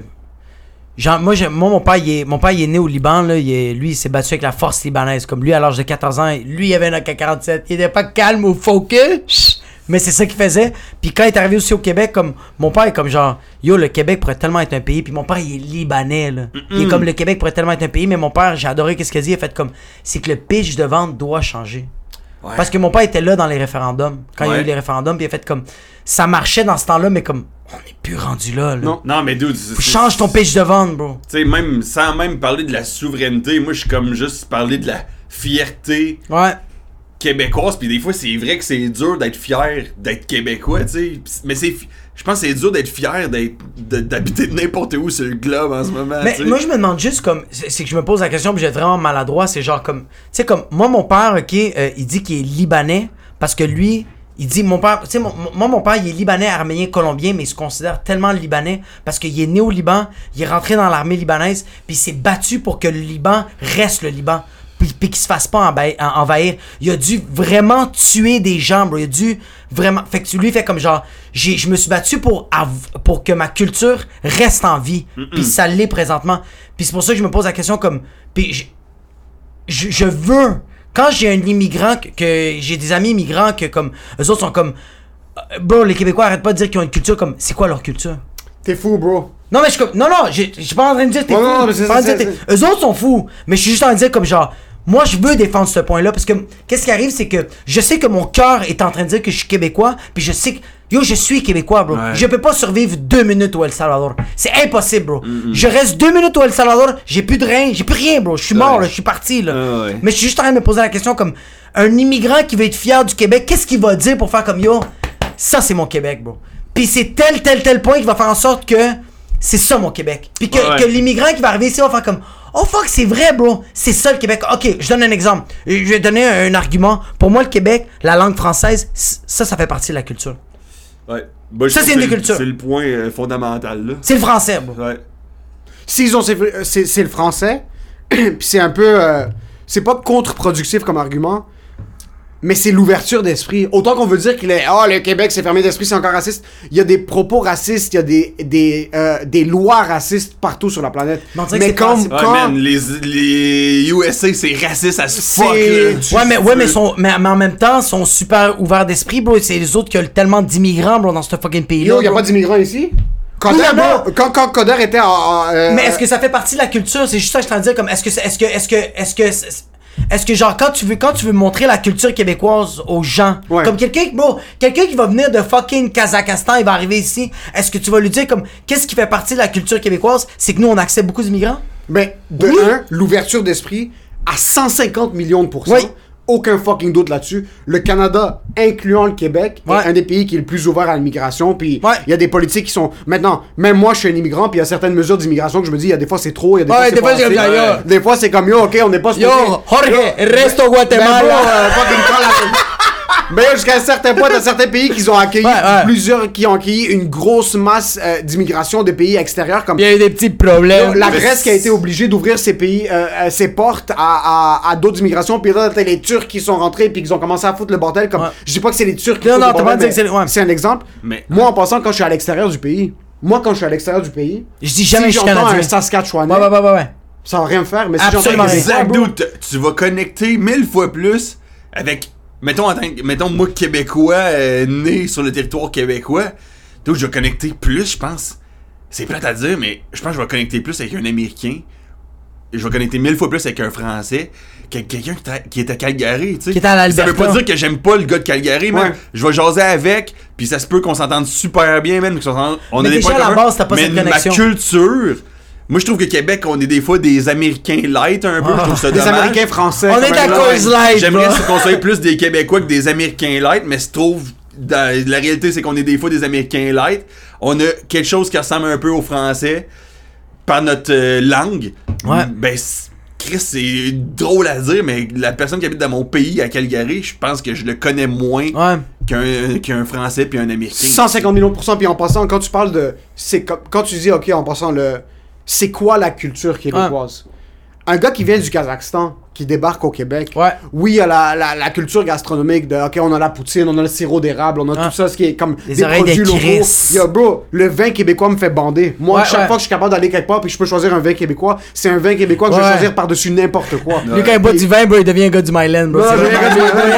Genre, moi, moi, mon père, il est, mon père, il est né au Liban, là. Il est- lui, il s'est battu avec la force libanaise. Comme lui, à l'âge de 14 ans, lui, il avait un AK-47. Il était pas calme ou focus. Mais c'est ça qu'il faisait. Puis quand il est arrivé aussi au Québec, comme mon père est comme genre, yo, le Québec pourrait tellement être un pays. Puis mon père, il est libanais, là. Il est comme le Québec pourrait tellement être un pays. Mais mon père, j'ai adoré qu'est-ce qu'il a dit. Il a fait comme, c'est que le pitch de vente doit changer. Ouais. Parce que mon père était là dans les référendums. Quand il y a eu les référendums, puis il a fait comme. Ça marchait dans ce temps-là, mais comme. On n'est plus rendu là. là. Non. Non, mais dude, Faut change ton pitch de vente, bro. Tu sais, même sans même parler de la souveraineté, moi, je suis comme juste parler de la fierté Ouais. québécoise. Puis des fois, c'est vrai que c'est dur d'être fier d'être québécois, tu sais. Mais c'est. Je pense que c'est dur d'être fier d'habiter n'importe où sur le globe en ce moment. Mais moi, je me demande juste comme. C'est c'est que je me pose la question, puis j'ai vraiment maladroit. C'est genre comme. Tu sais, comme. Moi, mon père, ok, euh, il dit qu'il est libanais parce que lui. Il dit, mon père, tu sais, mon- moi, mon père, il est libanais, arménien, colombien, mais il se considère tellement libanais parce qu'il est né au Liban, il est rentré dans l'armée libanaise, puis il s'est battu pour que le Liban reste le Liban. puis, puis qu'il se fasse pas envahir. Il a dû vraiment tuer des gens, bro. Il a dû vraiment. Fait que lui, fait comme genre, je me suis battu pour, pour que ma culture reste en vie. Puis ça l'est présentement. Puis c'est pour ça que je me pose la question comme. Puis je, je, je veux. Quand j'ai un immigrant, que, que j'ai des amis immigrants que comme. Eux autres sont comme. euh, Bro, les Québécois arrêtent pas de dire qu'ils ont une culture comme. C'est quoi leur culture? T'es fou, bro. Non, mais je suis comme. Non, non, je suis pas en train de dire que t'es fou. non, mais c'est- Eux autres sont fous. Mais je suis juste en train de dire comme genre. Moi, je veux défendre ce point-là parce que qu'est-ce qui arrive, c'est que je sais que mon cœur est en train de dire que je suis québécois, puis je sais que yo, je suis québécois, bro. Ouais. Je peux pas survivre deux minutes au El Salvador. C'est impossible, bro. Je reste deux minutes au El Salvador, j'ai plus de rein, j'ai plus rien, bro. Je suis mort, Ouais. là, je suis parti, là. Ouais. Mais je suis juste en train de me poser la question comme un immigrant qui veut être fier du Québec, qu'est-ce qu'il va dire pour faire comme yo, ça c'est mon Québec, bro. Puis c'est tel, tel, tel point qui va faire en sorte que c'est ça mon Québec. Puis que, l'immigrant qui va arriver ici va faire comme oh fuck, c'est vrai, bro, c'est ça le Québec. Ok, je donne un exemple. Je vais donner un, un argument. Pour moi, le Québec, la langue française, ça, ça fait partie de la culture. Ouais. Ça, c'est une des cultures. C'est le point euh, fondamental, là. C'est le français, bro. Ouais. S'ils ont. C'est c'est- c'est le français, puis c'est un peu. euh, c'est pas contre-productif comme argument, mais c'est l'ouverture d'esprit. Autant qu'on veut dire qu'il est. Oh, le Québec, c'est fermé d'esprit, c'est encore raciste. Il y a des propos racistes, il y a des, des, euh, des lois racistes partout sur la planète. Mais comme. pas Ouais, quand- man, les, les USA, c'est raciste as fuck, C'est- là. Ouais, mais, ouais, mais, sont, mais, mais en même temps, sont super ouverts d'esprit, bro. C'est les autres qui ont tellement d'immigrants, bro, dans ce fucking pays-là. Yo, y a pas d'immigrants ici? Coder, quand, quand Coder était en. en, euh, Mais est-ce que ça fait partie de la culture? C'est juste ça que je t'en dire comme est-ce que est-ce que est-ce que est-ce que est-ce que genre quand tu veux quand tu veux montrer la culture québécoise aux gens Ouais. comme quelqu'un bro quelqu'un qui va venir de fucking Kazakhstan il va arriver ici est-ce que tu vas lui dire comme qu'est-ce qui fait partie de la culture québécoise? C'est que nous on accepte beaucoup d'immigrants? Ben, de Oui. un, l'ouverture d'esprit à 150 millions de pourcents. Oui. Aucun fucking doute là-dessus. Le Canada, incluant le Québec, Ouais. est un des pays qui est le plus ouvert à l'immigration. Puis il Ouais. y a des politiques qui sont. Maintenant, même moi, je suis un immigrant, puis il y a certaines mesures d'immigration que je me dis, il y a des fois c'est trop, il y a des Ouais, fois c'est des fois, pas c'est assez. comme, yo. Des fois c'est comme yo, ok, on n'est pas Yo, Jorge, Yo, reste au ben, Guatemala. bro, euh, la- Mais jusqu'à un certain point, t'as certains pays qui ont accueilli Ouais, ouais. plusieurs, qui ont accueilli une grosse masse euh, d'immigration de pays extérieurs comme il y a eu des petits problèmes la Grèce qui a été obligée d'ouvrir ses pays, euh, euh, ses portes à, à, à d'autres immigrations. Puis là, t'as les Turcs qui sont rentrés puis qui ont commencé à foutre le bordel. Comme, Ouais. Je dis pas que c'est les Turcs qui Non, foutent non, que c'est un exemple. Mais- Moi, en passant, quand je suis à l'extérieur du pays, moi, quand je suis à l'extérieur du pays, je dis jamais si je suis canadien un Saskatchewanais, ouais ouais ouais ouais, ouais. ça va rien me faire. Mais si j'entends Absolument un dude. Tu vas connecter mille fois plus avec. Mettons, en tant que- mettons moi, Québécois, euh, né sur le territoire québécois. Dude, je vais connecter plus, je pense. C'est plate à dire, mais je pense que je vais connecter plus avec un Américain. Je vais connecter mille fois plus avec un Français qu'avec quelqu'un qui, qui est à Calgary, tu sais. Qui est à Ça veut l'Alberta. pas dire que j'aime pas le gars de Calgary, man. Ouais. Je vais jaser avec, puis ça se peut qu'on s'entende super bien, s'entende- On Mais a déjà, à la base, t'as pas mais cette connexion. ma culture... Moi, je trouve que Québec, on est des fois des Américains light un peu. Je trouve ça les dommage. Américains français. on est à cause light J'aimerais qu'on soit plus des Québécois que des Américains light, mais je trouve. dans- la réalité, c'est qu'on est des fois des Américains light. On a quelque chose qui ressemble un peu au français par notre euh, langue. Ouais. Ben, c'est- Chris, c'est drôle à dire, mais la personne qui habite dans mon pays, à Calgary, je pense que je le connais moins ouais qu'un qu'un Français puis un Américain. 150 millions de pourcents. Puis en passant, quand tu parles de. c'est Quand tu dis, ok, en passant, le. C'est quoi la culture québécoise? Un gars qui vient du Kazakhstan, qui débarque au Québec. Ouais. Oui, il y a la, la, la culture gastronomique de, ok, on a la poutine, on a le sirop d'érable, on a Ah. tout ça, ce qui est comme Les des oreilles produits de locaux. Yo, bro, le vin québécois me fait bander. Moi, Ouais, chaque ouais. fois que je suis capable d'aller quelque part puis je peux choisir un vin québécois, c'est un vin québécois que je vais choisir par-dessus n'importe quoi. Lui, quand il boit du vin, bro, il devient un gars du Myland, bro. Non,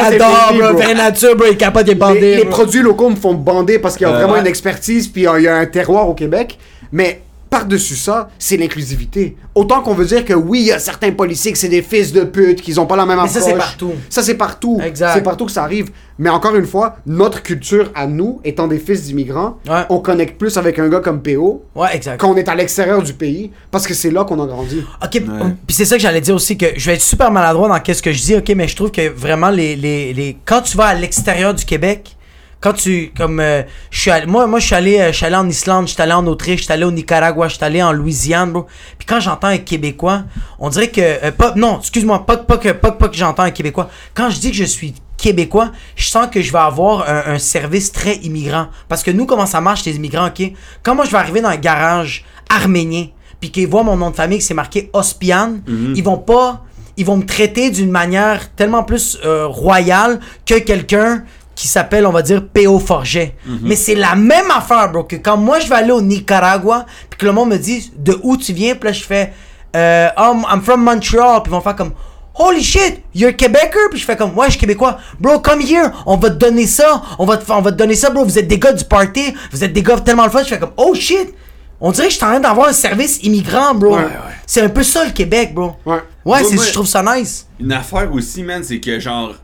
il adore, bro. Vin nature, bro, il capote, il est bandé. les, les produits locaux me font bander parce qu'il y a Euh, vraiment ouais. une expertise puis il y a un terroir au Québec. Mais par-dessus ça, c'est l'inclusivité. Autant qu'on veut dire que oui, il y a certains policiers que c'est des fils de pute, qu'ils ont pas la même Mais approche. ça, c'est partout. Ça, c'est partout. Exact. C'est partout que ça arrive. Mais encore une fois, notre culture à nous, étant des fils d'immigrants, Ouais. on connecte plus avec un gars comme PO Ouais, exact. quand on est à l'extérieur du pays parce que c'est là qu'on a grandi. Ok, puis c'est ça que j'allais dire aussi, que je vais être super maladroit dans qu'est-ce que je dis, ok, mais je trouve que vraiment, les, les, les... quand tu vas à l'extérieur du Québec, quand tu, comme, euh, je suis allé- moi, moi, je suis allé, euh, je suis allé en Islande, je suis allé en Autriche, je suis allé au Nicaragua, je suis allé en Louisiane, bro. Puis quand j'entends un Québécois, on dirait que, euh, pas, non, excuse-moi, pas, pas que, pas, pas que j'entends un Québécois. Quand je dis que je suis Québécois, je sens que je vais avoir un, un service très immigrant. Parce que nous, comment ça marche, les immigrants, ok? Quand moi, je vais arriver dans un garage arménien, puis qu'ils voient mon nom de famille, que c'est marqué Ospian, ils vont pas ils vont me traiter d'une manière tellement plus euh, royale que quelqu'un qui s'appelle, on va dire, P.O. Forget. Mais c'est la même affaire, bro, que quand moi je vais aller au Nicaragua, puis que le monde me dit de où tu viens, puis là je fais, euh, oh, I'm from Montreal, puis ils vont faire comme, Holy shit, you're Québécois? Puis je fais comme, ouais, je suis Québécois. Bro, come here, on va te donner ça, on va te, on va te donner ça, bro. Vous êtes des gars du party, vous êtes des gars tellement le fun. Je fais comme, oh shit, on dirait que je suis en train d'avoir un service immigrant, bro. Ouais, ouais. C'est un peu ça le Québec, bro. Ouais. Ouais, c'est, je trouve ça nice. Une affaire aussi, man, c'est que genre.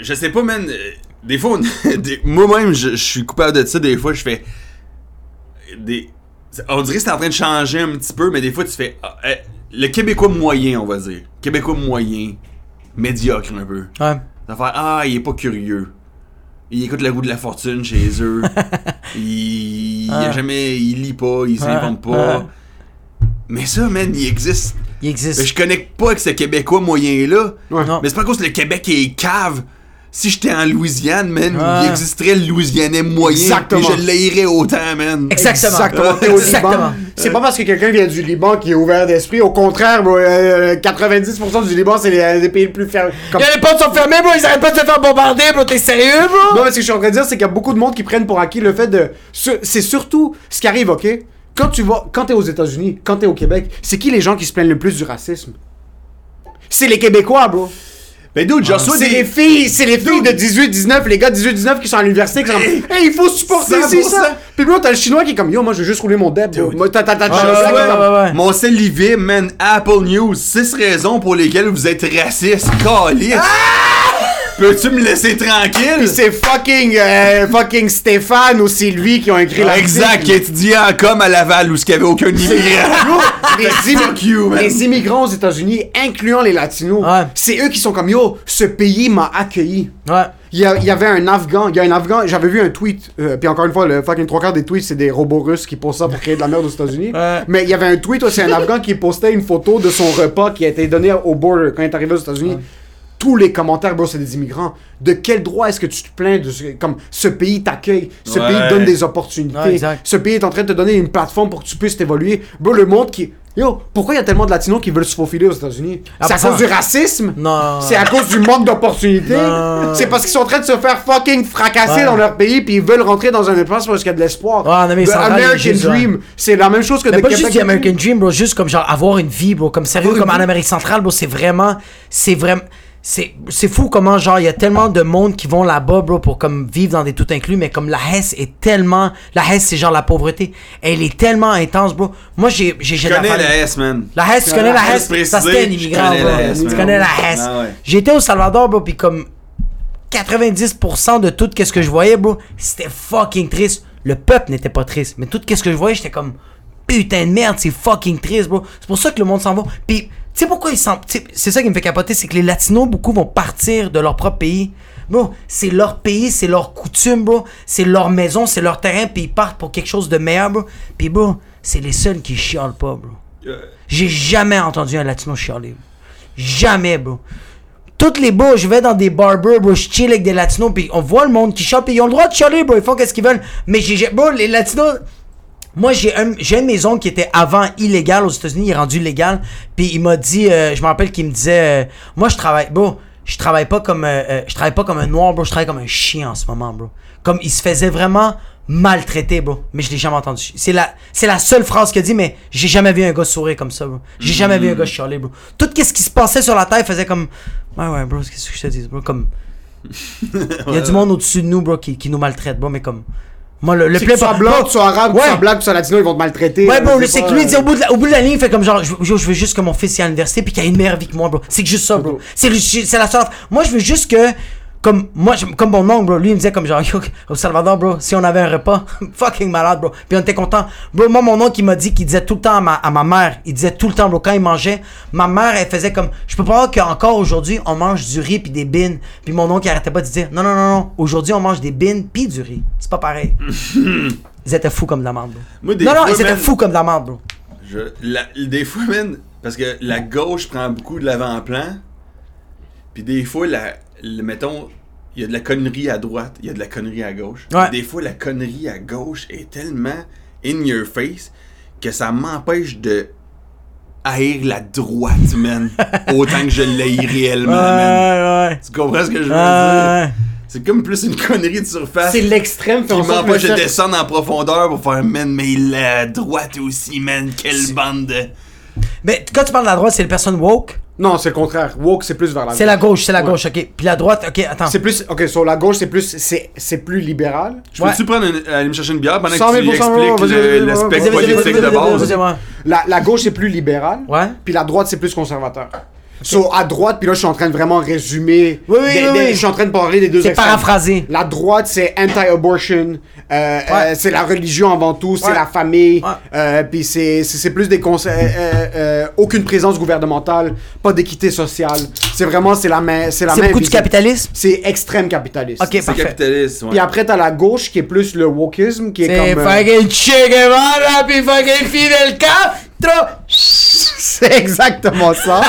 Je sais pas, man. Des fois, on- des- moi-même, je, je suis coupable de ça. Des fois, je fais. Des. On dirait que c'est en train de changer un petit peu, mais des fois, tu fais. ah, euh, le Québécois moyen, on va dire. Québécois moyen. Médiocre un peu. Ouais. Ça fait Ah, il est pas curieux. Il écoute la roue de la fortune chez eux. il, il a jamais. Il lit pas, il s'invente Ah. pas. Ah. Mais ça, man, il existe. Il existe. Mais je connecte pas avec ce Québécois moyen-là. Ouais. Non. Mais c'est pas cause que le Québec est cave. Si j'étais en Louisiane, man, Ouais. il existerait le Louisianais moyen. Exactement. Et je l'haïrais autant, man. Exactement. Exactement. Exactement. C'est pas parce que quelqu'un vient du Liban qui est ouvert d'esprit. Au contraire, bro, euh, 90% du Liban, c'est les, euh, les pays les plus fermés. Comme- les portes sont fermées, bro. Ils arrêtent pas de se faire bombarder, bro. T'es sérieux, bro? Non, mais ce que je suis en train de dire, c'est qu'il y a beaucoup de monde qui prennent pour acquis le fait de. ce- C'est surtout ce qui arrive, ok? Quand tu vas. Quand t'es aux États-Unis, quand t'es au Québec, c'est qui les gens qui se plaignent le plus du racisme? C'est les Québécois, bro. Ben, dude, je reçois C'est des. les filles, c'est les filles de 18-19, les gars de 18-19 qui sont à l'université qui sont comme, hey, il faut supporter 100%. ci, ça. Puis bro, t'as le chinois qui est comme, yo, moi je veux juste rouler mon deb, bro. Dude. Moi, t'as, t'as, t'as, Ah, ouais, ouais, ouais. Mon Livy, man, Apple News, 6 raisons pour lesquelles vous êtes raciste. Calice. Peux-tu me laisser tranquille? Puis c'est fucking, euh, fucking Stéphane ou Sylvie qui ont écrit la Exact, qui étudiait en com à Laval où il n'y avait aucun immigrant. les, Fuck you, man. les immigrants aux États-Unis, incluant les Latinos, Ouais. c'est eux qui sont comme yo, ce pays m'a accueilli. Ouais. Il y, a- il y avait un Afghan, il y a un Afghan, j'avais vu un tweet, euh, puis encore une fois, le fucking trois quarts des tweets, c'est des robots russes qui postent ça pour créer de la merde aux États-Unis. Ouais. Mais il y avait un tweet aussi, un Afghan qui postait une photo de son repas qui a été donné au border quand il est arrivé aux États-Unis. Tous les commentaires, bro, c'est des immigrants. De quel droit est-ce que tu te plains de ce, comme ce pays t'accueille, ce Ouais. pays te donne des opportunités, Ouais, ce pays est en train de te donner une plateforme pour que tu puisses t'évoluer. Bro, le monde qui. Yo, pourquoi il y a tellement de latinos qui veulent se faufiler aux États-Unis? Ah, C'est à cause du racisme? Non. C'est à cause du manque d'opportunités? Non. C'est parce qu'ils sont en train de se faire fucking fracasser Ouais. dans leur pays puis ils veulent rentrer dans un espace parce qu'il y a de l'espoir. Ouais, The American ouais. Dream, c'est la même chose que Mais de pas Québec juste American Dream, bro. Juste comme genre avoir une vie, bro. Comme sérieux, comme en. Amérique centrale, bro. C'est vraiment. C'est vraiment. C'est, c'est fou comment genre il y a tellement de monde qui vont là-bas bro pour comme vivre dans des tout inclus mais comme la Hesse est tellement la Hesse c'est genre la pauvreté. Elle est tellement intense bro. Moi j'ai j'ai Je connais la la S, man. la Hesse tu connais la Hesse? Ça c'était un immigrant connais bro. la Hesse, tu connais la Hesse? Ah ouais. j'étais au Salvador bro puis comme 90% de tout ce que je voyais bro c'était fucking triste. Le peuple n'était pas triste mais tout ce que je voyais j'étais comme putain de merde, c'est fucking triste, bro. C'est pour ça que le monde s'en va. Puis, sais pourquoi ils sais, C'est ça qui me fait capoter, c'est que les Latinos, beaucoup, vont partir de leur propre pays. Bro, c'est leur pays, c'est leur coutume, bro. C'est leur maison, c'est leur terrain, puis ils partent pour quelque chose de meilleur, bro. Puis, bro, c'est les seuls qui chialent pas, bro. J'ai jamais entendu un Latino chialer. bro. Jamais, bro. Toutes les bros, je vais dans des barbers, bro, je chill avec des latinos, puis on voit le monde qui chiale, puis ils ont le droit de chialer, bro, ils font qu'est-ce qu'ils veulent. Mais j'ai- bro, les latinos, moi, j'ai un, j'ai une maison qui était avant illégale aux États-Unis, il est rendu légal. Puis il m'a dit, euh, je me rappelle qu'il me disait, euh, moi je travaille, bro, je travaille pas comme, euh, euh, je travaille pas comme un noir, bro, je travaille comme un chien en ce moment, bro. Comme il se faisait vraiment maltraiter, bro. Mais je l'ai jamais entendu. C'est la, c'est la seule phrase qu'il a dit, mais j'ai jamais vu un gars sourire comme ça, bro. J'ai jamais vu un gars chialer, bro. Tout ce qui se passait sur la terre faisait comme, ouais, ouais, bro, qu'est-ce que je te dis, bro, comme. Il y a du monde au-dessus de nous, bro, qui, qui nous maltraite, bro, mais comme. Moi, le, le que tu sois bro, blanc, que tu sois arabe, que Ouais. sois black, que tu sois latino, ils vont te maltraiter. Ouais, bro, c'est que lui, il dit au bout, de la, au bout de la ligne, il fait comme genre, je, je- veux juste que mon fils y à l'université puis qu'il ait une meilleure vie que moi, bro. C'est que juste ça, bro. C'est la seule. Moi, je veux juste que, comme, moi, je- comme mon oncle, bro, lui, il me disait comme genre, yo, au Salvador, bro, si on avait un repas, fucking malade, bro. Puis on était content. Bro, moi, mon oncle, il m'a dit qu'il disait tout le temps à ma, à ma mère, il disait tout le temps, bro, quand il mangeait, ma mère, elle faisait comme, je peux pas voir qu'encore aujourd'hui, on mange du riz puis des bines. Puis mon oncle, il arrêtait pas de dire, non, non, non, non, aujourd'hui, on mange des bines puis du riz. C'est pas pareil. ils étaient fous comme de la merde, bro. Moi, des non, non, ils étaient fous comme de la merde, bro. Je, la- des fois, man, parce que la gauche prend beaucoup de l'avant-plan, puis des fois, la, le, mettons, il y a de la connerie à droite, il y a de la connerie à gauche. Ouais. Des fois, la connerie à gauche est tellement in your face que ça m'empêche de haïr la droite, man. Autant que je l'haïs réellement, man. Ouais, ouais. Tu comprends ce que je veux Ouais, dire? C'est comme plus une connerie de surface. C'est l'extrême qui m'empêche de descendre en profondeur pour faire, man, mais la droite aussi, man. Quelle bande de. Mais quand tu parles de la droite, c'est les personnes woke? Non, c'est le contraire. Woke, c'est plus vers la C'est la gauche, c'est la Ouais. gauche, ok. Puis la droite, ok, attends. C'est plus. Ok, sur la gauche, c'est plus. C'est c'est plus libéral. Je peux-tu prendre une- aller me chercher une bière pendant 100 000 que tu expliques l'aspect politique de base? Ouais. La, la gauche, c'est plus libéral. Ouais. Puis la droite, c'est plus conservateur. So, à droite, puis là, je suis en train de vraiment résumer. Oui, oui, des- oui, des- oui. Je suis en train de parler des deux C'est paraphrasé. La droite, c'est anti-abortion. euh, euh, c'est la religion avant tout. C'est Ouais. la famille. Ouais. euh, puis c'est c'est- c'est plus des conseils. euh, euh, aucune présence gouvernementale. Pas d'équité sociale. C'est vraiment, c'est la main. C'est C'est beaucoup du capitalisme? C'est extrême capitaliste. Ok, C'est parfait. capitaliste, ouais. Puis après, t'as la gauche qui est plus le wokisme, qui est C'est comme. euh, fucking Che Guevara, puis fucking Fidel Castro. C'est exactement ça.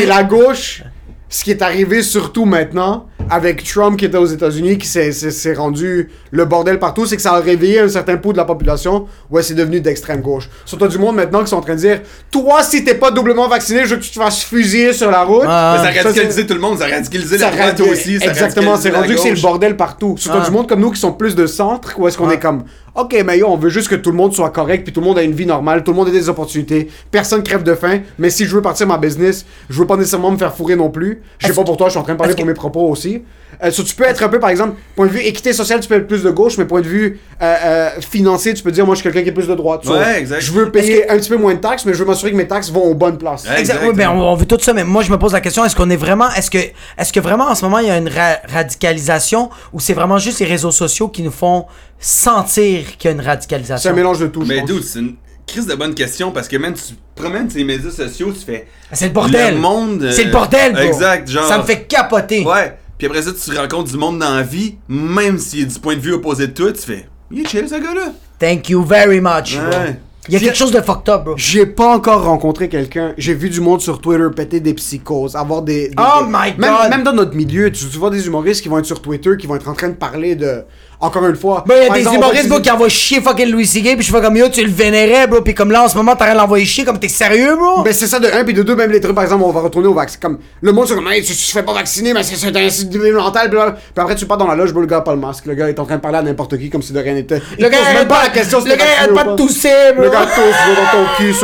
Et la gauche, ce qui est arrivé surtout maintenant, avec Trump qui était aux États-Unis, qui s'est- rendu le bordel partout, c'est que ça a réveillé un certain pot de la population où c'est devenu d'extrême gauche. Surtout du monde maintenant qui sont en train de dire Toi, si t'es pas doublement vacciné, je veux que tu te fasses fusiller sur la route. Ah. Mais ça a radicalisé tout le monde, ça a radicalisé Ça la droite aussi. ça a Exactement, c'est rendu que c'est le bordel partout. Surtout Ah. du monde comme nous qui sont plus de centre, où est-ce qu'on Ah. est comme, ok, mais yo, on veut juste que tout le monde soit correct, puis tout le monde a une vie normale, tout le monde a des opportunités, personne crève de faim, mais si je veux partir ma business, je veux pas nécessairement me faire fourrer non plus. Je sais pas pour toi, je suis en train de parler pour que- mes propos aussi. Euh, so, tu peux être un peu, par exemple, point de vue équité sociale, tu peux être plus de gauche, mais point de vue euh, euh, financier, tu peux dire, moi, je suis quelqu'un qui est plus de droite. So, Ouais, exact. Je veux payer un petit peu moins de taxes, mais je veux m'assurer que mes taxes vont aux bonnes places. Ouais. Exact. Exact. Oui, ben on, on veut tout ça, mais moi je me pose la question est-ce qu'on est vraiment, est-ce que, est-ce que vraiment en ce moment il y a une ra- radicalisation ou c'est vraiment juste les réseaux sociaux qui nous font sentir qu'il y a une C'est radicalisation un mélange de tout, Mais dude, c'est une crise de bonne question parce que même tu promènes tes médias sociaux, tu fais. C'est le bordel. Le monde. euh, C'est le bordel, bro. Exact, genre. Ça me fait capoter. Ouais. Puis après ça, tu rencontres du monde dans la vie, même s'il est du point de vue opposé de toi, tu fais. Il est chill, ce gars-là. Thank you very much. bro. Ouais. Il y a quelque chose de fucked up, bro. J'ai pas encore rencontré quelqu'un. J'ai vu du monde sur Twitter péter des psychoses, avoir des. des- Oh des- my même, God. Même dans notre milieu, tu, tu vois des humoristes qui vont être sur Twitter, qui vont être en train de parler de. Encore une fois. Ben, il y a par des humoristes, bro, qui envoient chier fucking Louis C.K. Puis je fais comme yo, tu le vénérais, bro. Puis comme là, en ce moment, t'as rien l'envoyer chier. Comme t'es sérieux, bro? Ben c'est ça de un puis de deux même les trucs par exemple on va retourner au vaccin comme le monde c'est comme hey, tu te fais pas vacciner mais c'est un site mental puis, après tu pars dans la loge bro, le gars a pas le masque le gars est en train de parler à n'importe qui comme si de rien n'était le gars même pas la question le gars pas de tousser, bro. le gars tousse dans ton cul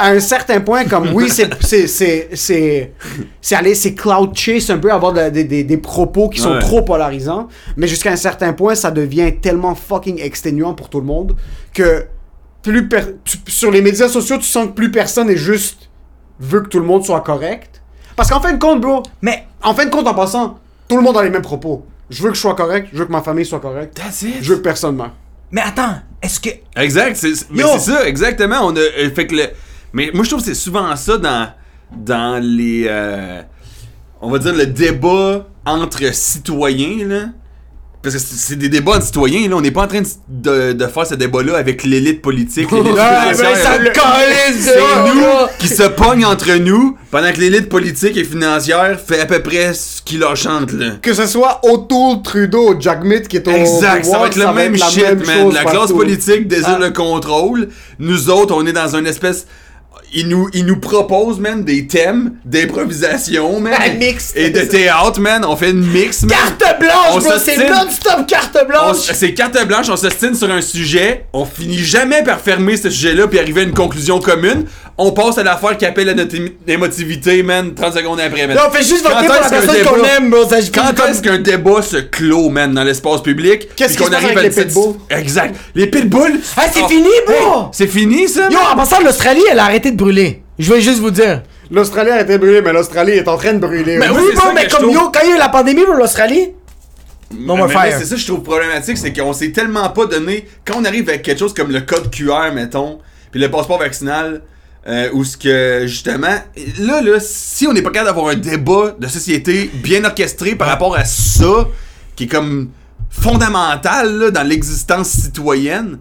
à un certain point comme oui c'est c'est c'est c'est c'est aller c'est cloud chase un peu avoir de- des- des des propos qui sont Ouais. trop polarisants mais jusqu'à un certain point ça devient tellement fucking exténuant pour tout le monde que plus per- tu- sur les médias sociaux tu sens que plus personne est juste veut que tout le monde soit correct parce qu'en fin de compte bro Mais, en fin de compte en passant tout le monde a les mêmes propos je veux que je sois correct je veux que ma famille soit correcte That's it. je veux que personne meure mais attends, est-ce que. Exact, c'est ça, exactement. On a euh, fait que le mais moi je trouve que c'est souvent ça dans dans les euh, on va dire le débat entre citoyens là. Parce que c'est des débats entre citoyens là, on n'est pas en train de, de- de faire ce débat-là avec l'élite politique, l'élite Ah, ça C'est nous qui se pognent entre nous pendant que l'élite politique et financière fait à peu près ce qui leur chante là. que ce soit O'Toole, Trudeau, Jack Mitt qui est au Exact, ça pouvoir, va être le même shit, man. La classe politique désire Ah. le contrôle. Nous autres, on est dans une espèce. Ils nous, ils nous proposent, man, des thèmes d'improvisation, man. Un mix. Et de théâtre, man. On fait une mix, man. Carte blanche, On bro, c'est non-stop carte blanche. C'est carte blanche, on s'ostine sur un sujet, on finit jamais par fermer ce sujet-là puis arriver à une conclusion commune. On passe à l'affaire qui appelle à notre émotivité, man, 30 secondes après, man. Non, on fait juste voter pour la personne qu'on aime, bro. Quand est-ce qu'un débat se clôt, man, dans l'espace public? Qu'est-ce se passe avec les pitbulls? Exact. Les pitbulls! Ah, c'est Oh, fini, bro. c'est fini, ça? Yo, en passant, l'Australie, elle a arrêté de brûler. Je vais juste vous dire. L'Australie a été brûlée, mais l'Australie est en train de brûler. Mais oui, ça mais comme yo, quand il y a eu la pandémie pour l'Australie. No more Mais. C'est ça que je trouve problématique, c'est qu'on s'est tellement pas donné. Quand on arrive avec quelque chose comme le code QR, mettons, puis le passeport vaccinal, euh, ou ce que justement, là, là, si on n'est pas capable d'avoir un débat de société bien orchestré par rapport à ça, qui est comme fondamental là, dans l'existence citoyenne,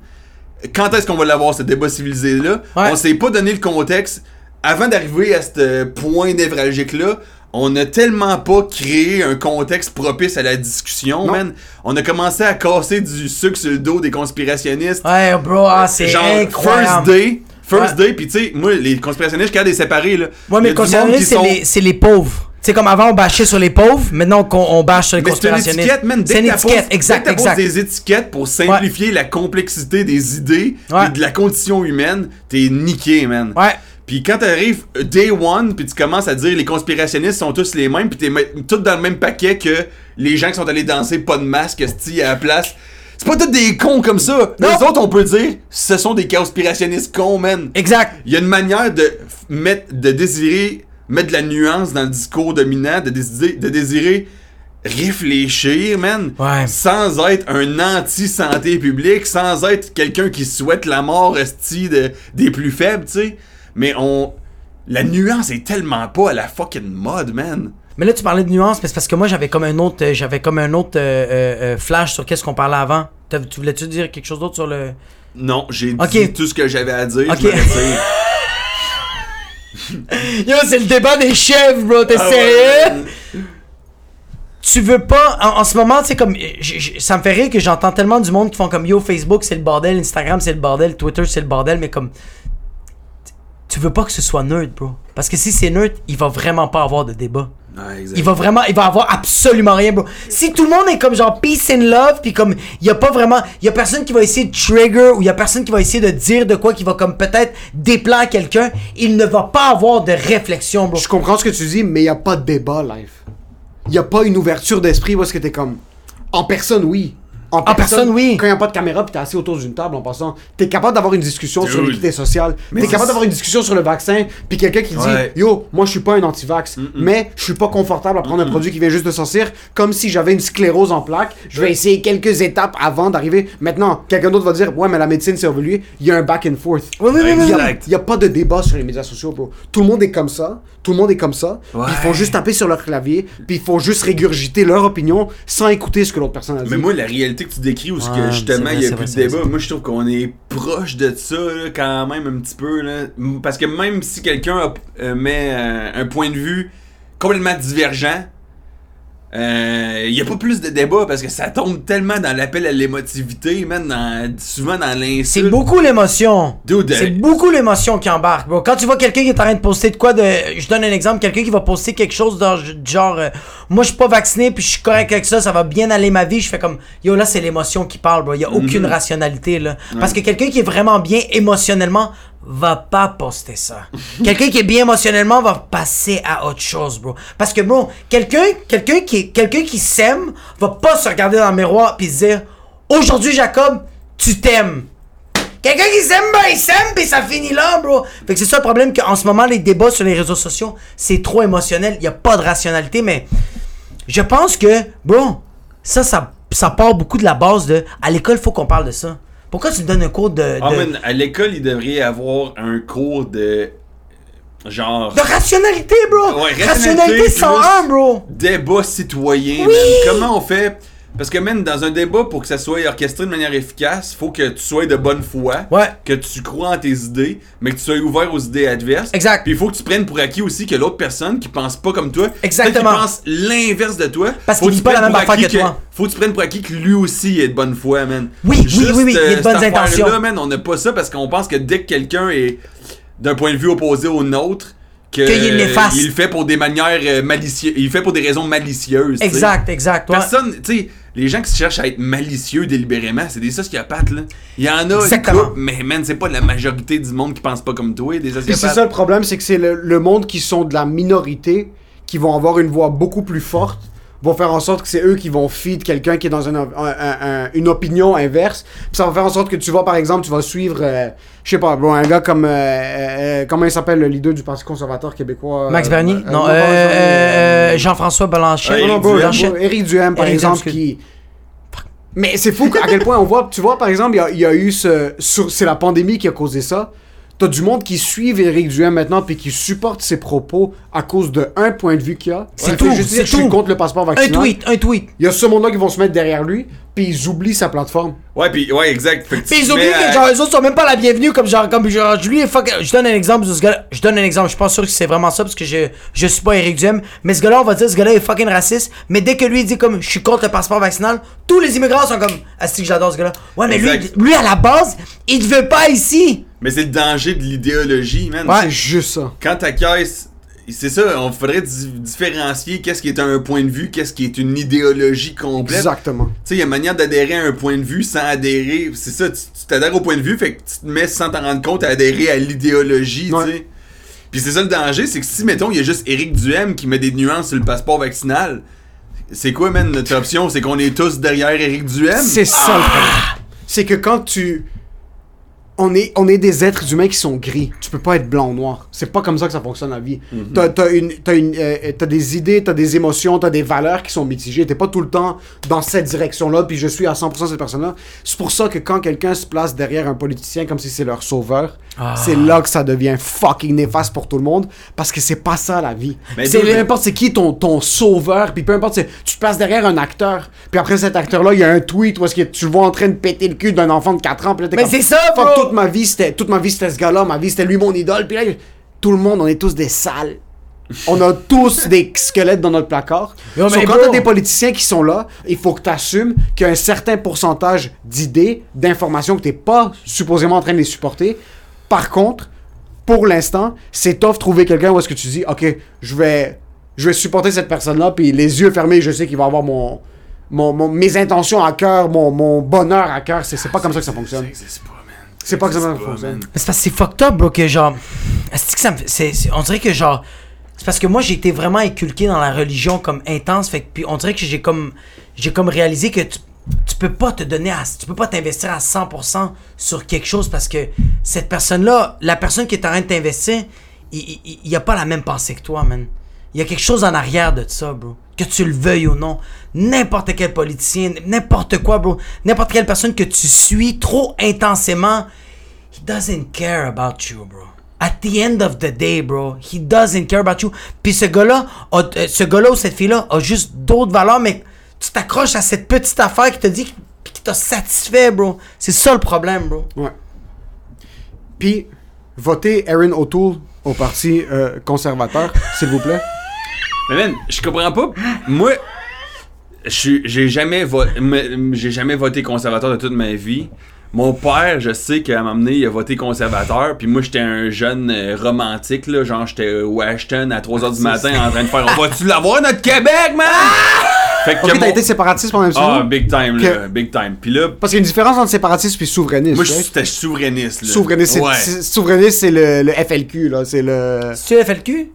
quand est-ce qu'on va l'avoir ce débat civilisé-là? Ouais. On s'est pas donné le contexte. Avant d'arriver à ce point névralgique-là, on a tellement pas créé un contexte propice à la discussion, Non. man. On a commencé à casser du sucre sur le dos des conspirationnistes. Ouais, bro, ah, c'est incroyable. first day, First Ouais. day, puis tu sais, moi, les conspirationnistes, je suis capable de les séparer, là. Ouais, mais c'est les, c'est les pauvres. C'est comme avant, on bâchait sur les pauvres, maintenant qu'on on bâche sur les Mais c'est une conspirationnistes. étiquette, man. Dès C'est une que étiquette, dès exact, que t'apposes exact. des étiquettes pour simplifier la complexité des idées Ouais. et de la condition humaine, t'es niqué, man. Ouais. Puis quand t'arrives euh, day one, puis tu commences à dire les conspirationnistes sont tous les mêmes, puis t'es tous dans le même paquet que les gens qui sont allés danser pas de masque, sti à la place. C'est pas tous des cons comme ça. Non. Les autres, on peut dire, ce sont des conspirationnistes cons, man. Exact. Il y a une manière de mettre, de désirer, mettre de la nuance dans le discours dominant, de désirer, de désirer réfléchir, man. Ouais. Sans être un anti-santé publique, sans être quelqu'un qui souhaite la mort esti de, des plus faibles, tu sais. Mais on. La nuance est tellement pas à la fucking mode, man. Mais là, tu parlais de nuances, mais c'est parce que moi, j'avais comme un autre, euh, j'avais comme un autre euh, euh, flash sur qu'est-ce qu'on parlait avant. Tu voulais-tu dire quelque chose d'autre sur le. Non, j'ai dit tout ce que j'avais à dire. Je. Yo, c'est le débat des chefs, bro, t'es Ah sérieux? tu veux pas en, en ce moment c'est comme j- j- ça me fait rire que j'entends tellement du monde qui font comme yo Facebook c'est le bordel Instagram c'est le bordel Twitter c'est le bordel mais comme tu veux pas que ce soit neutre bro. Parce que si c'est neutre il va vraiment pas avoir de débat Ouais, exact. il va vraiment il va avoir absolument rien bro si tout le monde est comme genre peace and love puis comme il y a pas vraiment il y a personne qui va essayer de trigger ou il y a personne qui va essayer de dire de quoi qui va comme peut-être déplaire quelqu'un il ne va pas avoir de réflexion bro Je comprends ce que tu dis, mais il a pas de débat live. Il a pas une ouverture d'esprit où est-ce que t'es comme. En personne, oui. En personne, oui. Quand il n'y a pas de caméra puis t'es assis autour d'une table en passant, t'es capable d'avoir une discussion sur Dude. l'équité sociale. Mais T'es c'est- capable d'avoir une discussion sur le vaccin puis quelqu'un qui Ouais. dit Yo, moi je suis pas un anti-vax, mais je suis pas confortable à prendre un produit qui vient juste de sortir comme si j'avais une sclérose en plaques. Je vais essayer quelques étapes avant d'arriver. Maintenant, quelqu'un d'autre va dire Ouais, mais la médecine s'est évoluée. Il y a un back and forth. Oui, oui, oui, oui, Il n'y a, pas de débat sur les médias sociaux, bro. Tout le monde est comme ça. Tout le monde est comme ça. Puis Ils font Ouais. juste taper sur leur clavier. Puis ils font juste régurgiter leur opinion sans écouter ce que l'autre personne a dit. Mais moi, la réalité que tu décris, où ce Ouais, que justement il y a plus vrai, de débat, moi je trouve qu'on est proche de ça là, quand même un petit peu. Là. Parce que même si quelqu'un euh, met euh, un point de vue complètement divergent, euh, il n'y a pas plus de débat parce que ça tombe tellement dans l'appel à l'émotivité, même dans, souvent dans l'insulte. C'est beaucoup l'émotion. Dude, C'est euh, beaucoup l'émotion qui embarque, bro. Quand tu vois quelqu'un qui est en train de poster de quoi de. Je donne un exemple, quelqu'un qui va poster quelque chose dans du genre. euh, moi, je suis pas vacciné, puis je suis correct avec ça, ça va bien aller ma vie. Je fais comme. Yo, là, c'est l'émotion qui parle, bro. Il y a aucune Mhm. rationalité, là. Parce que quelqu'un qui est vraiment bien émotionnellement va pas poster ça. quelqu'un qui est bien émotionnellement va passer à autre chose, bro. Parce que, bro, quelqu'un qui s'aime va pas se regarder dans le miroir puis se dire Aujourd'hui, Jacob, tu t'aimes. Quelqu'un qui s'aime, ben il s'aime, puis ça finit là, bro. Fait que c'est ça le problème qu'en ce moment, les débats sur les réseaux sociaux, c'est trop émotionnel. Il n'y a pas de rationalité, mais je pense que, bro, ça, ça, ça part beaucoup de la base de. À l'école, faut qu'on parle de ça. Pourquoi tu me donnes un cours de. de, Ah, man, à l'école, il devrait y avoir un cours de. Genre. de rationalité, bro! Ouais, rationalité rationalité 101, bro! débat citoyen, Oui! man. Comment on fait Parce que, man, dans un débat, pour que ça soit orchestré de manière efficace, faut que tu sois de bonne foi, Ouais. que tu crois en tes idées, mais que tu sois ouvert aux idées adverses. Exact. Puis il faut que tu prennes pour acquis aussi que l'autre personne qui pense pas comme toi, Exactement. qu'il pense l'inverse de toi, Parce faut qu'il que dit pas la même affaire que toi. Faut que tu prennes pour acquis que lui aussi est de bonne foi, man. Oui, oui, Juste, oui, oui, il y a de euh, bonnes intentions. man, on n'a pas ça parce qu'on pense que dès que quelqu'un est d'un point de vue opposé au nôtre, que, Qu'il est néfaste. il le fait pour des manières euh, malicieuses, il le fait pour des raisons malicieuses. Exact, exact. ouais. Personne, tu sais, les gens qui cherchent à être malicieux délibérément, c'est des sociopathes, là. Il y en a couple, mais man, c'est pas la majorité du monde qui pense pas comme toi, des sociopathes. c'est ça le problème, c'est que c'est le, le monde qui sont de la minorité, qui vont avoir une voix beaucoup plus forte, vont faire en sorte que c'est eux qui vont feed quelqu'un qui est dans une, un- un- un- une opinion inverse. Puis ça va faire en sorte que tu vas, par exemple, tu vas suivre, euh, je sais pas, bon, un gars comme, euh, euh, comment il s'appelle, le leader du Parti conservateur québécois Max euh, Bernier? non, Max Bernier, euh, Jean-François non, non, Éric Duhem. bro, Éric Duhem, par exemple, qui... Mais c'est fou à quel point on voit, tu vois, par exemple, il y y a eu ce... C'est la pandémie qui a causé ça. T'as du monde qui suit Éric Duhem maintenant puis qui supporte ses propos à cause de un point de vue qu'il a. C'est Il tout, c'est dire, je suis tout. contre le passeport Un vaccinal. tweet, un tweet. Il y a ce monde-là qui vont se mettre derrière lui puis ils oublient sa plateforme. Ouais, puis ouais, exact. Pis ils oublient que genre eux autres sont même pas la bienvenue comme genre comme genre lui est fuck je donne un exemple de ce gars je donne un exemple je suis pas sûr que c'est vraiment ça parce que je je suis pas Eric Duhem mais ce gars-là on va dire ce gars-là est fucking raciste mais dès que lui dit comme je suis contre le passeport vaccinal tous les immigrants sont comme ah c'est que j'adore ce gars-là ouais mais lui Exact. lui à la base il te veut pas ici Mais c'est le danger de l'idéologie, man. Ouais. C'est juste ça. Quand ta caisse. C'est ça, on faudrait di- différencier qu'est-ce qui est un point de vue, qu'est-ce qui est une idéologie complète. Exactement. Tu sais, il y a une manière d'adhérer à un point de vue sans adhérer. C'est ça, tu t'adhères au point de vue, fait que tu te mets sans t'en rendre compte à adhérer à l'idéologie, Ouais. tu sais. Puis c'est ça le danger, c'est que si, mettons, il y a juste Éric Duhem qui met des nuances sur le passeport vaccinal, c'est quoi, man, notre option? C'est qu'on est tous derrière Éric Duhem? C'est ça le problème. C'est que quand tu. On est, on est des êtres humains qui sont gris. Tu peux pas être blanc ou noir. C'est pas comme ça que ça fonctionne la vie. T'as, t'as une, t'as, une, euh, t'as des idées, t'as des émotions, t'as des valeurs qui sont mitigées. T'es pas tout le temps dans cette direction-là, puis je suis à 100% cette personne-là. C'est pour ça que quand quelqu'un se place derrière un politicien comme si c'est leur sauveur, Ah. c'est là que ça devient fucking néfaste pour tout le monde, parce que c'est pas ça la vie. Mais c'est peu importe c'est qui ton, ton sauveur, puis peu importe, c'est- tu te places derrière un acteur, puis après cet acteur-là, il y a un tweet où est-ce que tu le vois en train de péter le cul d'un enfant de 4 ans, puis là, t'es Mais comme, c'est ça, Fuck, bro! toute ma vie, c'était toute ma vie c'était ce gars-là, ma vie c'était lui mon idole, puis là, tout le monde, on est tous des sales. On a tous des squelettes dans notre placard. Yo, So, quand t'as des politiciens qui sont là, il faut que tu assumes qu'il y a un certain pourcentage d'idées, d'informations que t'es pas supposément en train de les supporter. Par contre, pour l'instant, c'est tough trouver quelqu'un où est-ce que tu dis, ok, je vais, je vais supporter cette personne-là, puis les yeux fermés, je sais qu'il va avoir mon, mon, mon- mes intentions à cœur, mon, mon bonheur à cœur. C'est c'est pas comme ça que ça fonctionne. C'est pas comme ça que ça fonctionne. c'est parce que c'est fucked up, bro, que genre. que ça me fait- c'est- c'est- on dirait que genre. C'est parce que moi, j'ai été vraiment inculqué dans la religion comme intense. Fait que, puis on dirait que j'ai comme. J'ai comme réalisé que tu, tu peux pas te donner à. Tu peux pas t'investir à 100% sur quelque chose parce que cette personne-là, la personne qui est en train de t'investir, il, il a pas la même pensée que toi, man. Il y a quelque chose en arrière de ça, bro. Que tu le veuilles ou non. N'importe quel politicien, n'importe quoi, bro. N'importe quelle personne que tu suis trop intensément, he doesn't care about you, bro. At the end of the day, bro, he doesn't care about you. Puis ce gars-là, euh, ce gars-là ou cette fille-là a juste d'autres valeurs, mais tu t'accroches à cette petite affaire qui te dit qui t'a satisfait, bro. C'est ça le problème, bro. Ouais. Puis, votez Erin O'Toole au Parti euh, conservateur, s'il vous plaît. Mais man, je comprends pas. Moi, j'ai jamais, vo- me- j'ai jamais voté conservateur de toute ma vie. Mon père, je sais qu'à un moment donné, il a voté conservateur, puis moi, j'étais un jeune euh, romantique, là, genre, j'étais au Ashton à 3h du matin en train de faire « On va-tu l'avoir, notre Québec, man? Fait que Ok, mon- t'as été séparatiste pendant un petit Ah, big time, là, big time. Puis là, Parce qu'il y a une différence entre séparatiste et souverainiste. moi, j'étais souverainiste, là. Souverainiste, c'est, Ouais. c'est- souverainiste, c'est le, le FLQ, là. C'est le. Le cul?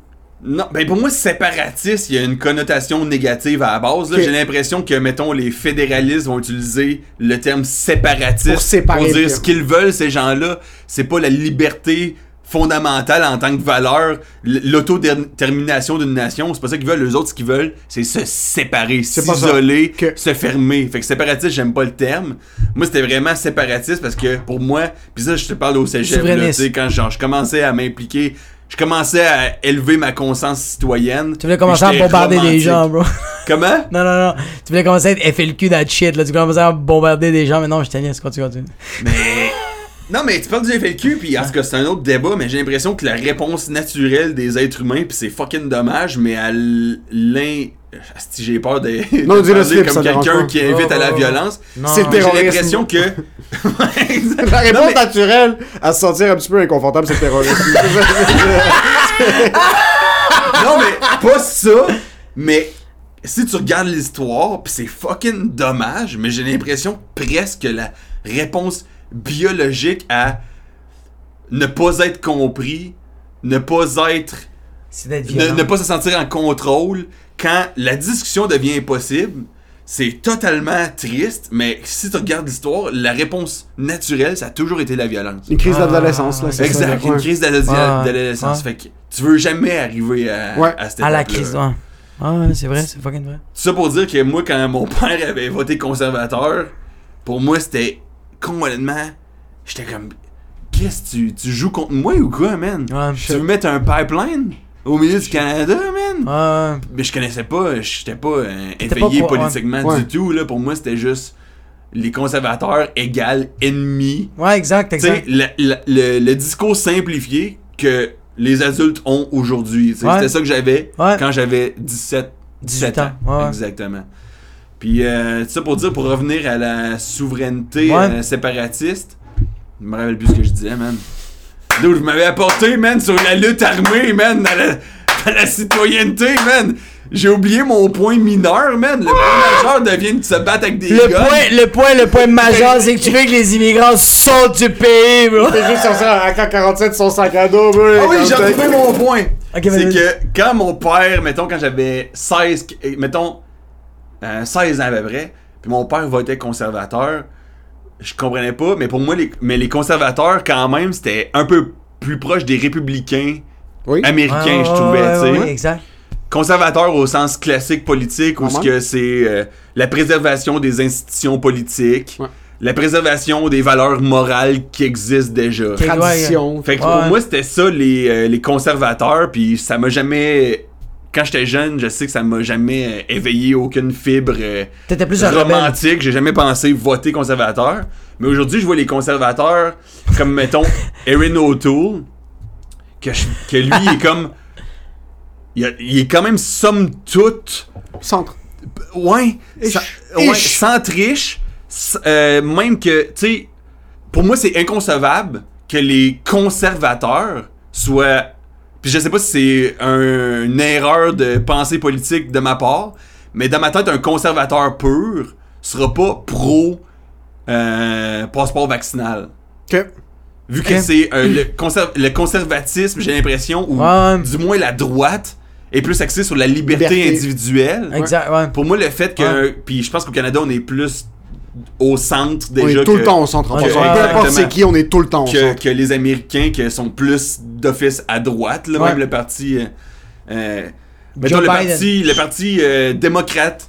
Non, ben pour moi, séparatiste, il y a une connotation négative à la base. J'ai l'impression que, mettons, les fédéralistes vont utiliser le terme séparatiste Pour séparer dire ce qu'ils veulent, ces gens-là. C'est pas la liberté fondamentale en tant que valeur, l'autodétermination d'une nation. C'est pas ça qu'ils veulent. Les autres, ce qu'ils veulent, c'est se séparer, s'isoler, Que- se fermer. Fait que séparatiste, j'aime pas le terme. Moi, c'était vraiment séparatiste parce que pour moi, puis ça, je te parle au cégep, là, tu Souverainiste. sais, quand genre, je commençais à m'impliquer, je commençais à élever ma conscience citoyenne. Tu voulais commencer à bombarder des romantique. gens, bro. Comment? Non, non, non. Tu voulais commencer à être FLQ that shit, là. Tu voulais commencer à bombarder des gens, mais non, je te niaise, continue, continue. Mais. Non, mais tu parles du FLQ, puis en tout cas, c'est un autre débat, mais j'ai l'impression que la réponse naturelle des êtres humains, puis c'est fucking dommage, mais à l'in. Si j'ai peur de, de Non, parler slip, ça comme quelqu'un qui invite à la violence, Non. C'est j'ai l'impression que. La réponse Non, mais- naturelle à se sentir un petit peu inconfortable, c'est le terrorisme. Non, mais pas ça. Mais si tu regardes l'histoire, pis c'est fucking dommage, mais j'ai l'impression presque que la réponse biologique à ne pas être compris, ne pas être. C'est d'être Ne, violent. ne pas se sentir en contrôle, quand la discussion devient impossible, c'est totalement triste, mais si tu regardes l'histoire, la réponse naturelle, ça a toujours été la violence. Une crise Ah, d'adolescence, là. c'est Exact, ça, une crise d'adolescence. Ouais. Fait que tu veux jamais arriver à, Ouais. à cette À la crise, ouais. Ah, ouais, c'est vrai, c'est fucking vrai. Tout ça pour dire que moi, quand mon père avait voté conservateur, pour moi, c'était complètement. J'étais comme. Qu'est-ce que tu, tu joues contre moi ou quoi, man? Ouais, Tu veux mettre un pipeline au milieu du Canada, man? Ouais. Mais je connaissais pas, j'étais pas euh, éveillé pas politiquement ouais. du tout, là. Pour moi, c'était juste les conservateurs égale ennemis. Ouais, exact, exact. le, le- le- le discours simplifié que les adultes ont aujourd'hui. Ouais. C'était ça que j'avais quand j'avais 17, 17 18 ans. Exactement. Puis, euh, ça pour dire, pour revenir à la souveraineté Ouais. euh, séparatiste, je me rappelle plus ce que je disais, man. D'où je m'avais apporté, man, sur la lutte armée, man, dans la, dans la citoyenneté, man. J'ai oublié mon point mineur, man. Le point majeur devient de se battre avec des Le guns. point, le point, le point majeur, c'est que tu veux que les immigrants sortent du pays, bro. T'es juste sur ça, AK-47 son sac à dos, bro. Ah oui, j'ai retrouvé mon point. C'est que quand mon père, mettons, quand j'avais 16, euh, mettons, euh, 16 ans à peu près, puis mon père votait conservateur, je comprenais pas, mais pour moi, les, mais les conservateurs, quand même, c'était un peu plus proche des républicains Oui. américains, je trouvais, sais. ouais, ouais, exact. Conservateur au sens classique politique, où ce Vraiment? que c'est euh, la préservation des institutions politiques, Ouais. la préservation des valeurs morales qui existent déjà. Tradition. Fait que Ouais. pour moi, c'était ça, les, euh, les conservateurs, puis ça m'a jamais... Quand j'étais jeune, je sais que ça m'a jamais euh, éveillé aucune fibre euh, T'étais plus romantique. J'ai jamais pensé voter conservateur. Mais aujourd'hui, je vois les conservateurs comme, mettons, Erin O'Toole, que, je- que lui est comme... Il, a- il est quand même, somme toute... Centre. Ouais, Ish. sa- ouais, Ish. sans triche, s- euh, même que, tu sais, pour moi, c'est inconcevable que les conservateurs soient. Puis je sais pas si c'est un- une erreur de pensée politique de ma part, mais dans ma tête, un conservateur pur sera pas pro euh, passeport vaccinal. Ok. Vu que c'est euh, le, conser- le conservatisme, j'ai l'impression, ou Ouais. du moins la droite, est plus axée sur la liberté, Liberté. individuelle. Exact, ouais. Pour moi, le fait que. Puis je pense qu'au Canada, on est plus au centre On déjà est tout que, le temps au centre. en Peu c'est qui, on est tout le temps au que, centre. que les Américains qui sont plus d'office à droite. Là, Ouais. Même le parti. euh, euh, mettons, le parti, le parti euh, démocrate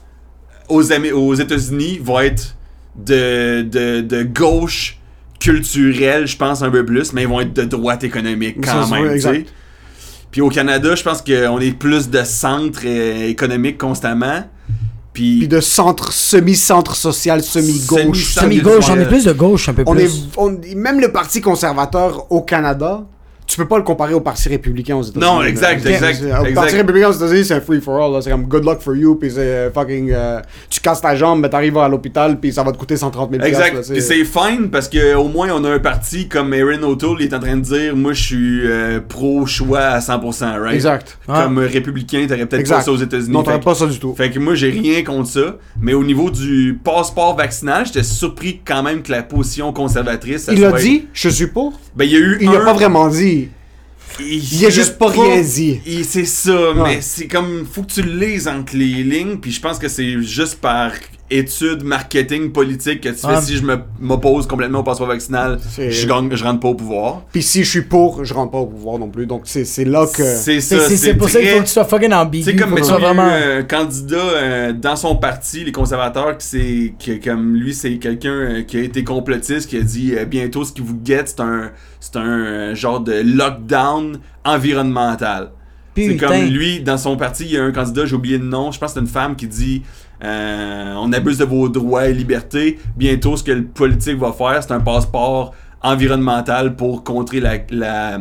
aux, aux États-Unis va être de, de, de gauche culturelle, je pense, un peu plus, mais ils vont être de droite économique quand même. vrai. Puis au Canada, je pense qu'on est plus de centre euh, économique constamment. Puis, Puis de centre, semi-centre social, semi-gauche. Semi-gauche, on est plus de gauche un peu On plus. est, on- même le parti conservateur au Canada, tu peux pas le comparer au parti républicain aux États-Unis. Non, exact, exact, Le parti républicain aux États-Unis, c'est un free for all. là. C'est comme good luck for you, puis c'est euh, fucking. euh, tu casses ta jambe, mais t'arrives à l'hôpital, puis ça va te coûter 130 000 Exact. Puis c'est fine parce que au moins on a un parti comme Erin O'Toole il est en train de dire moi je suis euh, pro choix à 100%, right? Exact. Comme euh, républicain, t'aurais peut-être pas ça aux États-Unis. Non, t'aurais pas ça du tout. Fait que moi j'ai rien contre ça, mais au niveau du passeport vaccinal, j'étais surpris quand même que la position conservatrice. ça Il a soit- dit, je suis pour. Ben il y a eu Il un. a pas vraiment dit. Il, a juste pas rien dit. Il- C'est ça, Ouais. mais c'est comme faut que tu le lises entre les lignes, puis je pense que c'est juste par étude marketing politique que tu fais si je m'oppose complètement au passeport vaccinal, je gagne, je rentre pas au pouvoir. Puis si je suis pour, je rentre pas au pouvoir non plus. Donc c'est là que. C'est C'est pour ça qu'il faut que tu sois fucking ambigu. C'est comme mettons, vraiment. eu un candidat euh, dans son parti, les conservateurs, qui c'est comme lui c'est quelqu'un euh, qui a été complotiste, qui a dit euh, bientôt ce qui vous guette c'est un un euh, genre de lockdown environnemental. C'est comme lui dans son parti, il y a un candidat, j'ai oublié le nom, je pense que c'est une femme qui dit euh, on abuse de vos droits et libertés. Bientôt ce que le politique va faire, c'est un passeport environnemental pour contrer la la,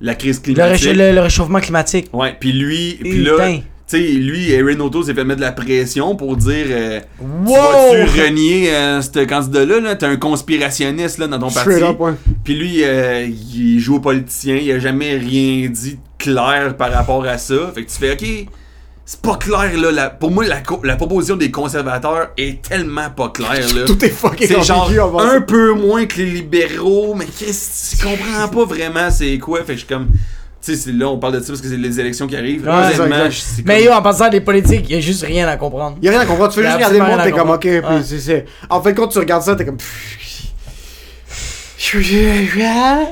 la crise Le, climatique. récha- le- le réchauffement climatique. Ouais, puis lui, puis là, Putain. tu sais, lui, Erin O'Toole s'est fait mettre de la pression pour dire euh, Wow! Tu vas-tu renier euh, ce candidat-là là? T'es un conspirationniste là, dans ton parti. Straight up, ouais. Puis lui, euh, il joue au politicien, il a jamais rien dit de clair par rapport à ça. Fait que tu fais OK. C'est pas clair là. La- pour moi, la, proposition des conservateurs est tellement pas claire là. Tout est fucking C'est genre un peu moins que les libéraux, mais qu'est-ce tu comprends pas vraiment c'est quoi. Fait que je suis comme. Tu sais, c'est- là, on parle de ça parce que c'est les élections qui arrivent. Ouais, Honnêtement, je- c'est Mais comme- yo, en passant des politiques, il y a juste rien à comprendre. Y a rien à comprendre. Tu a juste regarder le monde, t'es à comme, ok. Puis. En fait, quand tu regardes ça, t'es comme.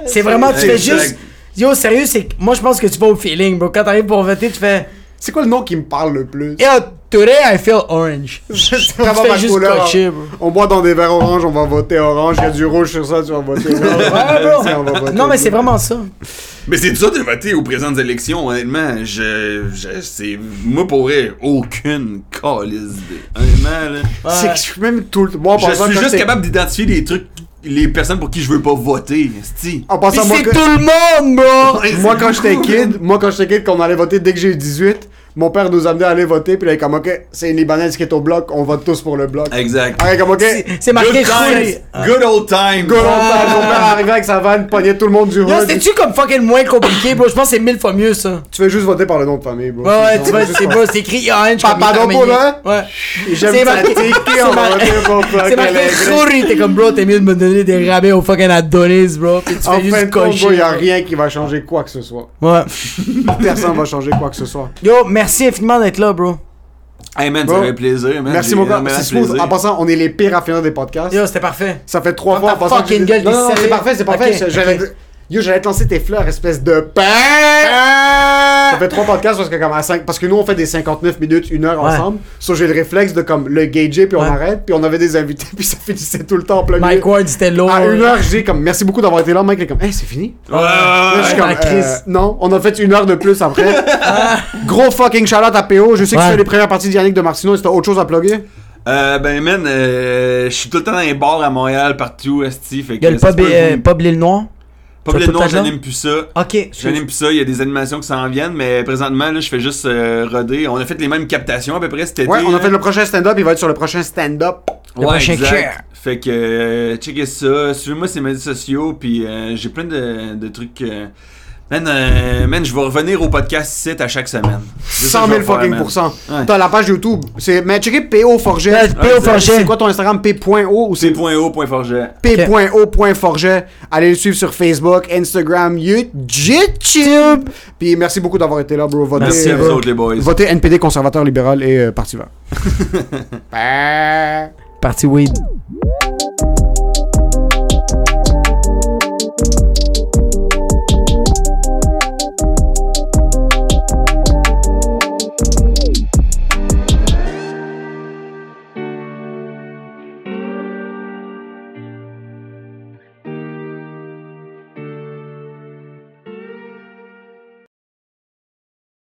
C'est vraiment, tu fais juste. Yo, sérieux, c'est que moi je pense que tu vas au feeling, bro. Quand t'arrives pour voter, tu fais. C'est quoi le nom qui me parle le plus? Yo, today I feel orange. C'est vraiment ma juste couleur. On boit dans des verres orange, on va voter orange. Il y a du rouge sur ça, tu vas voter rouge. Ouais, bro. Tiens, on va voter Non, mais c'est vraiment ça. Mais c'est dur de voter aux présentes élections, honnêtement. Je. je c'est. Moi, pour vrai, aucune calice d'idée. Honnêtement, là. C'est que je suis même tout le. Moi, en Je suis juste capable d'identifier les trucs, les personnes pour qui je veux pas voter. esti. En passant, moi, c'est que- tout le monde, bro. Moi, quand j'étais kid, moi, quand j'étais kid, qu'on allait voter dès que j'ai eu 18, mon père nous amenait à aller voter, puis là, il est comme, ok, c'est une Libanaise qui est au bloc, on vote tous pour le bloc. Exact. Ah, il est comme, ok, C'est- C'est marqué Good Khouri. times. Good old time. Go, mon père arrivait avec sa vanne, pognait tout le monde du Yo, hood. c'était-tu comme fucking moins compliqué, bro? Je pense que c'est mille fois mieux, ça. Tu fais juste voter par le nom de famille, bro. Ouais, tu vois, c'est pas- bro, c'est écrit Orange. Papa là? Ouais. J'aime C'est ça c'est marqué les Khouri, t'es comme bro, t'es mieux de me donner des rabais au fucking Adonis, bro. Puis tu En fais juste cocher. bro, y a rien qui va changer quoi que ce soit. Ouais. Personne va changer quoi que ce soit. Yo, merci infiniment d'être là, bro. Hey man, Bro. ça fait plaisir, man. Merci J'ai mon gars. énormément C'est de smooth. plaisir. En passant, on est les pires à finir des podcasts. Yo, c'était parfait. Ça fait trois Ferme fois ta en passant. que fucking j'ai- gueule, Non, c'est sérieux? parfait, c'est parfait. Ok, ok. Yo, j'allais te lancer tes fleurs, espèce de pain. Ça fait trois podcasts parce que comme à 5 parce que nous on fait des 59 minutes, une heure Ouais. ensemble. So j'ai le réflexe de comme le gager puis on Ouais. arrête puis on avait des invités puis ça finissait tout le temps en plein Mike. Ward, c'était lourd. À une heure, j'ai comme merci beaucoup d'avoir été là. Mike il est comme, hey, c'est fini? Ouais, ouais, Là, je suis ouais. comme, euh, non, on a fait une heure de plus après. Gros fucking shout out à PO. Je sais que fais les premières parties d'Yannick de Martino. Est-ce que t'as autre chose à plugger? Euh, ben man, euh, je suis tout le temps dans les bars à Montréal, partout, esti. Fait Il y a le que pub, euh, pub L'île Noire. Pas le nom, j'anime plus ça. Ok. J'anime plus ça, il y a des animations qui s'en viennent, mais présentement, là, je fais juste euh, roder. On a fait les mêmes captations à peu près cet été. Ouais, on a là. fait le prochain stand-up. Il va être sur le prochain stand-up. Le Ouais, prochain exact. chair. Fait que, euh, checkez ça. Suivez-moi sur les médias sociaux, puis euh, j'ai plein de, de trucs. Euh, Man, euh, man, je vais revenir au podcast site à chaque semaine. C'est ça 100 que 000 je vais faire, fucking pourcent. Ouais. T'as la page YouTube. C'est, mais checkez PO Forget. Ouais, P.O. c'est- Forget. C'est quoi ton Instagram? P.O ou C'est c'est point haut, point forget. P.O.Forget. Allez le suivre sur Facebook, Instagram, YouTube. Puis merci beaucoup d'avoir été là, bro. Votez, Merci à vous euh, autres, les boys. votez NPD, conservateur libéral et euh, Parti vert. Parti weed.